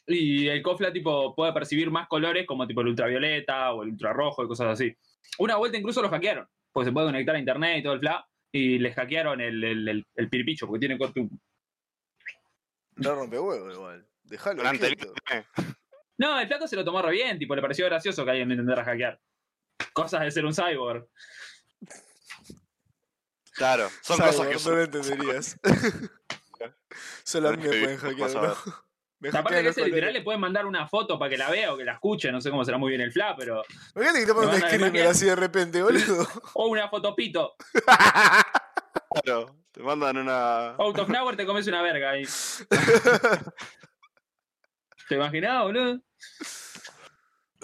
Y el Cofla tipo puede percibir más colores como tipo el ultravioleta o el ultrarrojo y cosas así. Una vuelta incluso lo hackearon, porque se puede conectar a internet y todo el fla, y les hackearon el, el, el, el piripicho, porque tiene corte un- No rompe huevo igual. Dejalo. No, el flaco se lo tomó re bien, tipo, le pareció gracioso que alguien me intentara hackear. Cosas de ser un cyborg. Claro, son Cyborg, cosas que no lo entenderías. Solo a mí me pueden hackear, a bro. Me Aparte que ese literal le pueden mandar una foto para que la vea o que la escuche, no sé cómo será muy bien el fla, pero... Imagínate que te ponen un screamer así de repente, boludo. O una fotopito. Claro, te mandan una. Out of nowhere te comes una verga ahí. ¿Te imaginás, boludo?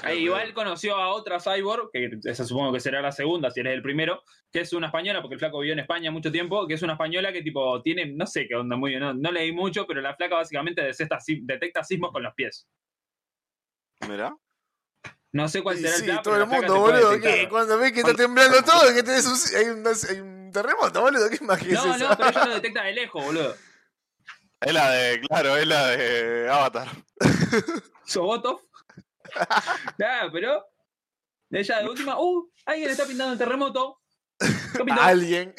Ahí igual conoció a otra cyborg, que esa supongo que será la segunda, si eres el primero, que es una española, porque el flaco vivió en España mucho tiempo, que es una española que tipo tiene, no sé qué onda, muy bien, no, no leí mucho, pero la flaca básicamente detecta, detecta sismos con los pies. Mirá. No sé cuál será el sí, plan, todo pero el mundo, boludo. que cuando ves que está temblando todo, que tenés un, hay, un, hay un terremoto, boludo. ¿Qué más que No, eso? no, pero ella lo detecta de lejos, boludo. Es la de. Claro, es la de Avatar. Sobotov. Nada, pero. Ella de última. ¡Uh! Alguien está pintando el terremoto. Alguien.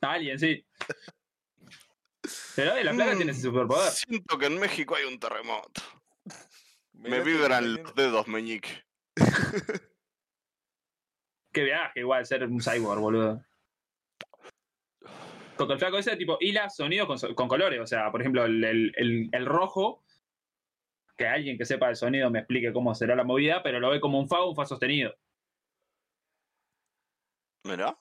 Alguien, sí. Pero la plaga Mm. tiene ese superpoder. Siento que en México hay un terremoto. Me vibran los dedos meñique. Qué viaje, igual, ser un cyborg, boludo. Porque el flaco ese, tipo, hila sonidos con, con colores. O sea, por ejemplo, el, el- el- el rojo. Que alguien que sepa el sonido me explique cómo será la movida, pero lo ve como un fa o un fa sostenido. Mirá.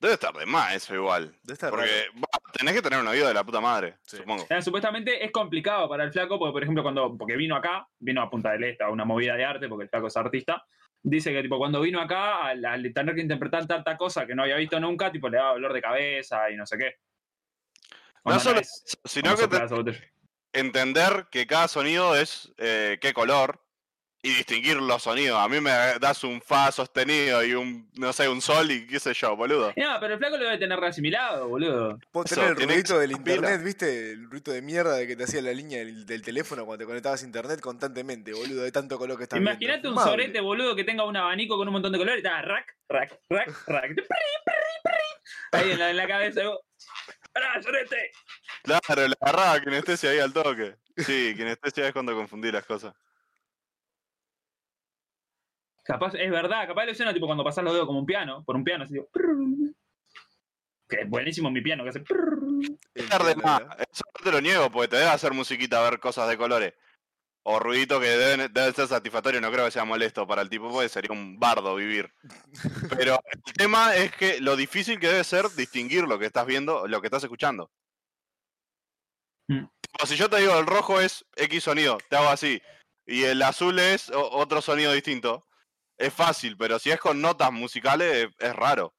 Debe estar de más eso igual. Debe estar Porque va, tenés que tener una vida de la puta madre, Sí. supongo. Eh, supuestamente es complicado para el flaco, porque por ejemplo, cuando, porque vino acá, vino a Punta del Este a una movida de arte, porque el flaco es artista, dice que tipo cuando vino acá, al, al tener que interpretar tanta cosa que no había visto nunca, tipo le daba dolor de cabeza y no sé qué. No solo es eso, sino que te- entender que cada sonido es eh, qué color y distinguir los sonidos. A mí me das un fa sostenido y un, no sé, un sol y qué sé yo, boludo. No, pero el flaco lo debe tener reasimilado, boludo. Vos Eso, tenés el ruidito del internet, ¿viste? El ruido de mierda de que te hacía la línea del, del teléfono cuando te conectabas a internet constantemente, boludo, de tanto color que estás viendo. Imagínate un sorete, boludo, que tenga un abanico con un montón de colores y está rack, rack, rack, rack. Ahí en la, en la cabeza. ¡Pará, sorete! Claro, le agarraba kinestesia ahí al toque. Sí, kinestesia es cuando confundí las cosas. Capaz, es verdad, capaz lo suena tipo cuando pasas los dedos como un piano, por un piano, así tipo. Que es buenísimo mi piano, que hace. El Tarde más. Eso no te lo niego, porque te debe hacer musiquita ver cosas de colores. O ruidito que deben, deben ser satisfactorios, no creo que sea molesto para el tipo, porque sería un bardo vivir. Pero el tema es que lo difícil que debe ser distinguir lo que estás viendo, lo que estás escuchando. Mm. Tipo, si yo te digo el rojo es X sonido, te hago así, y el azul es o- otro sonido distinto, es fácil, pero si es con notas musicales, es raro.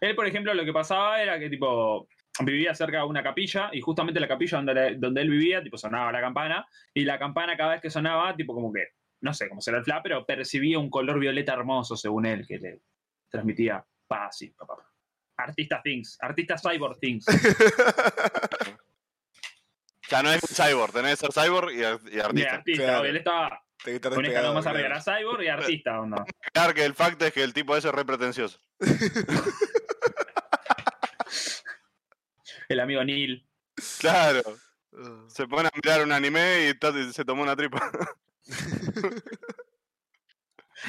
Él, por ejemplo, lo que pasaba era que tipo vivía cerca de una capilla y justamente la capilla donde, le- donde él vivía, tipo sonaba la campana y la campana cada vez que sonaba, tipo como que, no sé cómo será el fla, pero percibía un color violeta hermoso según él, que le transmitía paz y papá. Artista Things, artista Cyborg Things. Ya no es cyborg, tenés que ser cyborg y, y artista. artista, Claro. obvio, él estaba Tenés que estar un escalón despegado, más arriba, era Cyborg y artista, onda. Claro que el fact es que el tipo ese es re pretencioso. El amigo Neil. Claro. Uh, Se pone a mirar un anime y se tomó una tripa.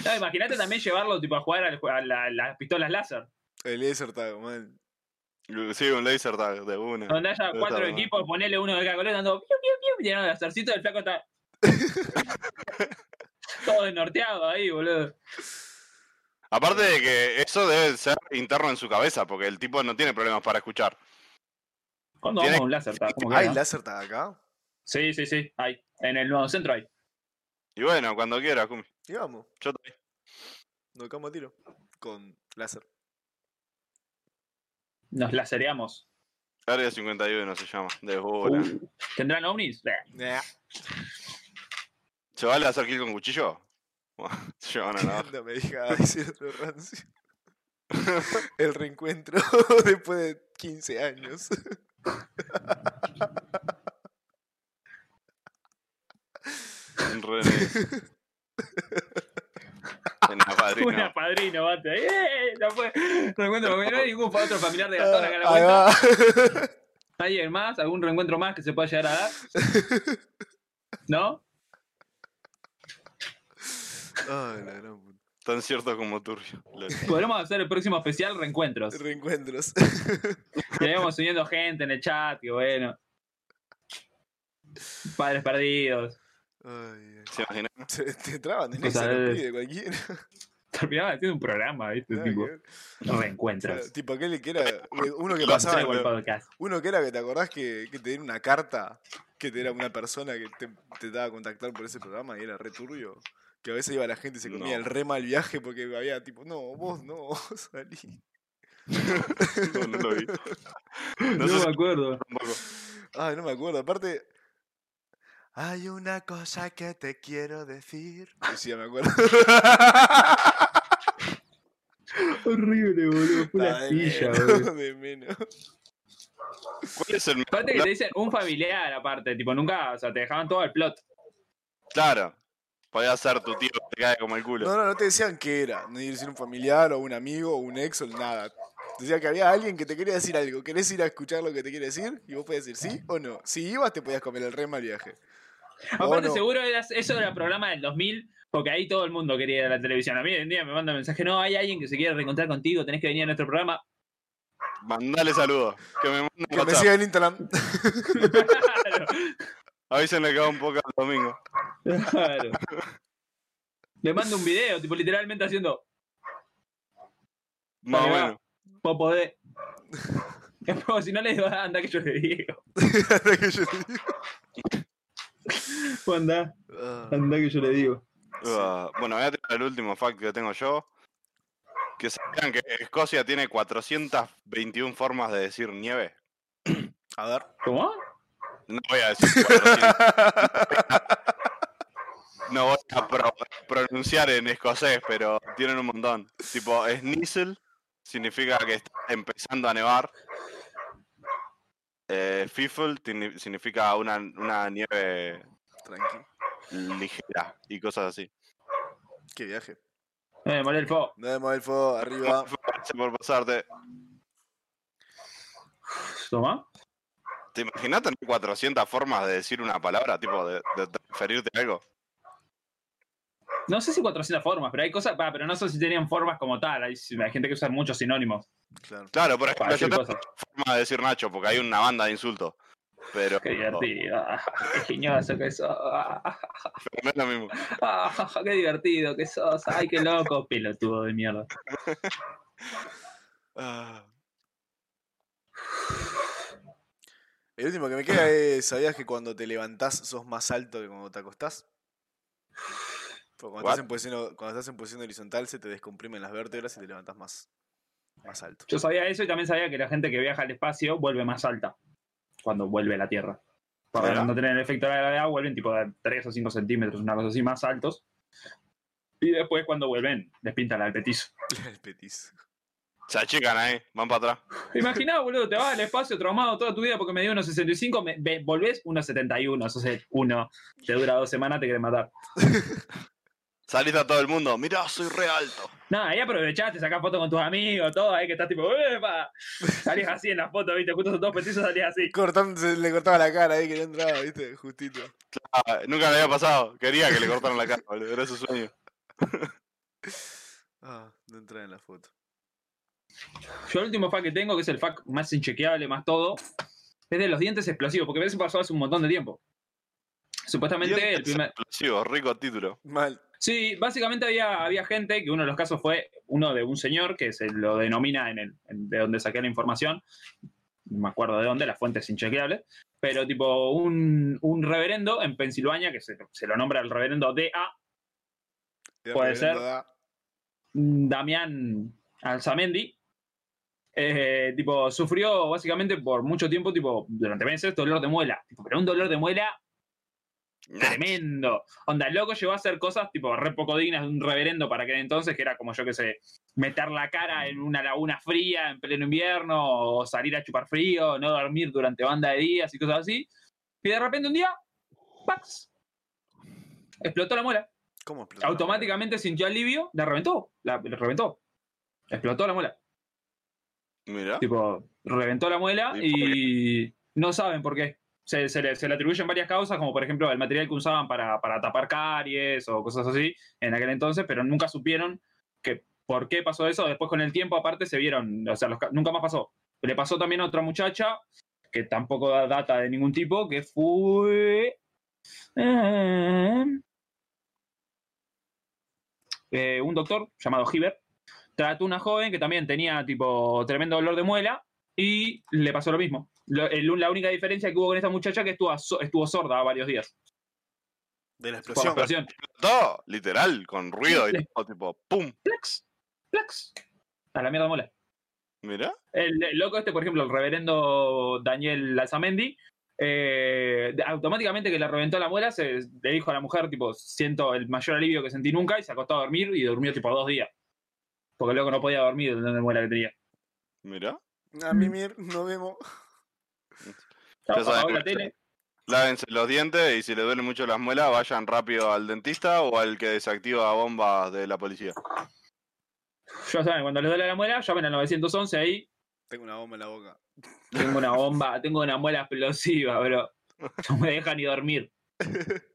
No, imagínate también llevarlo tipo a jugar al- a la- las pistolas láser. El laser tag, man. Sí, un laser tag de una. Donde haya cuatro equipos, ponerle uno de cada color dando piu, piu, de lacercito, el flaco está Todo desnorteado ahí, boludo. Aparte de que eso debe ser interno en su cabeza, porque el tipo no tiene problemas para escuchar. ¿Cuándo Tiene- vamos a un láser? tag? ¿Cómo que ¿Hay no? láser tag acá? Sí, sí, sí, hay. En el nuevo centro hay. Y bueno, cuando quiera, Kumi. Y vamos, Yo estoy. nos a tiro. Con láser. Nos lasereamos. Área 51 se llama, de bola. Uh, ¿Tendrán ovnis? Nah, ¿Se vale hacer kill con cuchillo? Llevan a navaja. no me digas decir otro rancio. El reencuentro después de 15 años. Un René. En la padrino. Una padrino, bate. ¡Eh! No fue. Reencuentro, porque no hay ningún otro familiar de Gastón acá en la Ahí vuelta. va. ¿Alguien más? ¿Algún reencuentro más que se pueda llegar a dar? ¿No? Ay, la gran puta. Tan cierto como turbio. Podremos hacer el próximo especial reencuentros. Reencuentros. Tenemos uniendo gente en el chat, que bueno. Padres perdidos. Ay, ay. ¿Se imaginan? Te, te traban lo de- pide cualquiera. Terminaba haciendo un programa, ¿viste? Tipo, que reencuentros. Tipo aquel que era uno que pasaba. Uno que era que te acordás que, que te dieron una carta, que te era una persona que te, te daba a contactar por ese programa y era re turbio. Que a veces iba la gente y se comía No. el re mal viaje porque había tipo, no, vos no, salí. No, no lo vi. No, No sé si me acuerdo. tampoco. Ay, no me acuerdo. Aparte, hay una cosa que te quiero decir. Sí, ya me acuerdo. Horrible, boludo. Fue una silla, boludo. de menos. ¿Cuál es el mejor Aparte que te dicen un familiar, aparte, tipo, nunca, o sea, te dejaban todo el plot. Claro. Podía ser tu tío que te cae como el culo. No, no, no te decían qué era. No decir un familiar o un amigo o un ex o nada. Decía que había alguien que te quería decir algo. ¿Querés ir a escuchar lo que te quiere decir? Y vos podías decir sí o no. Si ibas, te podías comer el re mal viaje. Aparte, no. seguro era, eso era programa del 2000, porque ahí todo el mundo quería ir a la televisión. A mí hoy en día me manda mensaje, no, hay alguien que se quiere reencontrar contigo, tenés que venir a nuestro programa. Mandale saludos. Que me Que me siga en Instagram. Claro, Avísenle que va un poco el domingo. claro. Le mando un video, tipo, literalmente haciendo, Más o menos. vos podés. Después, si no le digo, "Ah, anda que yo le digo. Hasta que yo te digo. Vos Anda, Ah, anda que yo le digo. Ah, bueno, voy a tirar el último fact que tengo yo. Que sabían que Escocia tiene 421 formas de decir nieve. A ver. ¿Cómo? No voy a decir 400. No voy a pro- pronunciar en escocés, pero tienen un montón. Tipo, snizzle significa que está empezando a nevar. Eh, significa una, una nieve Tranqui. ligera y cosas así. Qué viaje. Eh, vemos el fuego arriba. Gracias por pasarte. Toma. ¿Te imaginas tener 400 formas de decir una palabra? Tipo, de, de referirte a algo. No sé si 400 formas, pero hay cosas, pero no sé si tenían formas como tal. Hay, hay gente que usa muchos sinónimos Claro. Claro, por ejemplo, yo tengo forma de decir Nacho, porque hay una banda de insultos. Pero, Qué divertido. ah, Qué genioso que sos. ah, pero no es lo mismo. ah, Qué divertido que sos. Ay, qué loco. Pelotudo de mierda. El último que me queda es, ¿sabías que cuando te levantás sos más alto que cuando te acostás? Porque Cuando What? estás, en posición, cuando estás en posición horizontal se te descomprimen las vértebras y te levantás más, más alto. Yo sabía eso y también sabía que la gente que viaja al espacio vuelve más alta cuando vuelve a la Tierra. Para no tener el efecto de la gravedad, vuelven tipo de 3 o 5 centímetros, una cosa así, más altos. Y después cuando vuelven, les pintan al petizo. El petis. Se achican ahí, van para atrás. Imaginá, boludo, te vas al espacio traumado toda tu vida porque me dio unos 65, me, ve- volvés unos 71, sos el uno, te dura dos semanas, te querés matar. Salís a todo el mundo, mirá, soy re alto. No, ahí aprovechás, te sacás fotos con tus amigos, todo, ahí que estás tipo, ¡epa! Salís así en la foto, viste, justo esos dos petizos salís así. Cortando, se le cortaba la cara ahí que no entraba, viste, justito. Ah, nunca le había pasado. Quería que le cortaran la cara, boludo. Era su sueño. Ah, no entraba en la foto. Yo el último fact que tengo, que es el fact más inchequeable, más todo, es de los dientes explosivos, porque eso pasó hace un montón de tiempo. Supuestamente el Dientes primer... explosivos, rico título. Mal. Sí, básicamente había, había gente, que uno de los casos fue uno de un señor, que se lo denomina en el, en- de donde saqué la información, no me acuerdo de dónde, las fuentes inchequeables, pero tipo un, un reverendo en Pensilvania, que se, se lo nombra el reverendo D.A. Puede ser. Damián Alzamendi, eh, tipo, sufrió básicamente por mucho tiempo, tipo, durante meses, dolor de muela. Tipo, pero un dolor de muela tremendo. Onda, el loco llegó a hacer cosas tipo re poco dignas de un reverendo para aquel entonces, que era como yo que sé, meter la cara en una laguna fría en pleno invierno, o salir a chupar frío, no dormir durante banda de días y cosas así. Y de repente un día, ¡pax! Explotó la muela. ¿Cómo explotó? Automáticamente sintió alivio, la reventó. La, la reventó. Explotó la muela. Mira. Tipo, reventó la muela ¿Y no saben por qué. Se, se le, se le atribuyen varias causas, como por ejemplo el material que usaban para, para tapar caries o cosas así en aquel entonces, pero nunca supieron que por qué pasó eso. Después con el tiempo aparte se vieron, o sea, los nunca más pasó. Le pasó también a otra muchacha, que tampoco da data de ningún tipo, que fue... eh, un doctor llamado Hibbert trató una joven que también tenía tipo tremendo dolor de muela y le pasó lo mismo. Lo- el- la única diferencia que hubo con esta muchacha es que estuvo, estuvo sorda varios días. De la Por la explosión. explosión. Todo, literal, con ruido y todo, tipo, ¡pum! Plex, plex. A la mierda muela. Mira. El, el loco este, por ejemplo, el reverendo Daniel Alzamendi, eh, automáticamente que le reventó la muela, se le dijo a la mujer, tipo, siento el mayor alivio que sentí nunca, y se acostó a dormir y durmió tipo dos días. Porque loco no podía dormir de la muela que tenía. Mira. A mimir, nos vemos. Ya saben, la tele. Lávense los dientes y si les duelen mucho las muelas, vayan rápido al dentista o al que desactiva bombas de la policía. Ya saben, cuando les duele la muela, llamen al 911 ahí. Tengo una bomba en la boca. Tengo una bomba, tengo una muela explosiva, bro. No me deja ni dormir.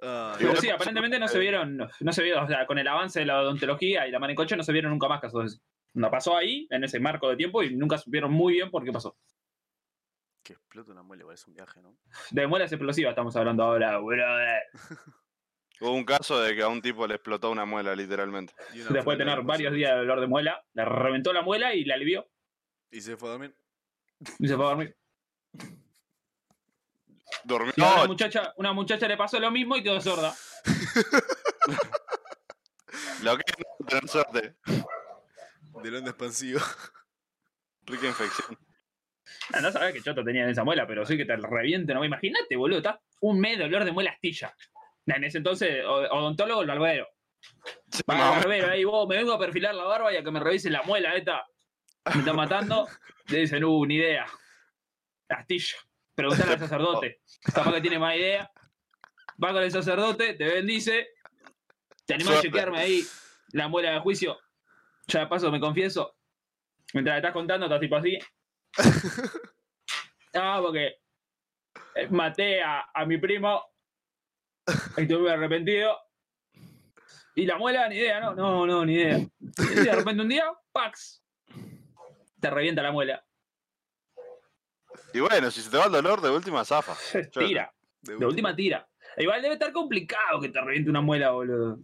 Ay, Pero sí, aparentemente no se vieron, no, no se vieron, o sea, con el avance de la odontología y la manicoche no se vieron nunca más casos. No pasó ahí, en ese marco de tiempo, y nunca supieron muy bien por qué pasó. que explota una muela, es un viaje, ¿no? De muelas explosivas estamos hablando ahora, brother. Hubo un caso de que a un tipo le explotó una muela, literalmente. Después de tener varios días de dolor de muela, le reventó la muela y la alivió Y se fue a dormir. y se fue a dormir. Dormió. A una muchacha, una muchacha le pasó lo mismo y quedó sorda. Lo que es no tener suerte. Del onda expansivo. Rica infección. Ah, No sabés qué choto tenía en esa muela, pero sí que te reviente, no Imagínate, boludo, estás un mes de dolor de muela astilla. En ese entonces, odontólogo, el barbero. Sí, Va barbero ahí, vos, me vengo a perfilar la barba y a que me revise la muela esta. Me está matando. Le dicen, uh, ni idea. Astilla. Preguntale al sacerdote. Capaz que tiene más idea. Va con el sacerdote, te bendice. Te animás a chequearme ahí la muela de juicio. Ya de paso me confieso. Mientras estás contando, estás tipo así. Ah, porque eh, maté a, a mi primo. Y muy arrepentido. Y la muela, ni idea, ¿no? No, no, ni idea. Y de repente un día, ¡pax! Te revienta la muela. Y bueno, si se te va el dolor, de última zafa. Tira. De De última tira. Igual debe estar complicado que te reviente una muela, boludo.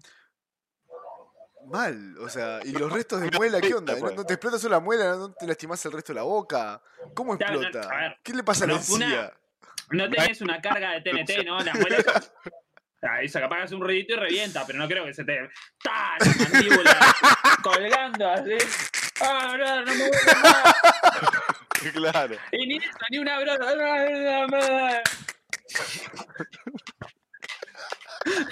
Mal, o sea, ¿y los restos de muela qué onda? ¿No, pues. no te explota solo la muela? ¿No te lastimás el resto de la boca? ¿Cómo explota? a ver, ¿Qué le pasa a la una- encía? No tenés una carga de TNT, ¿no? Las muelas. Ahí se hace un ruidito y revienta, pero no creo que se te. ¡Ta! La mandíbula colgando así. ¡Ah, no, no me vuelvo más! claro. Y ni eso, ni una broma.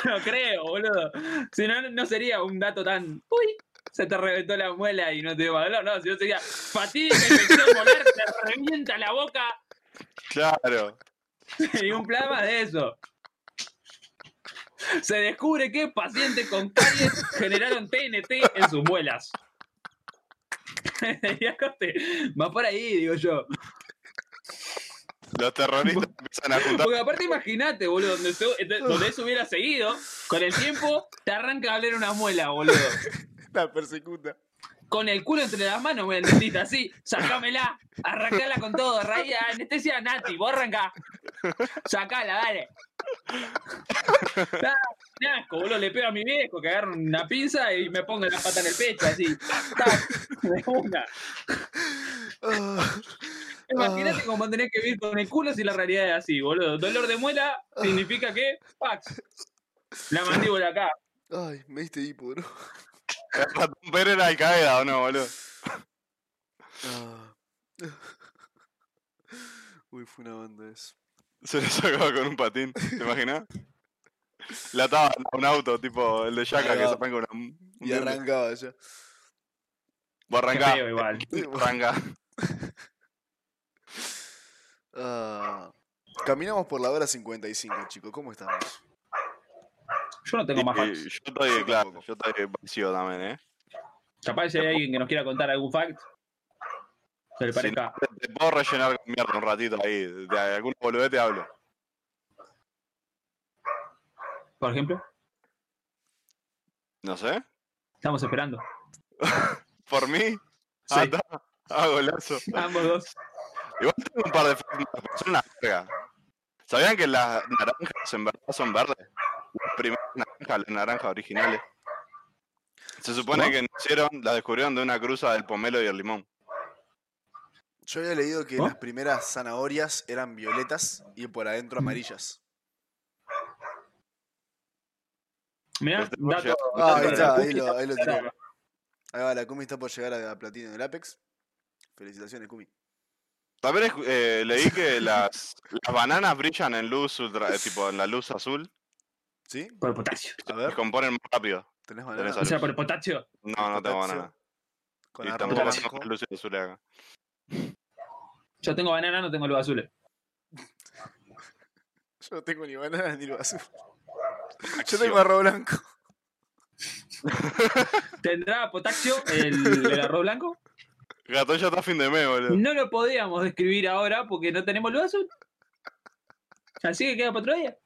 No creo, boludo. Si no, no sería un dato tan. Uy, se te reventó la muela y no te dio valor. No, si no sería fatídica infección molar, te revienta la boca Claro. y un plasma de eso. Se descubre que pacientes con caries generaron TNT en sus muelas. Va por ahí, digo yo. Los terroristas empiezan a juntar. Porque aparte imagínate, boludo, donde, eso- donde eso hubiera seguido, con el tiempo te arranca a doler una muela, boludo. La persecuta. con el culo entre las manos, me entendiste así, sacámela, arrancala con todo, raíz, anestesia Nati, vos arrancá. Sacala, dale. Asco, boludo, le pego a mi viejo que agarro una pinza y me pongo la pata en el pecho, así. tac, de una. Imagínate cómo tenés que vivir con el culo si la realidad es así, boludo. Dolor de muela significa que, pax, la mandíbula acá. ay, me diste hipo, bro. ¿El ratón Pérez era Al Qaeda o no, boludo? Ah. Uy, fue una banda eso. Se lo sacaba con un patín, ¿te imaginas? La ataba a un auto, tipo el de Yaka, que se arranca una. un Y arrancaba. Vos feo igual. Arranca. Ah, caminamos por la hora 55, chicos. ¿Cómo estamos? Yo no tengo más facts. Yo estoy, claro, yo estoy vacío también, ¿eh? Capaz si hay alguien que nos quiera contar algún fact, que le Si parezca. no, te puedo rellenar con mierda un ratito ahí. De algún boludez te hablo. Por ejemplo, No sé. estamos esperando. ¿Por mí? Sí. Ah. Ah, golazo. Ambos dos. Igual tengo un par de son una verga. ¿Sabían que las naranjas en verdad son verdes? Las primeras naranjas, las naranjas originales. Se supone ¿Cómo? que nacieron, las descubrieron de una cruza del pomelo y el limón. Yo había leído que ¿Oh? las primeras zanahorias eran violetas y por adentro amarillas. Mirá, dato. Ah, ahí está, ahí lo, ahí lo tiré. Ahí va, la Kumi está por llegar a, a platino del Apex. Felicitaciones, Kumi. También eh, leí que las, las bananas brillan en luz ultra, eh, tipo en la luz azul ¿Sí? Por el potasio. A ver, componen más rápido. ¿tenés tenés banana? O sea, por el potasio. No, no tengo banana. Con Y tampoco tengo blanco. luces azules acá. Yo tengo banana, no tengo luz azul. Yo no tengo ni banana ni lo azul. Yo tengo arroz blanco. ¿Tendrá potasio el, el arroz blanco? Gato ya está a fin de mes, boludo. No lo podíamos describir ahora porque no tenemos luz azul. Así que queda para otro día.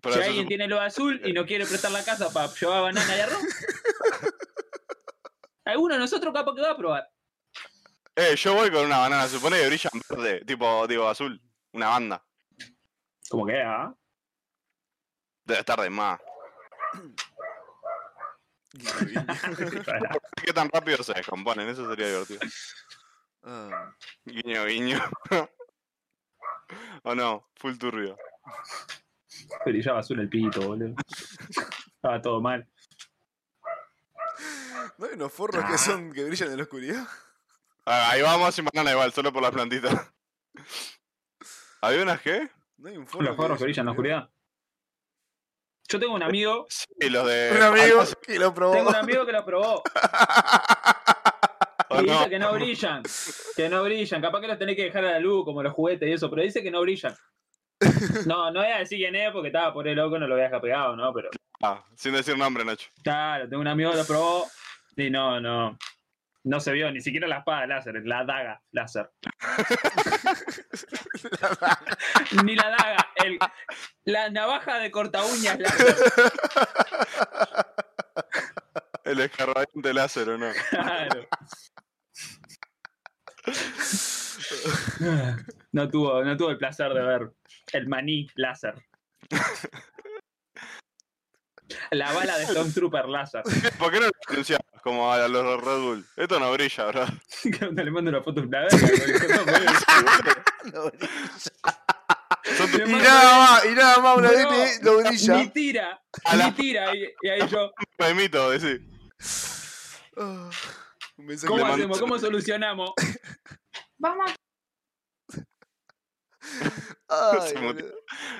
Pero si alguien tiene luz azul y no quiere prestar la casa para llevar banana y arroz, alguno de nosotros capaz que va a probar. Eh, yo voy con una banana, supone que brillan verde, tipo, digo, azul. Una banda. Como que, ¿ah? Debe estar de más. Guiño, guiño. ¿Qué tan rápido se descomponen? Eso sería divertido. Ah, Guiño, guiño. o no, full turbio. Brillaba azul el pito, boludo. Estaba todo mal. ¿No hay unos forros que son que brillan en la oscuridad? Ah, ahí vamos sin banana igual, solo por las plantitas. ¿Había unas qué? ¿No hay un forro Los forros que brillan en la oscuridad. Yo tengo un amigo, Sí, los de. Un amigo que lo probó. tengo un amigo que lo probó ¿o y no? dice que no brillan. Que no brillan. Capaz que los tenés que dejar a la luz, como los juguetes y eso, pero dice que no brillan. No, no voy a decir quién es porque estaba por el loco, no lo voy a dejar pegado, ¿no? Pero Ah, sin decir nombre, Nacho. claro, tengo un amigo que lo probó y no, no. No se vio ni siquiera la espada láser, la daga láser. ni la daga, el, la navaja de corta uñas láser. El escarbadiente láser, ¿o no? Claro. No tuvo, no tuvo el placer de ver el maní láser. La bala de Stormtrooper láser. ¿Por qué no lo anunciabas como a los Red Bull? Esto no brilla, bro. Le mando una foto una verga. ¿no? No, Le y nada más, y nada más una vez lo brilla. Ni tira, A la- ni tira. Y, y ahí yo, un memito, decís. Ah, ¿cómo hacemos? ¿Cómo solucionamos? Vamos. Ay.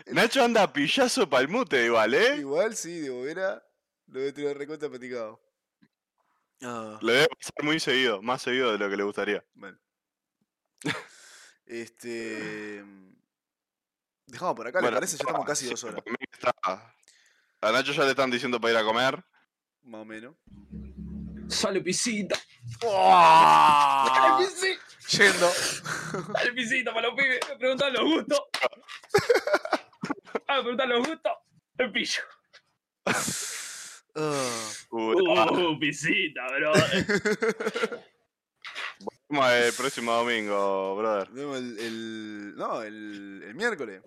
Nacho anda a pillazo pa'l mute igual, ¿eh? Igual sí, de bobera lo de tener recontra platicado. Ah, Le debe pasar muy seguido, más seguido de lo que le gustaría. bueno. Este. Dejamos por acá, ¿le Bueno, parece? Ya estamos casi dos horas. A Nacho ya le están diciendo para ir a comer. Más o menos. Sale pisita. ¡Ah! Sale pisita. Yendo. Sale pisita para los pibes. Me preguntan los gustos. Ah, me preguntan los gustos. El pillo. Ah. Uy, Uh, pisita, bro. vemos el próximo domingo, brother. El, el- no, el, el miércoles.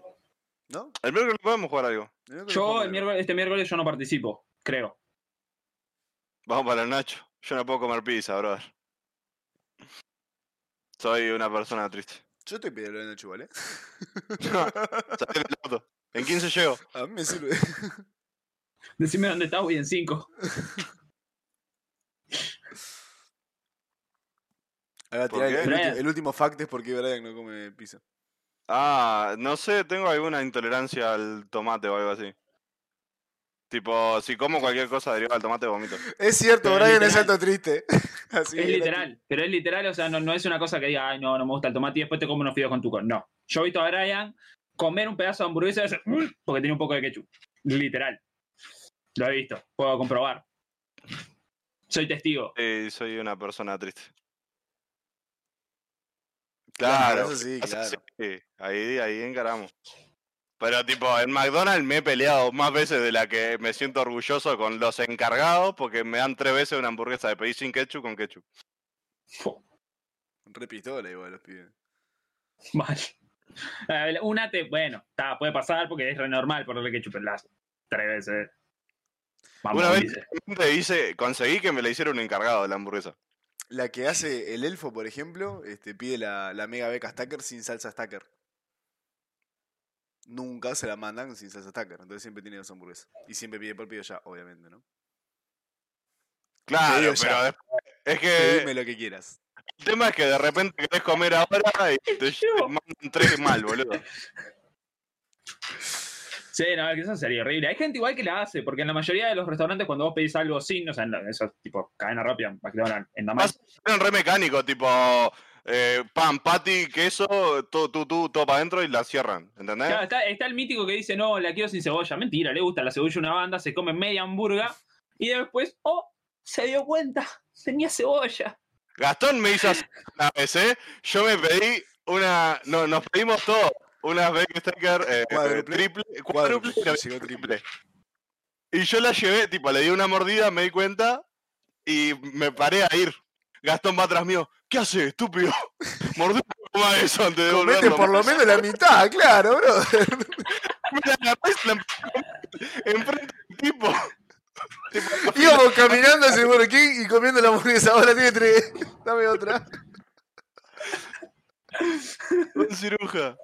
¿No? El miércoles podemos jugar algo. El miércoles Yo jugamos el miércoles, este miércoles yo no participo, creo. Vamos para el Nacho. Yo no puedo comer pizza, brother. Soy una persona triste. Yo estoy pidiendo en el chuval, ¿eh? Salí del auto. En 15 llego. A mí me sirve. Decime dónde estás, voy en 5. Ahora ¿Por tirar el, qué? el ulti- Brian. el último fact es porque Brian no come pizza. Ah, no sé, tengo alguna intolerancia al tomate o algo así. Tipo, si como cualquier cosa derivada del tomate, vomito. Es cierto, Pero Brian es alto triste. Así Es literal, pero es literal, o sea, no, no es una cosa que diga, ay, no, no me gusta el tomate y después te como unos fideos con tu con. No. Yo he visto a Brian comer un pedazo de hamburguesa y hacer, "Mm", porque tiene un poco de ketchup. Literal. Lo he visto, puedo comprobar. Soy testigo. Sí, soy una persona triste. Claro, Claro, eso sí, claro. sí, ahí, ahí encaramos. Pero tipo, en McDonald's me he peleado más veces de la que me siento orgulloso con los encargados porque me dan tres veces una hamburguesa de pedir sin ketchup con ketchup. Fu, Re pistola igual los pibes. Mal. Eh, Una te, bueno, está, puede pasar porque es re normal ponerle ketchup en las tres veces. Vamos, Una vez dice. le hice, conseguí que me la hiciera un encargado de la hamburguesa. La que hace el elfo, por ejemplo, este, pide la, la mega beca stacker sin salsa stacker. Nunca se la mandan sin salsa stacker. Entonces siempre tiene dos hamburguesas. Y siempre pide por pedido ya, obviamente, ¿no? Claro, pero ya. después, es que lo que quieras. el tema es que de repente querés comer ahora y te, te mandan tres mal, boludo. Sí, no, que eso sería horrible. Hay gente igual que la hace, porque en la mayoría de los restaurantes cuando vos pedís algo sin, o sea, en esos tipo cadena rápida, McDonald's, en Damasco, Eran re mecánico, tipo eh, pan, patty, queso, todo, tú, tú, todo para adentro y la cierran, ¿entendés? Claro, está, está el mítico que dice, no, la quiero sin cebolla. Mentira, le gusta la cebolla a una banda, se come media hamburga y después, oh, se dio cuenta, tenía cebolla. Gastón me hizo una vez, ¿eh? Yo me pedí una. No, nos pedimos todo. Una Beck Stacker eh, Cuádruple. triple, Cuádruple, triple. Y yo la llevé, tipo, le di una mordida, me di cuenta y me paré a ir. Gastón va atrás mío. ¿Qué haces, estúpido? Mordí un poco más eso antes de devolverlo. por lo menos la mitad, claro, bro. Me la enfrente del tipo. Íbamos caminando Burger King y comiendo la hamburguesa. Ahora tiene tres. Dame otra. Un ciruja.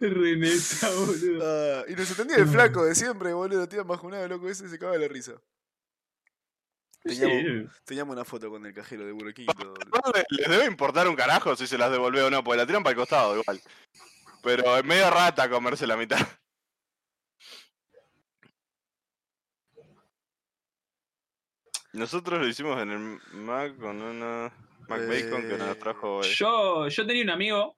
Reneta, boludo. Ah, y nos atendía el flaco de siempre, boludo. Tía majunado, loco ese, se cagaba la risa. Teníamos, Sí. teníamos una foto con el cajero de le- les debe importar un carajo si se las devolvé o no, porque la tiran para el costado igual. Pero es medio rata comerse la mitad. Nosotros lo hicimos en el Mac con una Mac Bacon que nos Eh, trajo. Yo, yo tenía un amigo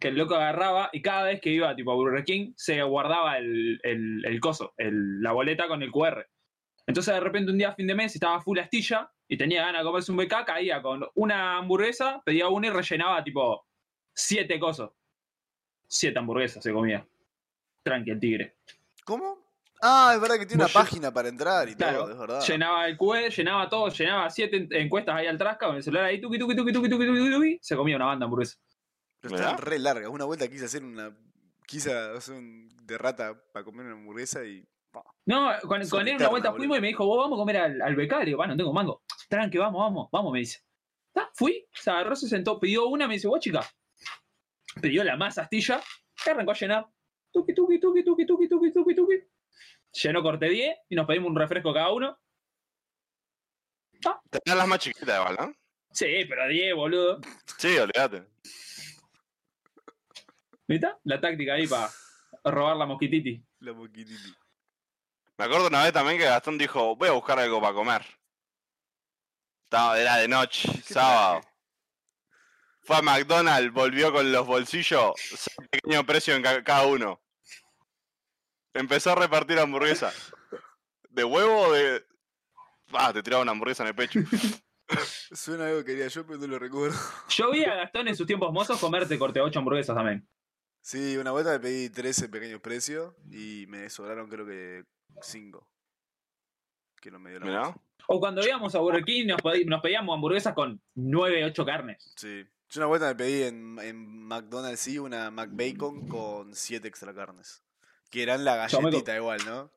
que el loco agarraba y cada vez que iba tipo a Burger King se guardaba el, el, el coso, el- la boleta con el QR. Entonces de repente un día a fin de mes estaba full astilla y tenía ganas de comerse un BK, caía con una hamburguesa, pedía una y rellenaba tipo siete cosos. Siete hamburguesas se comía. Tranqui, el tigre. ¿Cómo? Ah, es verdad que tiene una página para entrar y Claro, todo, es verdad. Llenaba el QR, llenaba todo, llenaba siete en- encuestas ahí al trasca con el celular ahí, tuki, tuki, tuki, tuki, tuki, tuki, tuki, se comía una banda de hamburguesa. Pero están re largas. Una vuelta quise hacer una. Quise hacer un de rata para comer una hamburguesa y. No, con, con él una vuelta boludo. fuimos y me dijo, vos vamos a comer al, al becario. "Va, no tengo mango. Tranqui, vamos, vamos, vamos, me dice. Ah, fui, se agarró, se sentó, pidió una, me dice, vos chica. Pidió la más astilla, y arrancó a llenar. Tuki, tuki, tuki, tuki, tuki, tuki, tuki, tuki. Llenó corte 10 y nos pedimos un refresco cada uno. Tenías las más chiquitas igual, ¿no? Sí, pero 10, boludo. Sí, olvídate. ¿Viste? La táctica ahí para robar la mosquititi. La moquititi. Me acuerdo una vez también que Gastón dijo, voy a buscar algo para comer. Estaba, era de noche, ¿Qué sábado. traje? Fue a McDonald's, volvió con los bolsillos, un pequeño precio en ca- cada uno. Empezó a repartir hamburguesa. ¿De huevo o de.? Ah, te tiraba una hamburguesa en el pecho. Suena algo que quería yo, pero no lo recuerdo. Yo vi a Gastón en sus tiempos mozos comerte corte 8 hamburguesas también. Sí, una vuelta le pedí 13 pequeños precios y me sobraron creo que 5. Que no me dio la Mirá. O cuando íbamos a Burger King nos, pedíamos hamburguesas con 9, 8 carnes. Sí. Yo una vuelta me pedí en, en McDonald's sí una McBacon con siete extra carnes. Que eran la me galletita igual, ¿no?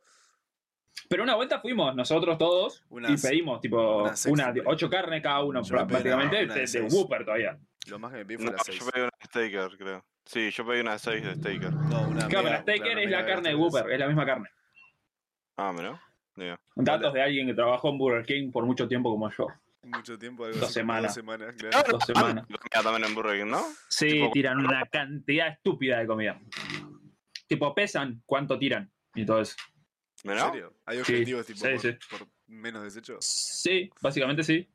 Pero una vuelta fuimos nosotros todos y pedimos tipo unas una, ocho carnes cada uno, prácticamente de de, seis. Whopper todavía. Lo más que me pedí fue No, la yo 6. pedí una de Staker, creo. Sí, yo pedí una de 6 de Staker. No, una Claro, la Staker claro, es la carne de tres. Whopper, es la misma carne. Ah. Digo. Datos de alguien que trabajó en Burger King por mucho tiempo como yo. Mucho tiempo, algo Dos semanas. Dos semanas, claro. Dos semanas. Comida también en Burger King, ¿no? Sí, Tipo- tiran una cantidad estúpida de comida. Tipo, pesan cuánto tiran y todo eso. ¿En serio? ¿Hay Sí, objetivos tipo sí, por, sí. por menos desechos? Sí, básicamente sí.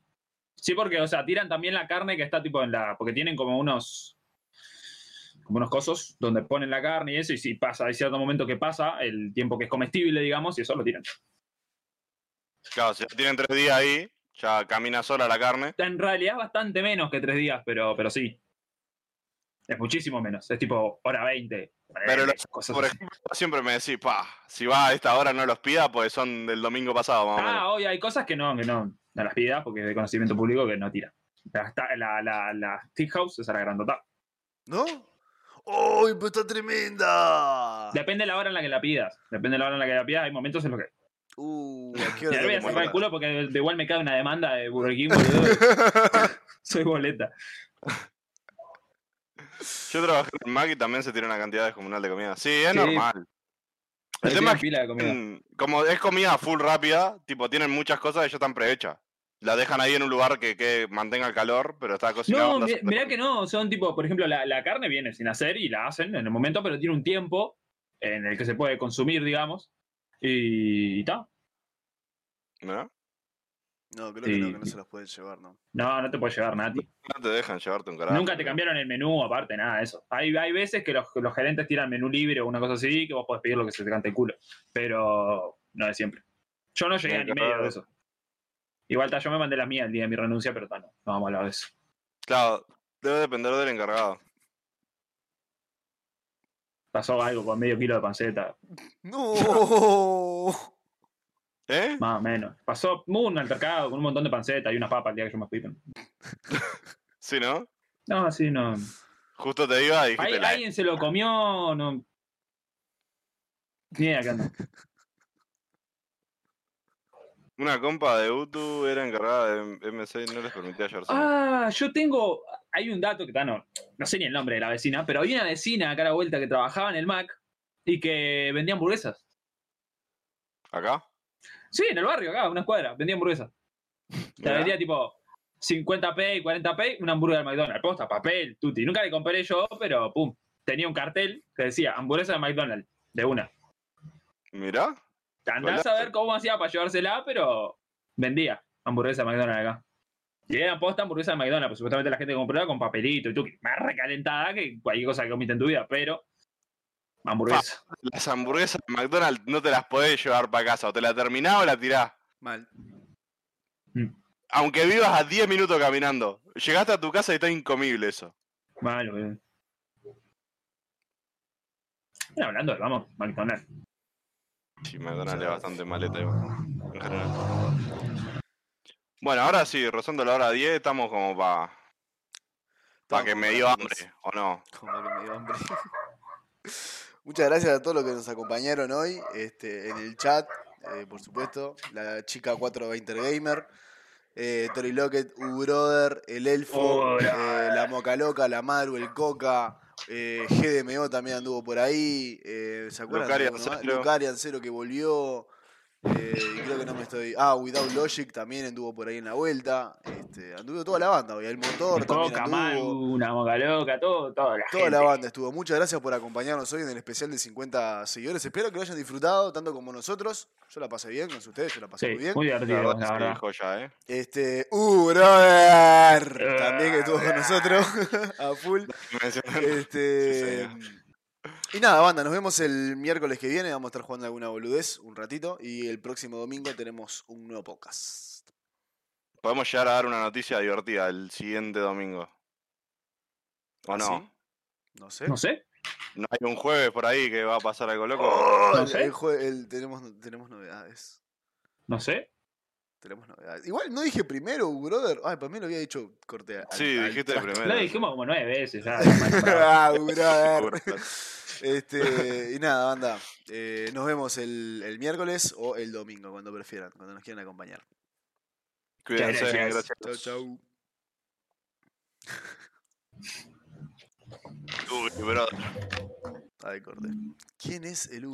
Sí, porque, o sea, tiran también la carne que está tipo en la. Porque tienen como unos. Como unos cosos donde ponen la carne y eso, y si pasa, hay cierto momento que pasa, el tiempo que es comestible, digamos, y eso lo tiran. Claro, si ya tienen tres días ahí, ya camina sola la carne. En realidad es bastante menos que tres días, pero, pero sí. Es muchísimo menos. Es tipo hora 20. Pero los- cosas Por ejemplo, siempre me decís, pa, si va a esta hora no los pida, pues son del domingo pasado, más o menos. Ah, hoy hay cosas que no, que no, no las pidas porque es de conocimiento público que no tiran. La, la, la, la Stick House es a la grandota. ¿No? ¡Uy, pero está tremenda! Depende de la hora en la que la pidas. Depende de la hora en la que la pidas. Hay momentos en los que. Uh, ¿a qué hora voy a cerrar el culo porque de igual me cae una demanda de Burger King? Soy boleta. Yo trabajé en Mac y también se tira una cantidad descomunal de comida. Sí, es Sí. normal. El tema es que pila de comida. Como es comida full rápida, tipo, tienen muchas cosas y ya están prehechas. La dejan ahí en un lugar que, que mantenga el calor, pero está cocinado. No, mirá que no. Son tipo, por ejemplo, la, la carne viene sin hacer y la hacen en el momento, pero tiene un tiempo en el que se puede consumir, digamos. Y está. ¿No? No, creo que no, que no se los pueden llevar, ¿no? No, no te puede llevar Nati. No te dejan llevarte un carajo. Nunca te cambiaron el menú, aparte, nada de eso. Hay, hay veces que los, los gerentes tiran menú libre o una cosa así, que vos podés pedir lo que se te cante el culo. Pero no de siempre. Yo no llegué a ni medio de eso. Igual ta, yo me mandé las mías el día de mi renuncia, pero ta, no, no vamos a hablar de eso. Claro, debe depender del encargado. Pasó algo con medio kilo de panceta, ¡No! ¿Eh? más o menos. Pasó un altercado con un montón de panceta y una papa el día que yo me fui. Sí, ¿no? No, así no. Justo te iba y dijiste la- alguien se lo comió, no. Ni qué anda. Una compa de Utu era encargada de MC y no les permitía llevarse. Ah, yo tengo. Hay un dato que está, no, no sé ni el nombre de la vecina, pero había una vecina acá a la vuelta que trabajaba en el Mac y que vendía hamburguesas. ¿Acá? Sí, en el barrio, acá, una escuadra, vendía hamburguesas. Te vendía tipo 50p y 40p, una hamburguesa de McDonald's. Posta, papel, tutti. Nunca le compré yo, pero pum. Tenía un cartel que decía hamburguesa de McDonald's, de una. Mirá. Andás a ver cómo hacía para llevársela, pero vendía hamburguesa de McDonald's acá. Y posta hamburguesa de McDonald's, pues supuestamente la gente compró con papelito y tú, más recalentada que cualquier cosa que comiste en tu vida, pero hamburguesa. Las hamburguesas de McDonald's no te las podés llevar para casa. O te la terminás o la tirás. Mal. Aunque vivas a 10 minutos caminando. Llegaste a tu casa y está incomible eso. Malo, boludo. Hablando de, vamos, McDonald's. Sí, McDonald's es bastante maleta igual, en general. Bueno, ahora sí, rozando la hora 10, estamos como para Estamos que me dio para hambre, ¿o no? Como que me dio hambre. Muchas gracias a todos los que nos acompañaron hoy este, en el chat, eh, por supuesto. La chica 420 Gamer, eh, Tori Locket, U-Brother, el Elfo, eh, la Moca Loca, la Maru, el Coca, eh, GDMO también anduvo por ahí. Eh, ¿Se acuerdan? Lucari de alguno más? Ancero. Lucari Ancero que volvió. Eh, y creo que no me estoy. Ah, Without Logic también anduvo por ahí en la vuelta. Este, anduvo toda la banda hoy. El motor también Coca, anduvo. Maru, una moca loca, todo, toda la Toda gente. la banda estuvo. Muchas gracias por acompañarnos hoy en el especial de 50 seguidores. Espero que lo hayan disfrutado tanto como nosotros. Yo la pasé bien con ustedes, yo la pasé Sí, muy bien. muy La divertido, verdad, la verdad. joya, ¿eh? Este, uh, brother, también que estuvo con Ah. nosotros a full. Este, y nada, banda, nos vemos el miércoles que viene. Vamos a estar jugando alguna boludez un ratito. Y el próximo domingo tenemos un nuevo podcast. Podemos llegar a dar una noticia divertida el siguiente domingo. ¿O no? ¿Sí? No sé. No sé. ¿No hay un jueves por ahí que va a pasar algo loco? Oh, No sé. el jue- el- tenemos, tenemos novedades. No sé. Tenemos novedades. Igual no dije primero, brother. Ay, para mí lo había dicho corte. al- Sí, al dijiste primero. Lo dijimos como nueve veces ya. ah, brother. Este, y nada, banda. eh, nos vemos el, el miércoles o el domingo, cuando prefieran, cuando nos quieran acompañar. Cuídense, gracias. gracias. Chau, chau. Uy, brother. Ay, corte. ¿Quién es el